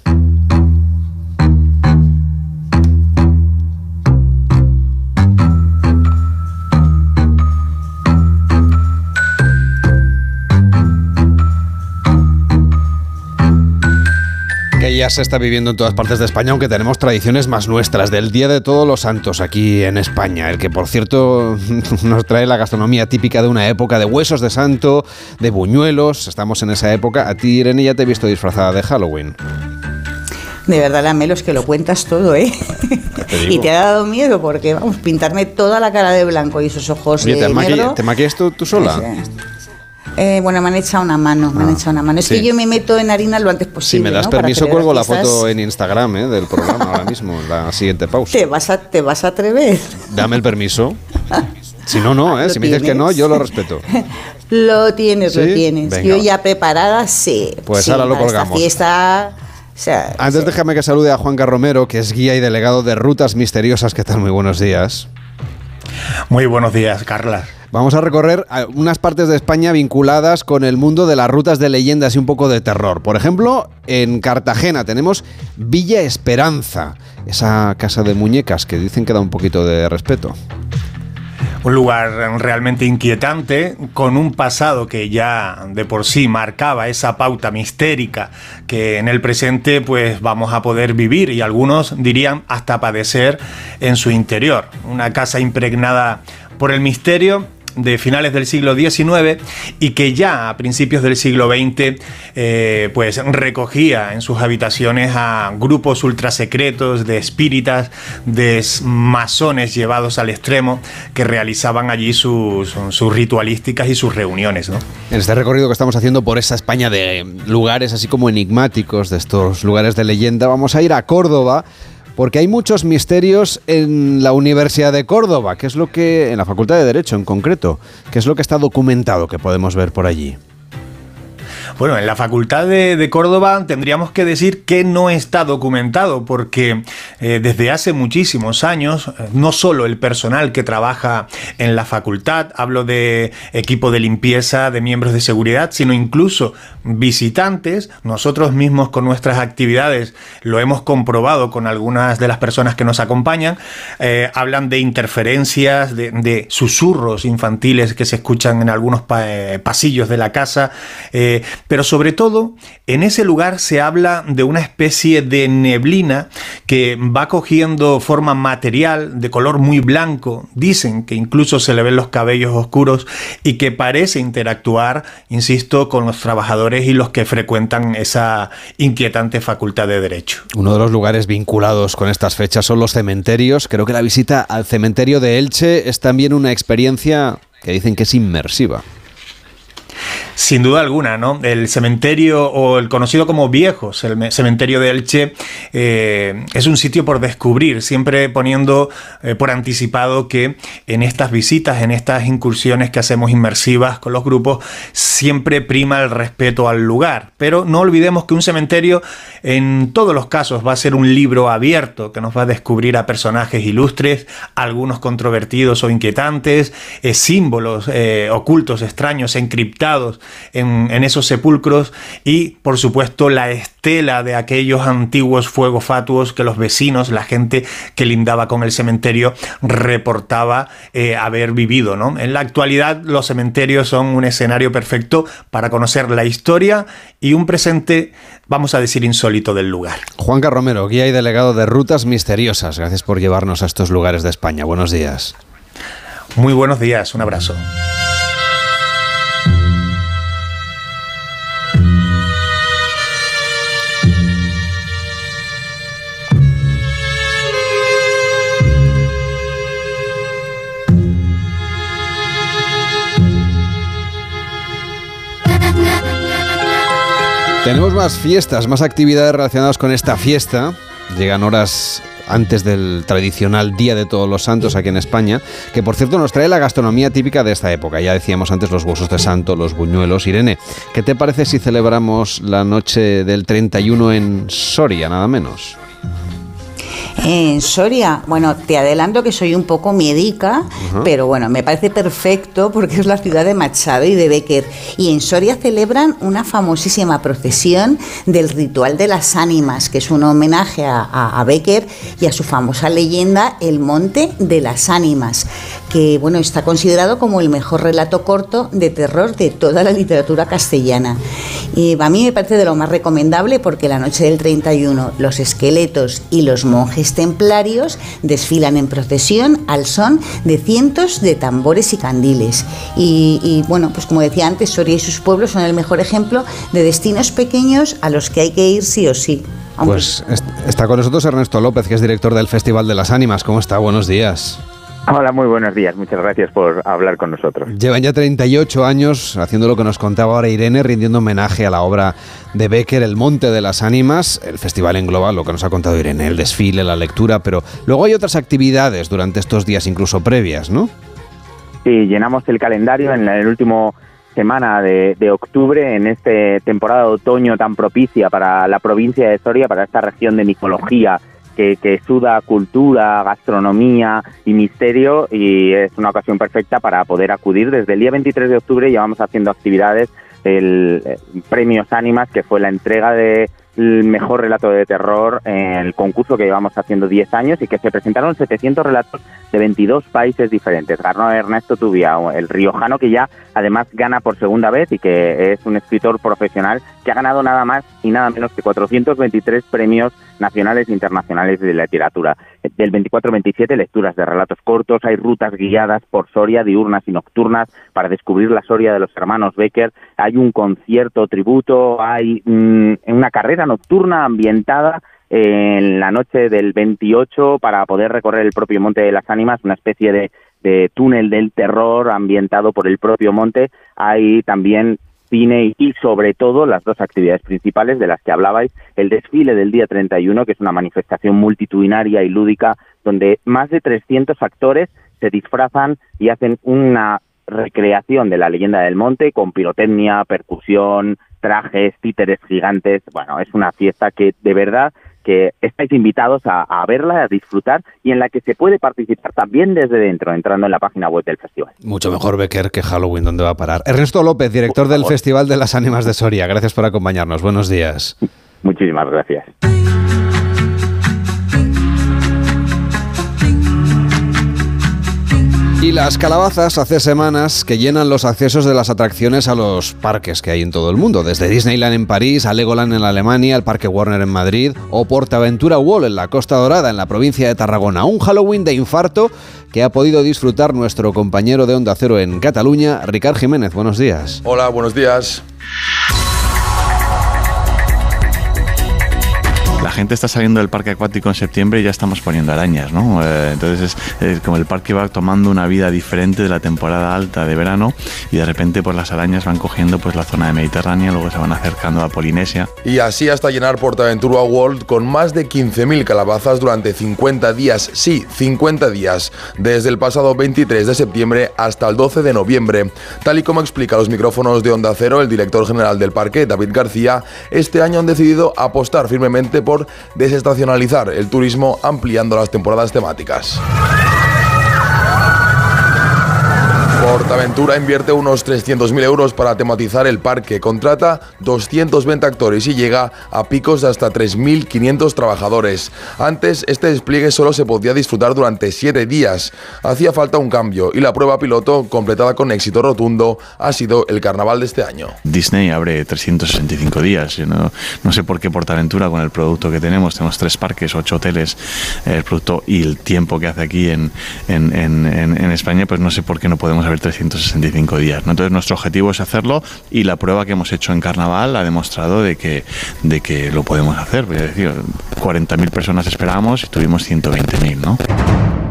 Que ya se está viviendo en todas partes de España, aunque tenemos tradiciones más nuestras, del Día de Todos los Santos aquí en España, el que por cierto (laughs) nos trae la gastronomía típica de una época de huesos de santo, de buñuelos, estamos en esa época. A ti, Irene, ya te he visto disfrazada de Halloween. De verdad, la Melo, es que lo cuentas todo, ¿eh? Te. (laughs) Y te ha dado miedo porque, vamos, pintarme toda la cara de blanco y esos ojos Oye, ¿te, de maqui- negro. ¿te maquillas tú, tú sola? Eh, bueno, me han echado una mano, me han echado una mano. Es sí. que yo me meto en harina lo antes Si posible. me das permiso, cuelgo la foto en Instagram ¿eh? del programa ahora mismo, en la siguiente pausa. Te vas a, te vas a atrever. Dame el permiso. Si no, no, ¿eh? (laughs) Si me dices que no, yo lo respeto. (laughs) Lo tienes, ¿Sí? lo tienes. Venga. Yo ya preparada, sí. Pues sí, ahora lo para esta colgamos. fiesta. O sea, Antes déjame que salude a Juan Romero, que es guía y delegado de Rutas Misteriosas. ¿Qué tal? Muy buenos días. Muy buenos días, Carla. Vamos a recorrer a- unas partes de España vinculadas con el mundo de las rutas de leyendas y un poco de terror. Por ejemplo, en Cartagena tenemos Villa Esperanza, esa casa de muñecas que dicen que da un poquito de respeto. Un lugar realmente inquietante, con un pasado que ya de por sí marcaba esa pauta mistérica que en el presente pues vamos a poder vivir y algunos dirían hasta padecer en su interior. Una casa impregnada por el misterio de finales del siglo XIX y que ya a principios del siglo XX eh, pues recogía en sus habitaciones a grupos ultrasecretos de espíritas, de masones llevados al extremo que realizaban allí sus, sus ritualísticas y sus reuniones. ¿no? En este recorrido que estamos haciendo por esa España de lugares así como enigmáticos, de estos lugares de leyenda, vamos a ir a Córdoba. Porque hay muchos misterios en la Universidad de Córdoba, que es lo que, en la Facultad de Derecho en concreto, que es lo que está documentado que podemos ver por allí. Bueno, en la Facultad de, Córdoba tendríamos que decir que no está documentado, porque eh, desde hace muchísimos años, eh, no solo el personal que trabaja en la facultad, hablo de equipo de limpieza, de miembros de seguridad, sino incluso visitantes, nosotros mismos con nuestras actividades lo hemos comprobado con algunas de las personas que nos acompañan, eh, hablan de interferencias, de, susurros infantiles que se escuchan en algunos pa- pasillos de la casa, pero sobre todo en ese lugar se habla de una especie de neblina que va cogiendo forma material de color muy blanco, dicen que incluso se le ven los cabellos oscuros y que parece interactuar, insisto, con los trabajadores y los que frecuentan esa inquietante facultad de derecho. Uno de los lugares vinculados con estas fechas son los cementerios. Creo que la visita al cementerio de Elche es también una experiencia que dicen que es inmersiva. Sin duda alguna, ¿no? El cementerio o el conocido como Viejos, el me- cementerio de Elche, eh, es un sitio por descubrir, siempre poniendo eh, por anticipado que en estas visitas, en estas incursiones que hacemos inmersivas con los grupos, siempre prima el respeto al lugar. Pero no olvidemos que un cementerio en todos los casos va a ser un libro abierto que nos va a descubrir a personajes ilustres, algunos controvertidos o inquietantes, eh, símbolos ocultos, extraños, encriptados en, en esos sepulcros y por supuesto la estela de aquellos antiguos fuegos fatuos que los vecinos, la gente que lindaba con el cementerio reportaba eh, haber vivido. ¿no? En la actualidad los cementerios son un escenario perfecto para conocer la historia y un presente, vamos a decir, insólito del lugar. Juan Romero, guía y delegado de Rutas Misteriosas. Gracias por llevarnos a estos lugares de España. Buenos días. Muy buenos días, un abrazo. Tenemos más fiestas, más actividades relacionadas con esta fiesta. Llegan horas antes del tradicional Día de Todos los Santos aquí en España, que por cierto nos trae la gastronomía típica de esta época. Ya decíamos antes los huesos de santo, los buñuelos. Irene, ¿qué te parece si celebramos la noche del 31 en Soria, nada menos? En Soria, bueno, te adelanto que soy un poco miedica, pero bueno, me parece perfecto porque es la ciudad de Machado y de Becker. Y en Soria celebran una famosísima procesión del ritual de las ánimas, que es un homenaje a, a Becker y a su famosa leyenda El Monte de las Ánimas, que bueno, está considerado como el mejor relato corto de terror de toda la literatura castellana. Y a mí me parece de lo más recomendable porque la noche del 31 los esqueletos y los monjes templarios desfilan en procesión al son de cientos de tambores y candiles. Y, y, bueno, pues como decía antes, Soria y sus pueblos son el mejor ejemplo de destinos pequeños a los que hay que ir sí o sí. Pues est- está con nosotros Ernesto López, que es director del Festival de las Ánimas. ¿Cómo está? Buenos días. Hola, muy buenos días. Muchas gracias por hablar con nosotros. Llevan ya 38 años haciendo lo que nos contaba ahora Irene, rindiendo homenaje a la obra de Becker, El Monte de las Ánimas. El festival engloba lo que nos ha contado Irene, el desfile, la lectura, pero luego hay otras actividades durante estos días, incluso previas, ¿no? Sí, llenamos el calendario en el último semana de, de octubre, en esta temporada de otoño tan propicia para la provincia de Soria, para esta región de micología que, que suda cultura, gastronomía y misterio y es una ocasión perfecta para poder acudir. Desde el día 23 de octubre llevamos haciendo actividades el eh, Premios Ánimas, que fue la entrega de el mejor relato de terror en el concurso que llevamos haciendo 10 años y que se presentaron 700 relatos de 22 países diferentes. Ganó Ernesto Tubia, el riojano que ya además gana por segunda vez y que es un escritor profesional que ha ganado nada más y nada menos que 423 premios nacionales e internacionales de literatura. Del 24-27 lecturas de relatos cortos, hay rutas guiadas por Soria, diurnas y nocturnas, para descubrir la Soria de los hermanos Becker, hay un concierto tributo, hay mm, una carrera nocturna ambientada en la noche del 28 para poder recorrer el propio Monte de las Ánimas, una especie de, de túnel del terror ambientado por el propio monte. Hay también cine y sobre todo las dos actividades principales de las que hablabais, el desfile del día 31, que es una manifestación multitudinaria y lúdica donde más de 300 actores se disfrazan y hacen una recreación de la leyenda del monte con pirotecnia, percusión, trajes, títeres gigantes. Bueno, es una fiesta que de verdad que estáis invitados a, a, verla, a disfrutar y en la que se puede participar también desde dentro, entrando en la página web del festival. Mucho mejor Becker que Halloween, ¿dónde va a parar? Ernesto López, director del Festival de las Ánimas de Soria. Gracias por acompañarnos. Buenos días. (laughs) Muchísimas gracias. Y las calabazas hace semanas que llenan los accesos de las atracciones a los parques que hay en todo el mundo, desde Disneyland en París, a Legoland en Alemania, al Parque Warner en Madrid o Portaventura Wall en la Costa Dorada, en la provincia de Tarragona. Un Halloween de infarto que ha podido disfrutar nuestro compañero de Onda Cero en Cataluña, Ricard Jiménez. Buenos días. Hola, buenos días. La gente está saliendo del parque acuático en septiembre y ya estamos poniendo arañas, ¿no? Eh, entonces es, es, como el parque va tomando una vida diferente de la temporada alta de verano y de repente pues las arañas van cogiendo pues la zona de Mediterránea, luego se van acercando a Polinesia. Y así hasta llenar Portaventura World con más de 15.000 calabazas durante 50 días, sí, 50 días, desde el pasado 23 de septiembre hasta el 12 de noviembre. Tal y como explica los micrófonos de Onda Cero el director general del parque, David García, este año han decidido apostar firmemente por desestacionalizar el turismo ampliando las temporadas temáticas. Portaventura invierte unos 300.000 euros para tematizar el parque, contrata 220 actores y llega a picos de hasta 3.500 trabajadores. Antes, este despliegue solo se podía disfrutar durante 7 días. Hacía falta un cambio y la prueba piloto, completada con éxito rotundo, ha sido el carnaval de este año. Disney abre 365 días. Yo no, no sé por qué Portaventura, con el producto que tenemos, tenemos tres parques, ocho hoteles, el producto y el tiempo que hace aquí en, en, en, en España, pues no sé por qué no podemos haber 365 días. Entonces nuestro objetivo es hacerlo y la prueba que hemos hecho en Carnaval ha demostrado de que, de que lo podemos hacer. Es decir, 40.000 personas esperábamos y tuvimos 120.000, ¿no?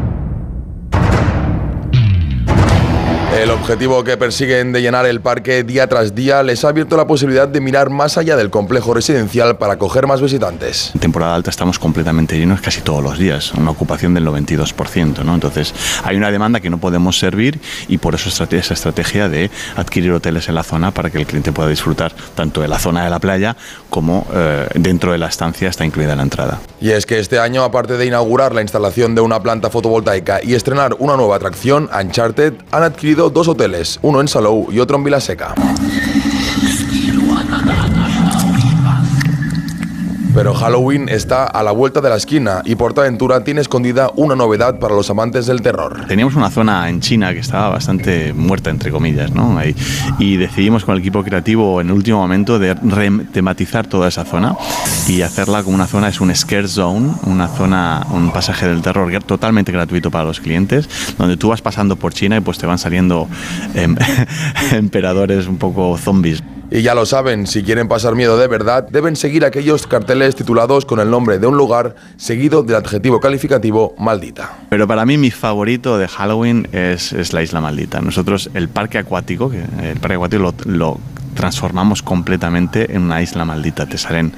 El objetivo que persiguen de llenar el parque día tras día les ha abierto la posibilidad de mirar más allá del complejo residencial para acoger más visitantes. En temporada alta estamos completamente llenos casi todos los días, una ocupación del 92%, ¿no? Entonces, hay una demanda que no podemos servir y por eso esa estrategia de adquirir hoteles en la zona para que el cliente pueda disfrutar tanto de la zona de la playa como eh, dentro de la estancia está incluida la entrada. Y es que este año, aparte de inaugurar la instalación de una planta fotovoltaica y estrenar una nueva atracción, Uncharted han adquirido dos hoteles, uno en Salou y otro en Vilaseca. Pero Halloween está a la vuelta de la esquina y Portaventura tiene escondida una novedad para los amantes del terror. Teníamos una zona en China que estaba bastante muerta, entre comillas, ¿no? Y decidimos con el equipo creativo en el último momento de retematizar toda esa zona y hacerla como una zona, es un scare zone, una zona, un pasaje del terror totalmente gratuito para los clientes, donde tú vas pasando por China y pues te van saliendo em, (laughs) emperadores un poco zombies. Y ya lo saben, si quieren pasar miedo de verdad, deben seguir aquellos carteles titulados con el nombre de un lugar seguido del adjetivo calificativo maldita. Pero para mí mi favorito de Halloween es, es la Isla Maldita. Nosotros el parque acuático, que el parque acuático lo, lo transformamos completamente en una isla maldita. Te salen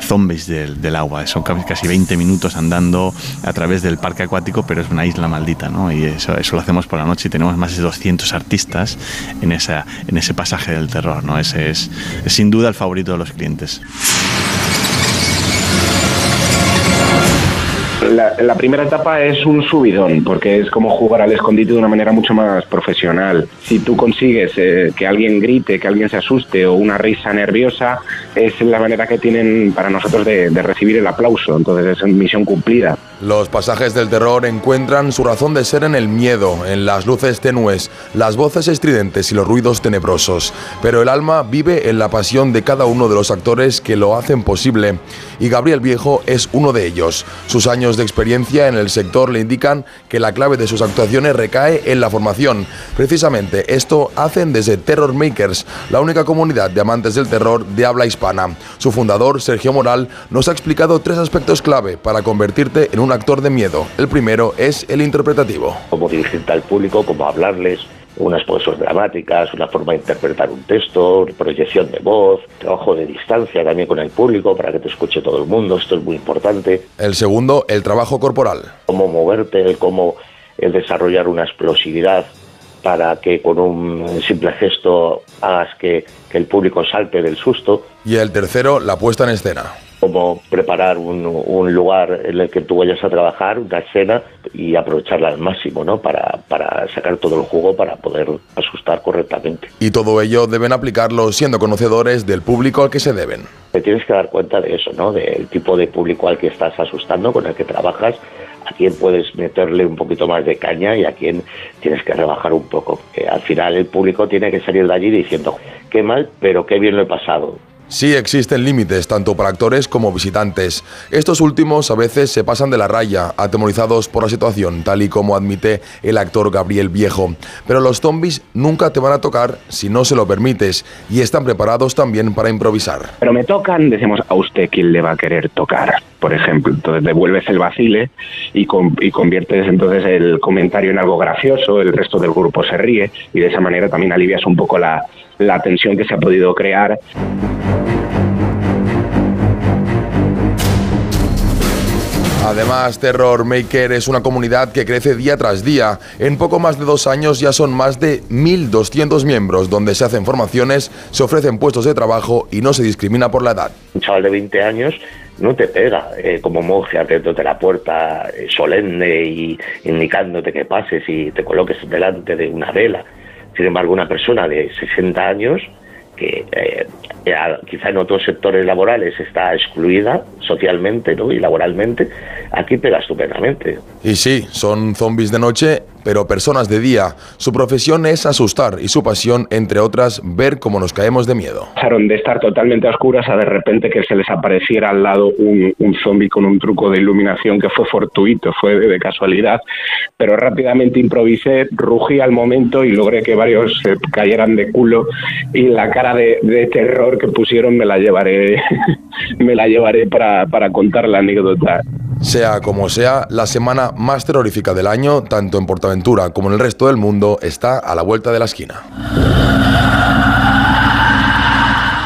zombies del, del agua. Son ca- casi 20 minutos andando a través del parque acuático, pero es una isla maldita, ¿no? Y eso, eso lo hacemos por la noche y tenemos más de 200 artistas en, esa, en ese pasaje del terror, ¿no? Ese es, sin duda el favorito de los clientes. La primera etapa es un subidón, porque es como jugar al escondite de una manera mucho más profesional. Si tú consigues eh, que alguien grite, que alguien se asuste o una risa nerviosa, es la manera que tienen para nosotros de, de recibir el aplauso. Entonces es misión cumplida. Los pasajes del terror encuentran su razón de ser en el miedo, en las luces tenues, las voces estridentes y los ruidos tenebrosos. Pero el alma vive en la pasión de cada uno de los actores que lo hacen posible. Y Gabriel Viejo es uno de ellos. Sus años de experiencia en el sector le indican que la clave de sus actuaciones recae en la formación. Precisamente esto hacen desde Terror Makers, la única comunidad de amantes del terror de habla hispana. Su fundador, Sergio Moral, nos ha explicado tres aspectos clave para convertirte en un actor de miedo. El primero es el interpretativo. cómo dirigirte al público, cómo hablarles, unas poses dramáticas, una forma de interpretar un texto, proyección de voz, trabajo de distancia también con el público para que te escuche todo el mundo, esto es muy importante, El segundo, el trabajo corporal. cómo moverte, el cómo el desarrollar una explosividad para que con un simple gesto hagas que, que el público salte del susto, Y el tercero, la puesta en escena. cómo preparar un, un lugar en el que tú vayas a trabajar, una escena, y aprovecharla al máximo, ¿no? Para, para sacar todo el jugo para poder asustar correctamente. Y todo ello deben aplicarlo siendo conocedores del público al que se deben. Te tienes que dar cuenta de eso, ¿no? Del tipo de público al que estás asustando, con el que trabajas, a quién puedes meterle un poquito más de caña y a quién tienes que rebajar un poco. Eh, al final el público tiene que salir de allí diciendo, qué mal, pero qué bien lo he pasado. Sí existen límites tanto para actores como visitantes. Estos últimos a veces se pasan de la raya, atemorizados por la situación, tal y como admite el actor Gabriel Viejo. Pero los zombies nunca te van a tocar si no se lo permites y están preparados también para improvisar. Pero me tocan, decimos, a usted quién le va a querer tocar, por ejemplo. Entonces devuelves el vacile y, con- y conviertes entonces el comentario en algo gracioso, el resto del grupo se ríe y de esa manera también alivias un poco la, la tensión que se ha podido crear. Además, Terror Maker es una comunidad que crece día tras día. En poco más de dos años ya son más de 1.200 miembros, donde se hacen formaciones, se ofrecen puestos de trabajo y no se discrimina por la edad. Un chaval de 20 años no te pega eh, como monje abriéndote la puerta eh, solemne y indicándote que pases y te coloques delante de una vela. Sin embargo, una persona de 60 años que eh, quizá en otros sectores laborales está excluida socialmente ¿no? y laboralmente, aquí pega estupendamente. Y sí, son zombies de noche, pero personas de día. Su profesión es asustar y su pasión, entre otras, ver cómo nos caemos de miedo. Pasaron de estar totalmente a oscuras a de repente que se les apareciera al lado un, un zombie con un truco de iluminación que fue fortuito, fue de, de casualidad, pero rápidamente improvisé, rugí al momento y logré que varios se cayeran de culo y la cara de, de terror que pusieron me la llevaré, (laughs) me la llevaré para, para contar la anécdota. Sea como sea, la semana más terrorífica del año, tanto en Portaventura como en el resto del mundo, está a la vuelta de la esquina.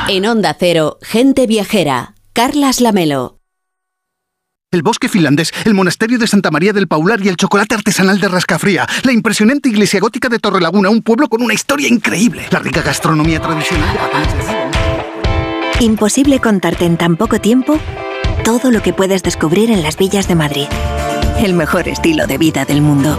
En Onda Cero, gente viajera. Carlas Lamelo. El bosque finlandés, el monasterio de Santa María del Paular y el chocolate artesanal de Rascafría, la impresionante iglesia gótica de Torrelaguna, un pueblo con una historia increíble, la rica gastronomía tradicional Imposible contarte en tan poco tiempo todo lo que puedes descubrir en las villas de Madrid. El mejor estilo de vida del mundo.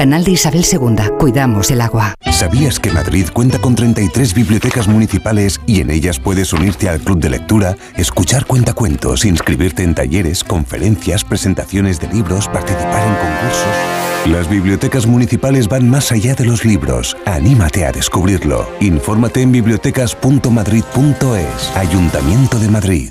Canal de Isabel II, cuidamos el agua. ¿Sabías que Madrid cuenta con 33 bibliotecas municipales y en ellas puedes unirte al club de lectura, escuchar cuentacuentos, inscribirte en talleres, conferencias, presentaciones de libros, participar en concursos? Las bibliotecas municipales van más allá de los libros. Anímate a descubrirlo. Infórmate en bibliotecas.madrid.es. Ayuntamiento de Madrid.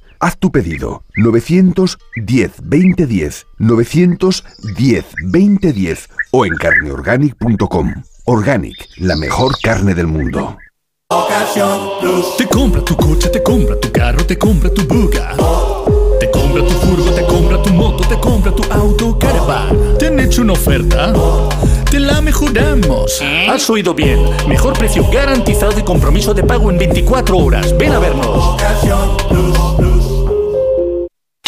Haz tu pedido 910 2010 910 2010 o en carneorganic.com. Organic, la mejor carne del mundo. Te compra tu coche, te compra tu carro, te compra tu buga. Te compra tu furgo, te compra tu moto, te compra tu auto, caravan. ¿Te han hecho una oferta? Te la mejoramos. Has oído bien. Mejor precio garantizado y compromiso de pago en 24 horas. Ven a vernos.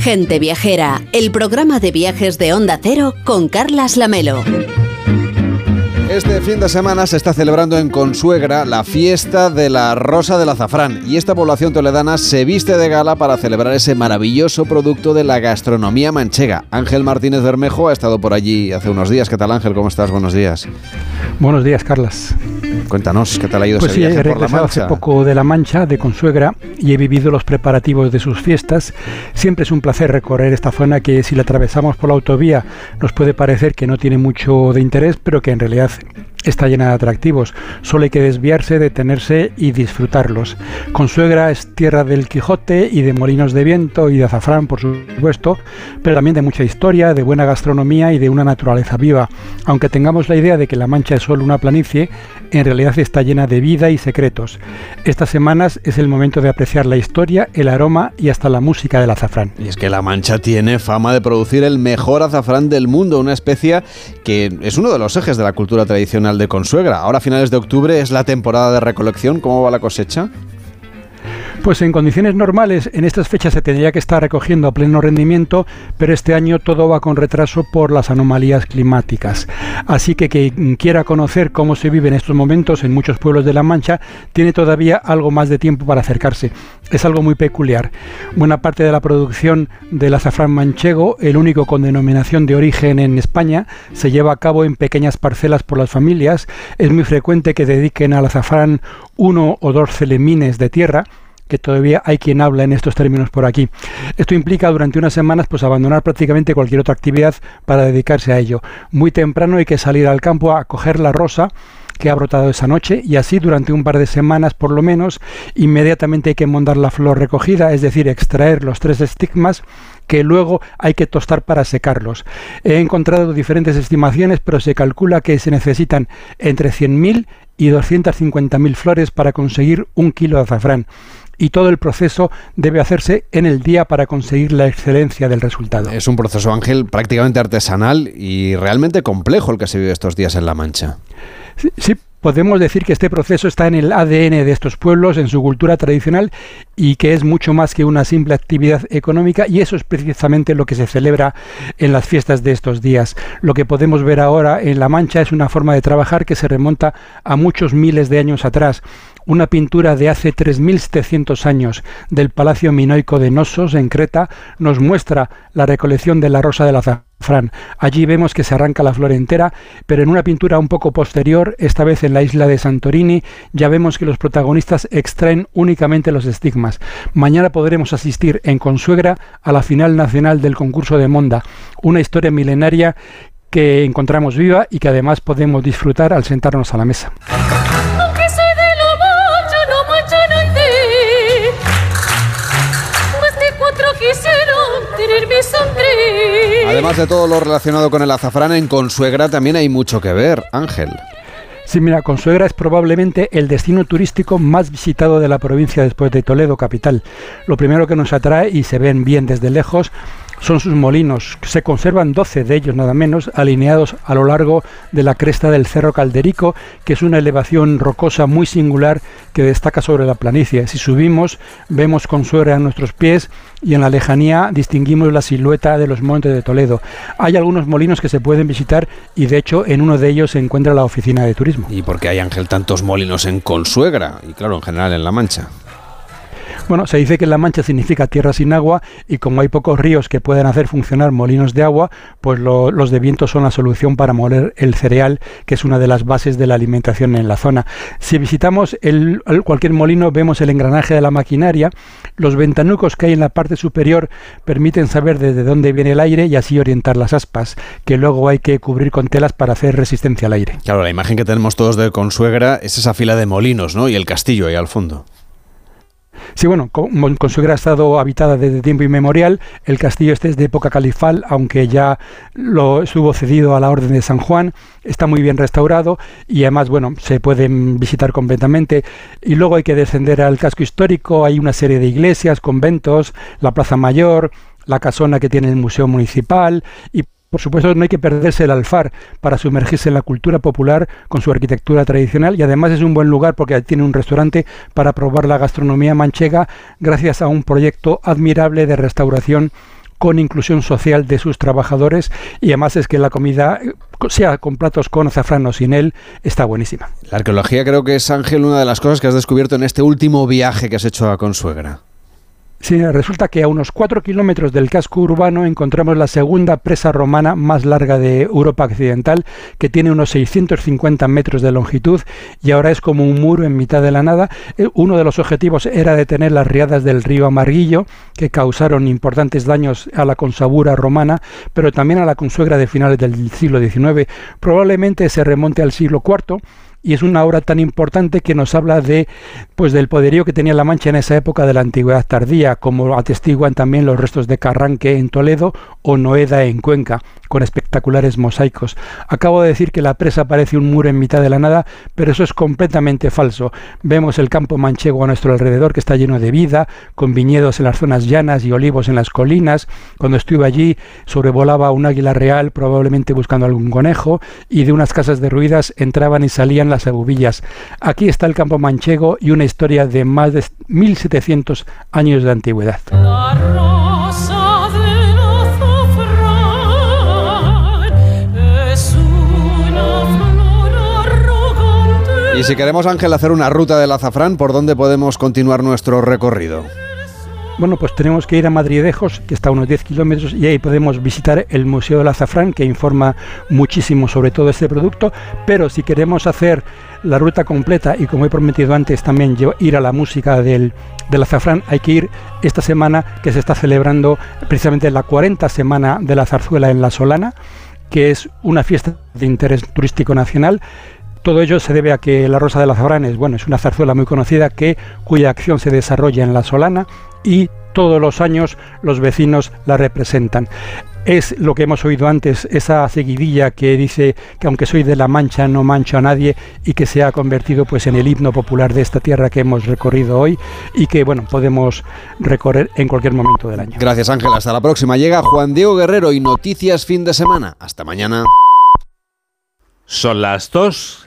Gente Viajera, el programa de viajes de Onda Cero con Carlas Lamelo. Este fin de semana se está celebrando en Consuegra la fiesta de la Rosa del Azafrán y esta población toledana se viste de gala para celebrar ese maravilloso producto de la gastronomía manchega. Ángel Martínez Bermejo ha estado por allí hace unos días. ¿Qué tal Ángel? ¿Cómo estás? Buenos días. Buenos días, Carlas. Cuéntanos, ¿qué tal ha ido pues ese sí, viaje he por la Mancha? hace poco de La Mancha, de Consuegra, y he vivido los preparativos de sus fiestas. Siempre es un placer recorrer esta zona que si la atravesamos por la autovía nos puede parecer que no tiene mucho de interés, pero que en realidad está llena de atractivos. Solo hay que desviarse, detenerse y disfrutarlos. Consuegra es tierra del Quijote y de molinos de viento y de azafrán, por supuesto, pero también de mucha historia, de buena gastronomía y de una naturaleza viva. Aunque tengamos la idea de que La Mancha es solo una planicie, en realidad está llena de vida y secretos. Estas semanas es el momento de apreciar la historia, el aroma y hasta la música del azafrán. Y es que La Mancha tiene fama de producir el mejor azafrán del mundo, una especia que es uno de los ejes de la cultura tradicional de Consuegra. Ahora a finales de octubre es la temporada de recolección. ¿Cómo va la cosecha? Pues en condiciones normales, en estas fechas se tendría que estar recogiendo a pleno rendimiento, pero este año todo va con retraso por las anomalías climáticas. Así que quien quiera conocer cómo se vive en estos momentos en muchos pueblos de La Mancha, tiene todavía algo más de tiempo para acercarse. Es algo muy peculiar. Buena parte de la producción del azafrán manchego, el único con denominación de origen en España, se lleva a cabo en pequeñas parcelas por las familias. Es muy frecuente que dediquen al azafrán uno o dos celemines de tierra que todavía hay quien habla en estos términos por aquí. Esto implica durante unas semanas pues abandonar prácticamente cualquier otra actividad para dedicarse a ello. Muy temprano hay que salir al campo a coger la rosa que ha brotado esa noche y así durante un par de semanas por lo menos inmediatamente hay que mondar la flor recogida, es decir, extraer los tres estigmas que luego hay que tostar para secarlos. He encontrado diferentes estimaciones, pero se calcula que se necesitan entre 100.000 y 250.000 flores para conseguir un kilo de azafrán y todo el proceso debe hacerse en el día para conseguir la excelencia del resultado. Es un proceso, Ángel, prácticamente artesanal y realmente complejo el que se vive estos días en La Mancha. Sí, podemos decir que este proceso está en el ADN de estos pueblos, en su cultura tradicional y que es mucho más que una simple actividad económica y eso es precisamente lo que se celebra en las fiestas de estos días. Lo que podemos ver ahora en La Mancha es una forma de trabajar que se remonta a muchos miles de años atrás una pintura de hace 3.700 años del Palacio Minoico de Nosos, en Creta, nos muestra la recolección de la rosa del azafrán. Allí vemos que se arranca la flor entera, pero en una pintura un poco posterior, esta vez en la isla de Santorini, ya vemos que los protagonistas extraen únicamente los estigmas. Mañana podremos asistir en Consuegra a la final nacional del concurso de Monda, una historia milenaria que encontramos viva y que además podemos disfrutar al sentarnos a la mesa. Además de todo lo relacionado con el azafrán, en Consuegra también hay mucho que ver, Ángel. Sí, mira, Consuegra es probablemente el destino turístico más visitado de la provincia después de Toledo, capital. Lo primero que nos atrae, y se ven bien desde lejos, son sus molinos. Se conservan 12 de ellos nada menos, alineados a lo largo de la cresta del Cerro Calderico, que es una elevación rocosa muy singular que destaca sobre la planicie. Si subimos, vemos Consuegra a nuestros pies y en la lejanía distinguimos la silueta de los montes de Toledo. Hay algunos molinos que se pueden visitar y de hecho en uno de ellos se encuentra la oficina de turismo. ¿Y por qué hay, Ángel, tantos molinos en Consuegra? Y claro, en general en La Mancha. Bueno, se dice que La Mancha significa tierra sin agua y como hay pocos ríos que puedan hacer funcionar molinos de agua, pues los de viento son la solución para moler el cereal, que es una de las bases de la alimentación en la zona. Si visitamos el, cualquier molino vemos el engranaje de la maquinaria, los ventanucos que hay en la parte superior permiten saber desde dónde viene el aire y así orientar las aspas, que luego hay que cubrir con telas para hacer resistencia al aire. Claro, la imagen que tenemos todos de Consuegra es esa fila de molinos, ¿no? Y el castillo ahí al fondo. Sí, bueno, Consuegra ha estado habitada desde tiempo inmemorial. El castillo este es de época califal, aunque ya lo estuvo cedido a la Orden de San Juan. Está muy bien restaurado y además, bueno, se pueden visitar completamente. Y luego hay que descender al casco histórico. Hay una serie de iglesias, conventos, la Plaza Mayor, la casona que tiene el Museo Municipal y por supuesto, no hay que perderse el alfar para sumergirse en la cultura popular con su arquitectura tradicional y además es un buen lugar porque tiene un restaurante para probar la gastronomía manchega gracias a un proyecto admirable de restauración con inclusión social de sus trabajadores y además es que la comida, sea con platos con azafrán o sin él, está buenísima. La arqueología creo que es, Ángel, una de las cosas que has descubierto en este último viaje que has hecho a Consuegra. Resulta que a unos 4 kilómetros del casco urbano encontramos la segunda presa romana más larga de Europa Occidental, que tiene unos 650 metros de longitud y ahora es como un muro en mitad de la nada. Eh, uno de los objetivos era detener las riadas del río Amarguillo, que causaron importantes daños a la consabura romana, pero también a la consuegra de finales del siglo XIX. Probablemente se remonte al siglo IV y es una obra tan importante que nos habla de pues del poderío que tenía la Mancha en esa época de la antigüedad tardía, como atestiguan también los restos de Carranque en Toledo o Noeda en Cuenca, con espectaculares mosaicos. Acabo de decir que la presa parece un muro en mitad de la nada, pero eso es completamente falso. Vemos el campo manchego a nuestro alrededor que está lleno de vida, con viñedos en las zonas llanas y olivos en las colinas. Cuando estuve allí sobrevolaba un águila real, probablemente buscando algún conejo, y de unas casas derruidas entraban y salían las abubillas. Aquí está el campo manchego y una historia de más de 1700 años de antigüedad. Y si queremos, Ángel, hacer una ruta del azafrán, ¿por dónde podemos continuar nuestro recorrido? Bueno, pues tenemos que ir a Madridejos, que está a unos 10 kilómetros, y ahí podemos visitar el Museo del Azafrán, que informa muchísimo sobre todo este producto. Pero si queremos hacer la ruta completa y, como he prometido antes, también ir a la música del, del azafrán, hay que ir esta semana que se está celebrando precisamente la 40 semana de la zarzuela en La Solana, que es una fiesta de interés turístico nacional todo ello se debe a que la Rosa de las Abranes, bueno, es una zarzuela muy conocida que cuya acción se desarrolla en la Solana y todos los años los vecinos la representan. Es lo que hemos oído antes, esa seguidilla que dice que aunque soy de la Mancha no mancho a nadie y que se ha convertido pues en el himno popular de esta tierra que hemos recorrido hoy y que bueno, podemos recorrer en cualquier momento del año. Gracias Ángel, hasta la próxima. Llega Juan Diego Guerrero y noticias fin de semana. Hasta mañana. Son las dos.